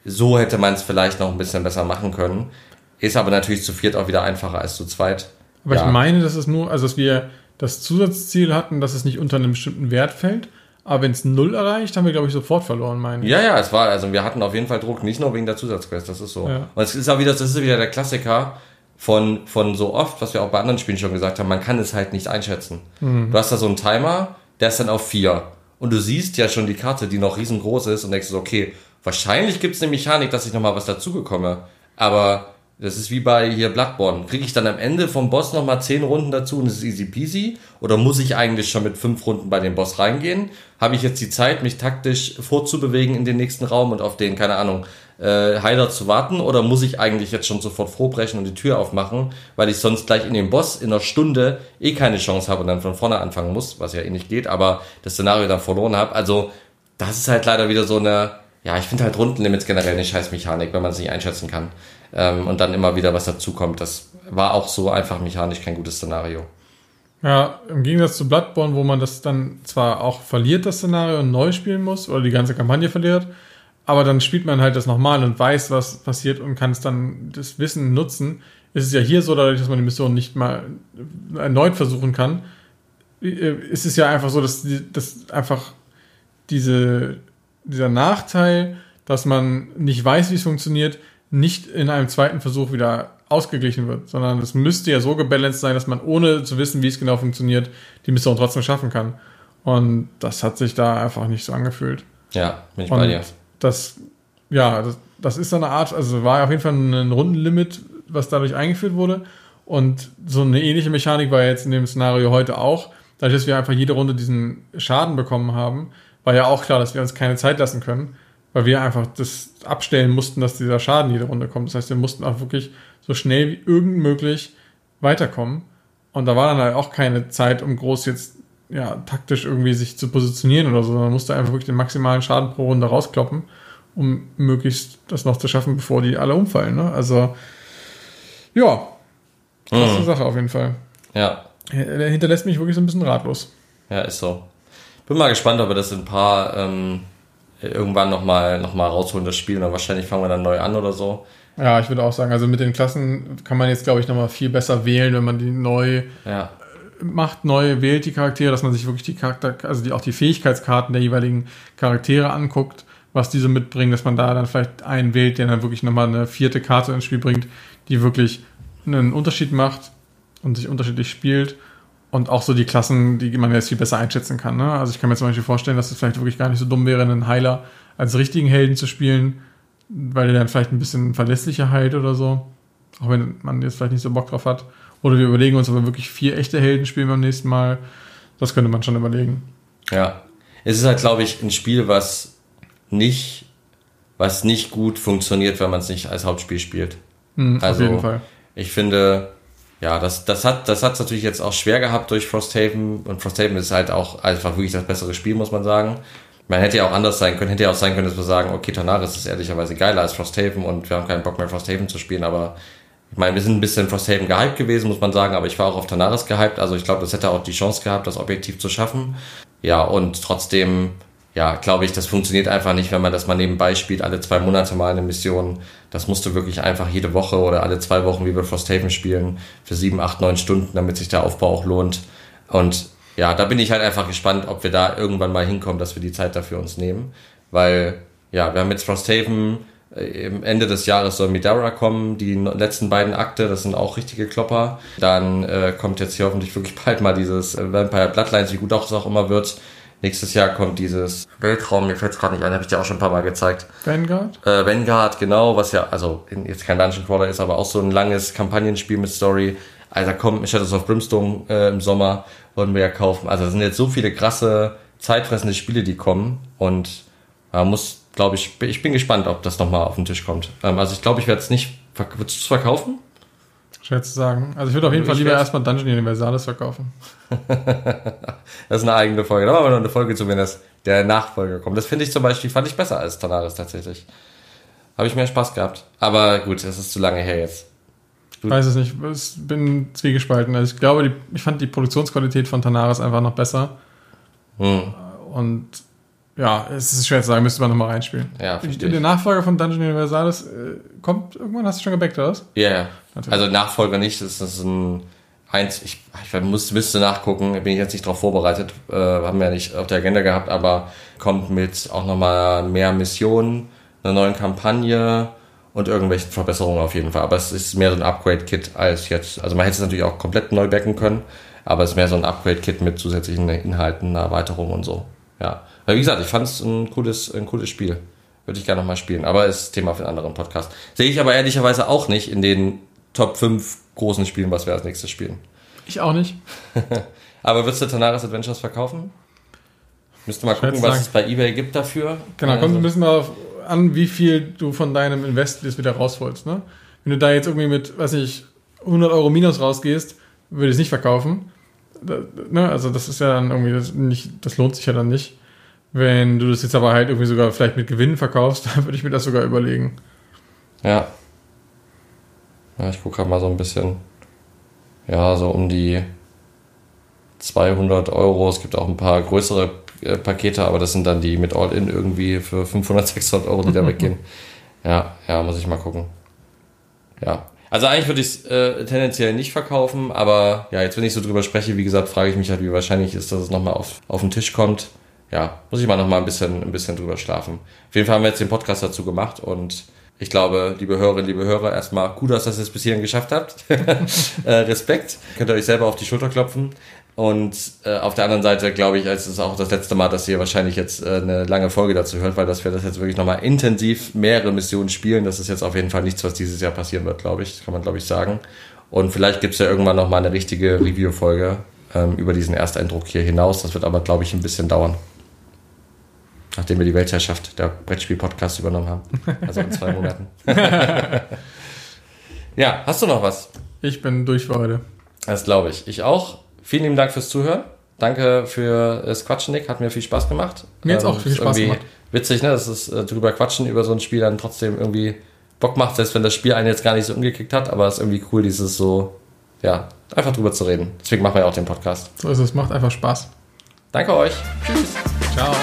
So hätte man es vielleicht noch ein bisschen besser machen können. Ist aber natürlich zu viert auch wieder einfacher als zu zweit. Aber ja. ich meine, dass es nur, also dass wir das Zusatzziel hatten, dass es nicht unter einem bestimmten Wert fällt. Aber wenn es null erreicht, haben wir, glaube ich, sofort verloren, meine ich. Ja, ja, es war, also wir hatten auf jeden Fall Druck, nicht nur wegen der Zusatzquest, das ist so. Ja. Und es ist auch wieder, das ist wieder der Klassiker von, von so oft, was wir auch bei anderen Spielen schon gesagt haben, man kann es halt nicht einschätzen. Mhm. Du hast da so einen Timer, der ist dann auf vier. Und du siehst ja schon die Karte, die noch riesengroß ist und denkst so, okay, wahrscheinlich gibt es eine Mechanik, dass ich nochmal was dazugekomme. Aber das ist wie bei hier Bloodborne. Kriege ich dann am Ende vom Boss nochmal zehn Runden dazu und es ist easy peasy? Oder muss ich eigentlich schon mit fünf Runden bei dem Boss reingehen? Habe ich jetzt die Zeit, mich taktisch vorzubewegen in den nächsten Raum und auf den, keine Ahnung, äh, Heiler zu warten? Oder muss ich eigentlich jetzt schon sofort vorbrechen und die Tür aufmachen, weil ich sonst gleich in den Boss in einer Stunde eh keine Chance habe und dann von vorne anfangen muss, was ja eh nicht geht, aber das Szenario dann verloren habe. Also, das ist halt leider wieder so eine, ja, ich finde halt Rundenlimits generell eine Scheißmechanik, wenn man es nicht einschätzen kann ähm, und dann immer wieder was dazukommt. Das war auch so einfach mechanisch kein gutes Szenario. Ja, im Gegensatz zu Bloodborne, wo man das dann zwar auch verliert, das Szenario, und neu spielen muss oder die ganze Kampagne verliert, aber dann spielt man halt das nochmal und weiß, was passiert und kann es dann das Wissen nutzen. Ist es ja hier so, dadurch, dass man die Mission nicht mal erneut versuchen kann, äh, ist es ja einfach so, dass, dass einfach diese, dieser Nachteil, dass man nicht weiß, wie es funktioniert, nicht in einem zweiten Versuch wieder ausgeglichen wird, sondern es müsste ja so gebalanced sein, dass man ohne zu wissen, wie es genau funktioniert, die Mission trotzdem schaffen kann. Und das hat sich da einfach nicht so angefühlt. Ja, bin ich Und bei dir. Das, ja, das, das ist so eine Art, also war auf jeden Fall ein Rundenlimit, was dadurch eingeführt wurde. Und so eine ähnliche Mechanik war jetzt in dem Szenario heute auch. Dadurch, dass wir einfach jede Runde diesen Schaden bekommen haben, war ja auch klar, dass wir uns keine Zeit lassen können weil wir einfach das abstellen mussten, dass dieser Schaden jede Runde kommt. Das heißt, wir mussten auch wirklich so schnell wie irgend möglich weiterkommen. Und da war dann halt auch keine Zeit, um groß jetzt ja, taktisch irgendwie sich zu positionieren oder so. Man musste einfach wirklich den maximalen Schaden pro Runde rauskloppen, um möglichst das noch zu schaffen, bevor die alle umfallen. Ne? Also, ja, ist eine Sache auf jeden Fall. Ja. Der hinterlässt mich wirklich so ein bisschen ratlos. Ja, ist so. Bin mal gespannt, ob wir das in ein paar ähm, irgendwann nochmal noch mal rausholen, das Spiel. Und wahrscheinlich fangen wir dann neu an oder so. Ja, ich würde auch sagen, also mit den Klassen kann man jetzt, glaube ich, nochmal viel besser wählen, wenn man die neu ja. macht, neu wählt die Charaktere, dass man sich wirklich die Charakter, also die, auch die Fähigkeitskarten der jeweiligen Charaktere anguckt, was diese mitbringen, dass man da dann vielleicht einen wählt, der dann wirklich nochmal eine vierte Karte ins Spiel bringt, die wirklich einen Unterschied macht und sich unterschiedlich spielt. Und auch so die Klassen, die man jetzt viel besser einschätzen kann. Ne? Also ich kann mir zum Beispiel vorstellen, dass es vielleicht wirklich gar nicht so dumm wäre, einen Heiler als richtigen Helden zu spielen, weil der dann vielleicht ein bisschen verlässlicher heilt oder so. Auch wenn man jetzt vielleicht nicht so Bock drauf hat. Oder wir überlegen uns, ob wir wirklich vier echte Helden spielen beim nächsten Mal. Das könnte man schon überlegen. Ja. Es ist halt, glaube ich, ein Spiel, was nicht, was nicht gut funktioniert, wenn man es nicht als Hauptspiel spielt. Hm, Also, auf jeden Fall. Ich finde, ja, das, das hat das hat's natürlich jetzt auch schwer gehabt durch Frosthaven und Frosthaven ist halt auch einfach wirklich das bessere Spiel, muss man sagen. Man hätte ja auch anders sein können, hätte ja auch sein können, dass wir sagen, okay, Tanaris ist ehrlicherweise geiler als Frosthaven und wir haben keinen Bock mehr Frosthaven zu spielen, aber ich meine, wir sind ein bisschen Frosthaven gehypt gewesen, muss man sagen, aber ich war auch auf Tanaris gehypt, also ich glaube, das hätte auch die Chance gehabt, das objektiv zu schaffen. Ja, und trotzdem, ja, glaube ich, das funktioniert einfach nicht, wenn man das mal nebenbei spielt, alle zwei Monate mal eine Mission. Das musst du wirklich einfach jede Woche oder alle zwei Wochen, wie wir Frosthaven spielen, für sieben, acht, neun Stunden, damit sich der Aufbau auch lohnt. Und ja, da bin ich halt einfach gespannt, ob wir da irgendwann mal hinkommen, dass wir die Zeit dafür uns nehmen. Weil, ja, wir haben jetzt Frosthaven, äh, Ende des Jahres soll Midara kommen, die letzten beiden Akte, das sind auch richtige Klopper. Dann äh, kommt jetzt hier hoffentlich wirklich bald mal dieses äh, Vampire Bloodlines, wie gut auch es auch immer wird. Nächstes Jahr kommt dieses Weltraum, mir fällt es gerade nicht ein, habe ich dir auch schon ein paar Mal gezeigt. Vanguard? Äh, Vanguard, genau, was ja, also in- jetzt kein Dungeon Crawler ist, aber auch so ein langes Kampagnenspiel mit Story. Also da kommt Shadows of Brimstone äh, im Sommer, wollen wir ja kaufen. Also da sind jetzt so viele krasse, zeitfressende Spiele, die kommen. Und man muss, glaube ich, ich bin gespannt, ob das nochmal auf den Tisch kommt. Ähm, also ich glaube, ich werde es nicht, würdest du es verkaufen? Schwer zu sagen. Also ich würde auf jeden Ich Fall lieber erstmal Dungeon Universalis verkaufen. Das ist eine eigene Folge. Da machen wir noch eine Folge zu, wenn das der Nachfolger kommt. Das finde ich zum Beispiel, fand ich besser als Tanaris tatsächlich. Habe ich mehr Spaß gehabt. Aber gut, es ist zu lange her jetzt. Ich weiß es nicht. Ich bin zwiegespalten. Also ich glaube, die, ich fand die Produktionsqualität von Tanaris einfach noch besser. Hm. Und ja, es ist schwer zu sagen, müsste man nochmal reinspielen. Ja, verstehe Der. Nachfolger von Dungeon Universalis äh, kommt irgendwann, hast du schon gebackt, oder was? Ja, ja. Natürlich. Also Nachfolger nicht, das ist ein eins, ich, ich muss, müsste nachgucken, bin ich jetzt nicht darauf vorbereitet, äh, haben wir ja nicht auf der Agenda gehabt, aber kommt mit auch nochmal mehr Missionen, einer neuen Kampagne und irgendwelchen Verbesserungen auf jeden Fall. Aber es ist mehr so ein Upgrade-Kit als jetzt, also man hätte es natürlich auch komplett neu backen können, aber es ist mehr so ein Upgrade-Kit mit zusätzlichen Inhalten, einer Erweiterung und so. Ja. Aber wie gesagt, ich fand es ein cooles, ein cooles Spiel. Würde ich gerne nochmal spielen. Aber ist Thema für einen anderen Podcast. Sehe ich aber ehrlicherweise auch nicht in den Top 5 großen Spielen, was wir als nächstes spielen. Ich auch nicht. Aber würdest du Tanaris Adventures verkaufen? Müsste mal gucken, was es bei Ebay gibt dafür. Genau, kommt Also, ein bisschen darauf an, wie viel du von deinem Invest jetzt wieder rausholst. Ne? Wenn du da jetzt irgendwie mit, weiß nicht, 100 Euro Minus rausgehst, würde ich es nicht verkaufen. Da, ne? Also das ist ja dann irgendwie das, nicht, das lohnt sich ja dann nicht. Wenn du das jetzt aber halt irgendwie sogar vielleicht mit Gewinn verkaufst, dann würde ich mir das sogar überlegen. Ja. Ja, ich gucke gerade mal so ein bisschen. Ja, so um die 200 Euro. Es gibt auch ein paar größere äh, Pakete, aber das sind dann die mit All-In irgendwie für 500, 600 Euro, die da weggehen. Ja, ja, muss ich mal gucken. Ja. Also eigentlich würde ich es äh, tendenziell nicht verkaufen, aber ja, jetzt wenn ich so drüber spreche, wie gesagt, frage ich mich halt, wie wahrscheinlich ist, dass es nochmal auf, auf den Tisch kommt. Ja, muss ich mal nochmal ein bisschen, ein bisschen drüber schlafen. Auf jeden Fall haben wir jetzt den Podcast dazu gemacht und ich glaube, liebe Hörerinnen, liebe Hörer, erstmal cool, dass ihr es bis hierhin geschafft habt. äh, Respekt. Könnt ihr euch selber auf die Schulter klopfen. Und äh, auf der anderen Seite glaube ich, es ist auch das letzte Mal, dass ihr wahrscheinlich jetzt äh, eine lange Folge dazu hört, weil dass wir das jetzt wirklich nochmal intensiv mehrere Missionen spielen. Das ist jetzt auf jeden Fall nichts, was dieses Jahr passieren wird, glaube ich. Das kann man, glaube ich, sagen. Und vielleicht gibt es ja irgendwann nochmal eine richtige Review-Folge ähm, über diesen Ersteindruck hier hinaus. Das wird aber, glaube ich, ein bisschen dauern. Nachdem wir die Weltherrschaft der Brettspiel-Podcast übernommen haben. Also in zwei Monaten. ja, hast du noch was? Ich bin durch für heute. Das glaube ich. Ich auch. Vielen lieben Dank fürs Zuhören. Danke für das Quatschen, Nick. Hat mir viel Spaß gemacht. Mir hat's Ähm, auch viel ist Spaß irgendwie gemacht. Witzig, ne? dass es äh, drüber quatschen über so ein Spiel dann trotzdem irgendwie Bock macht, selbst wenn das Spiel einen jetzt gar nicht so umgekickt hat. Aber es ist irgendwie cool, dieses so, ja, einfach drüber zu reden. Deswegen machen wir ja auch den Podcast. So ist es, macht einfach Spaß. Danke euch. Tschüss. Ciao.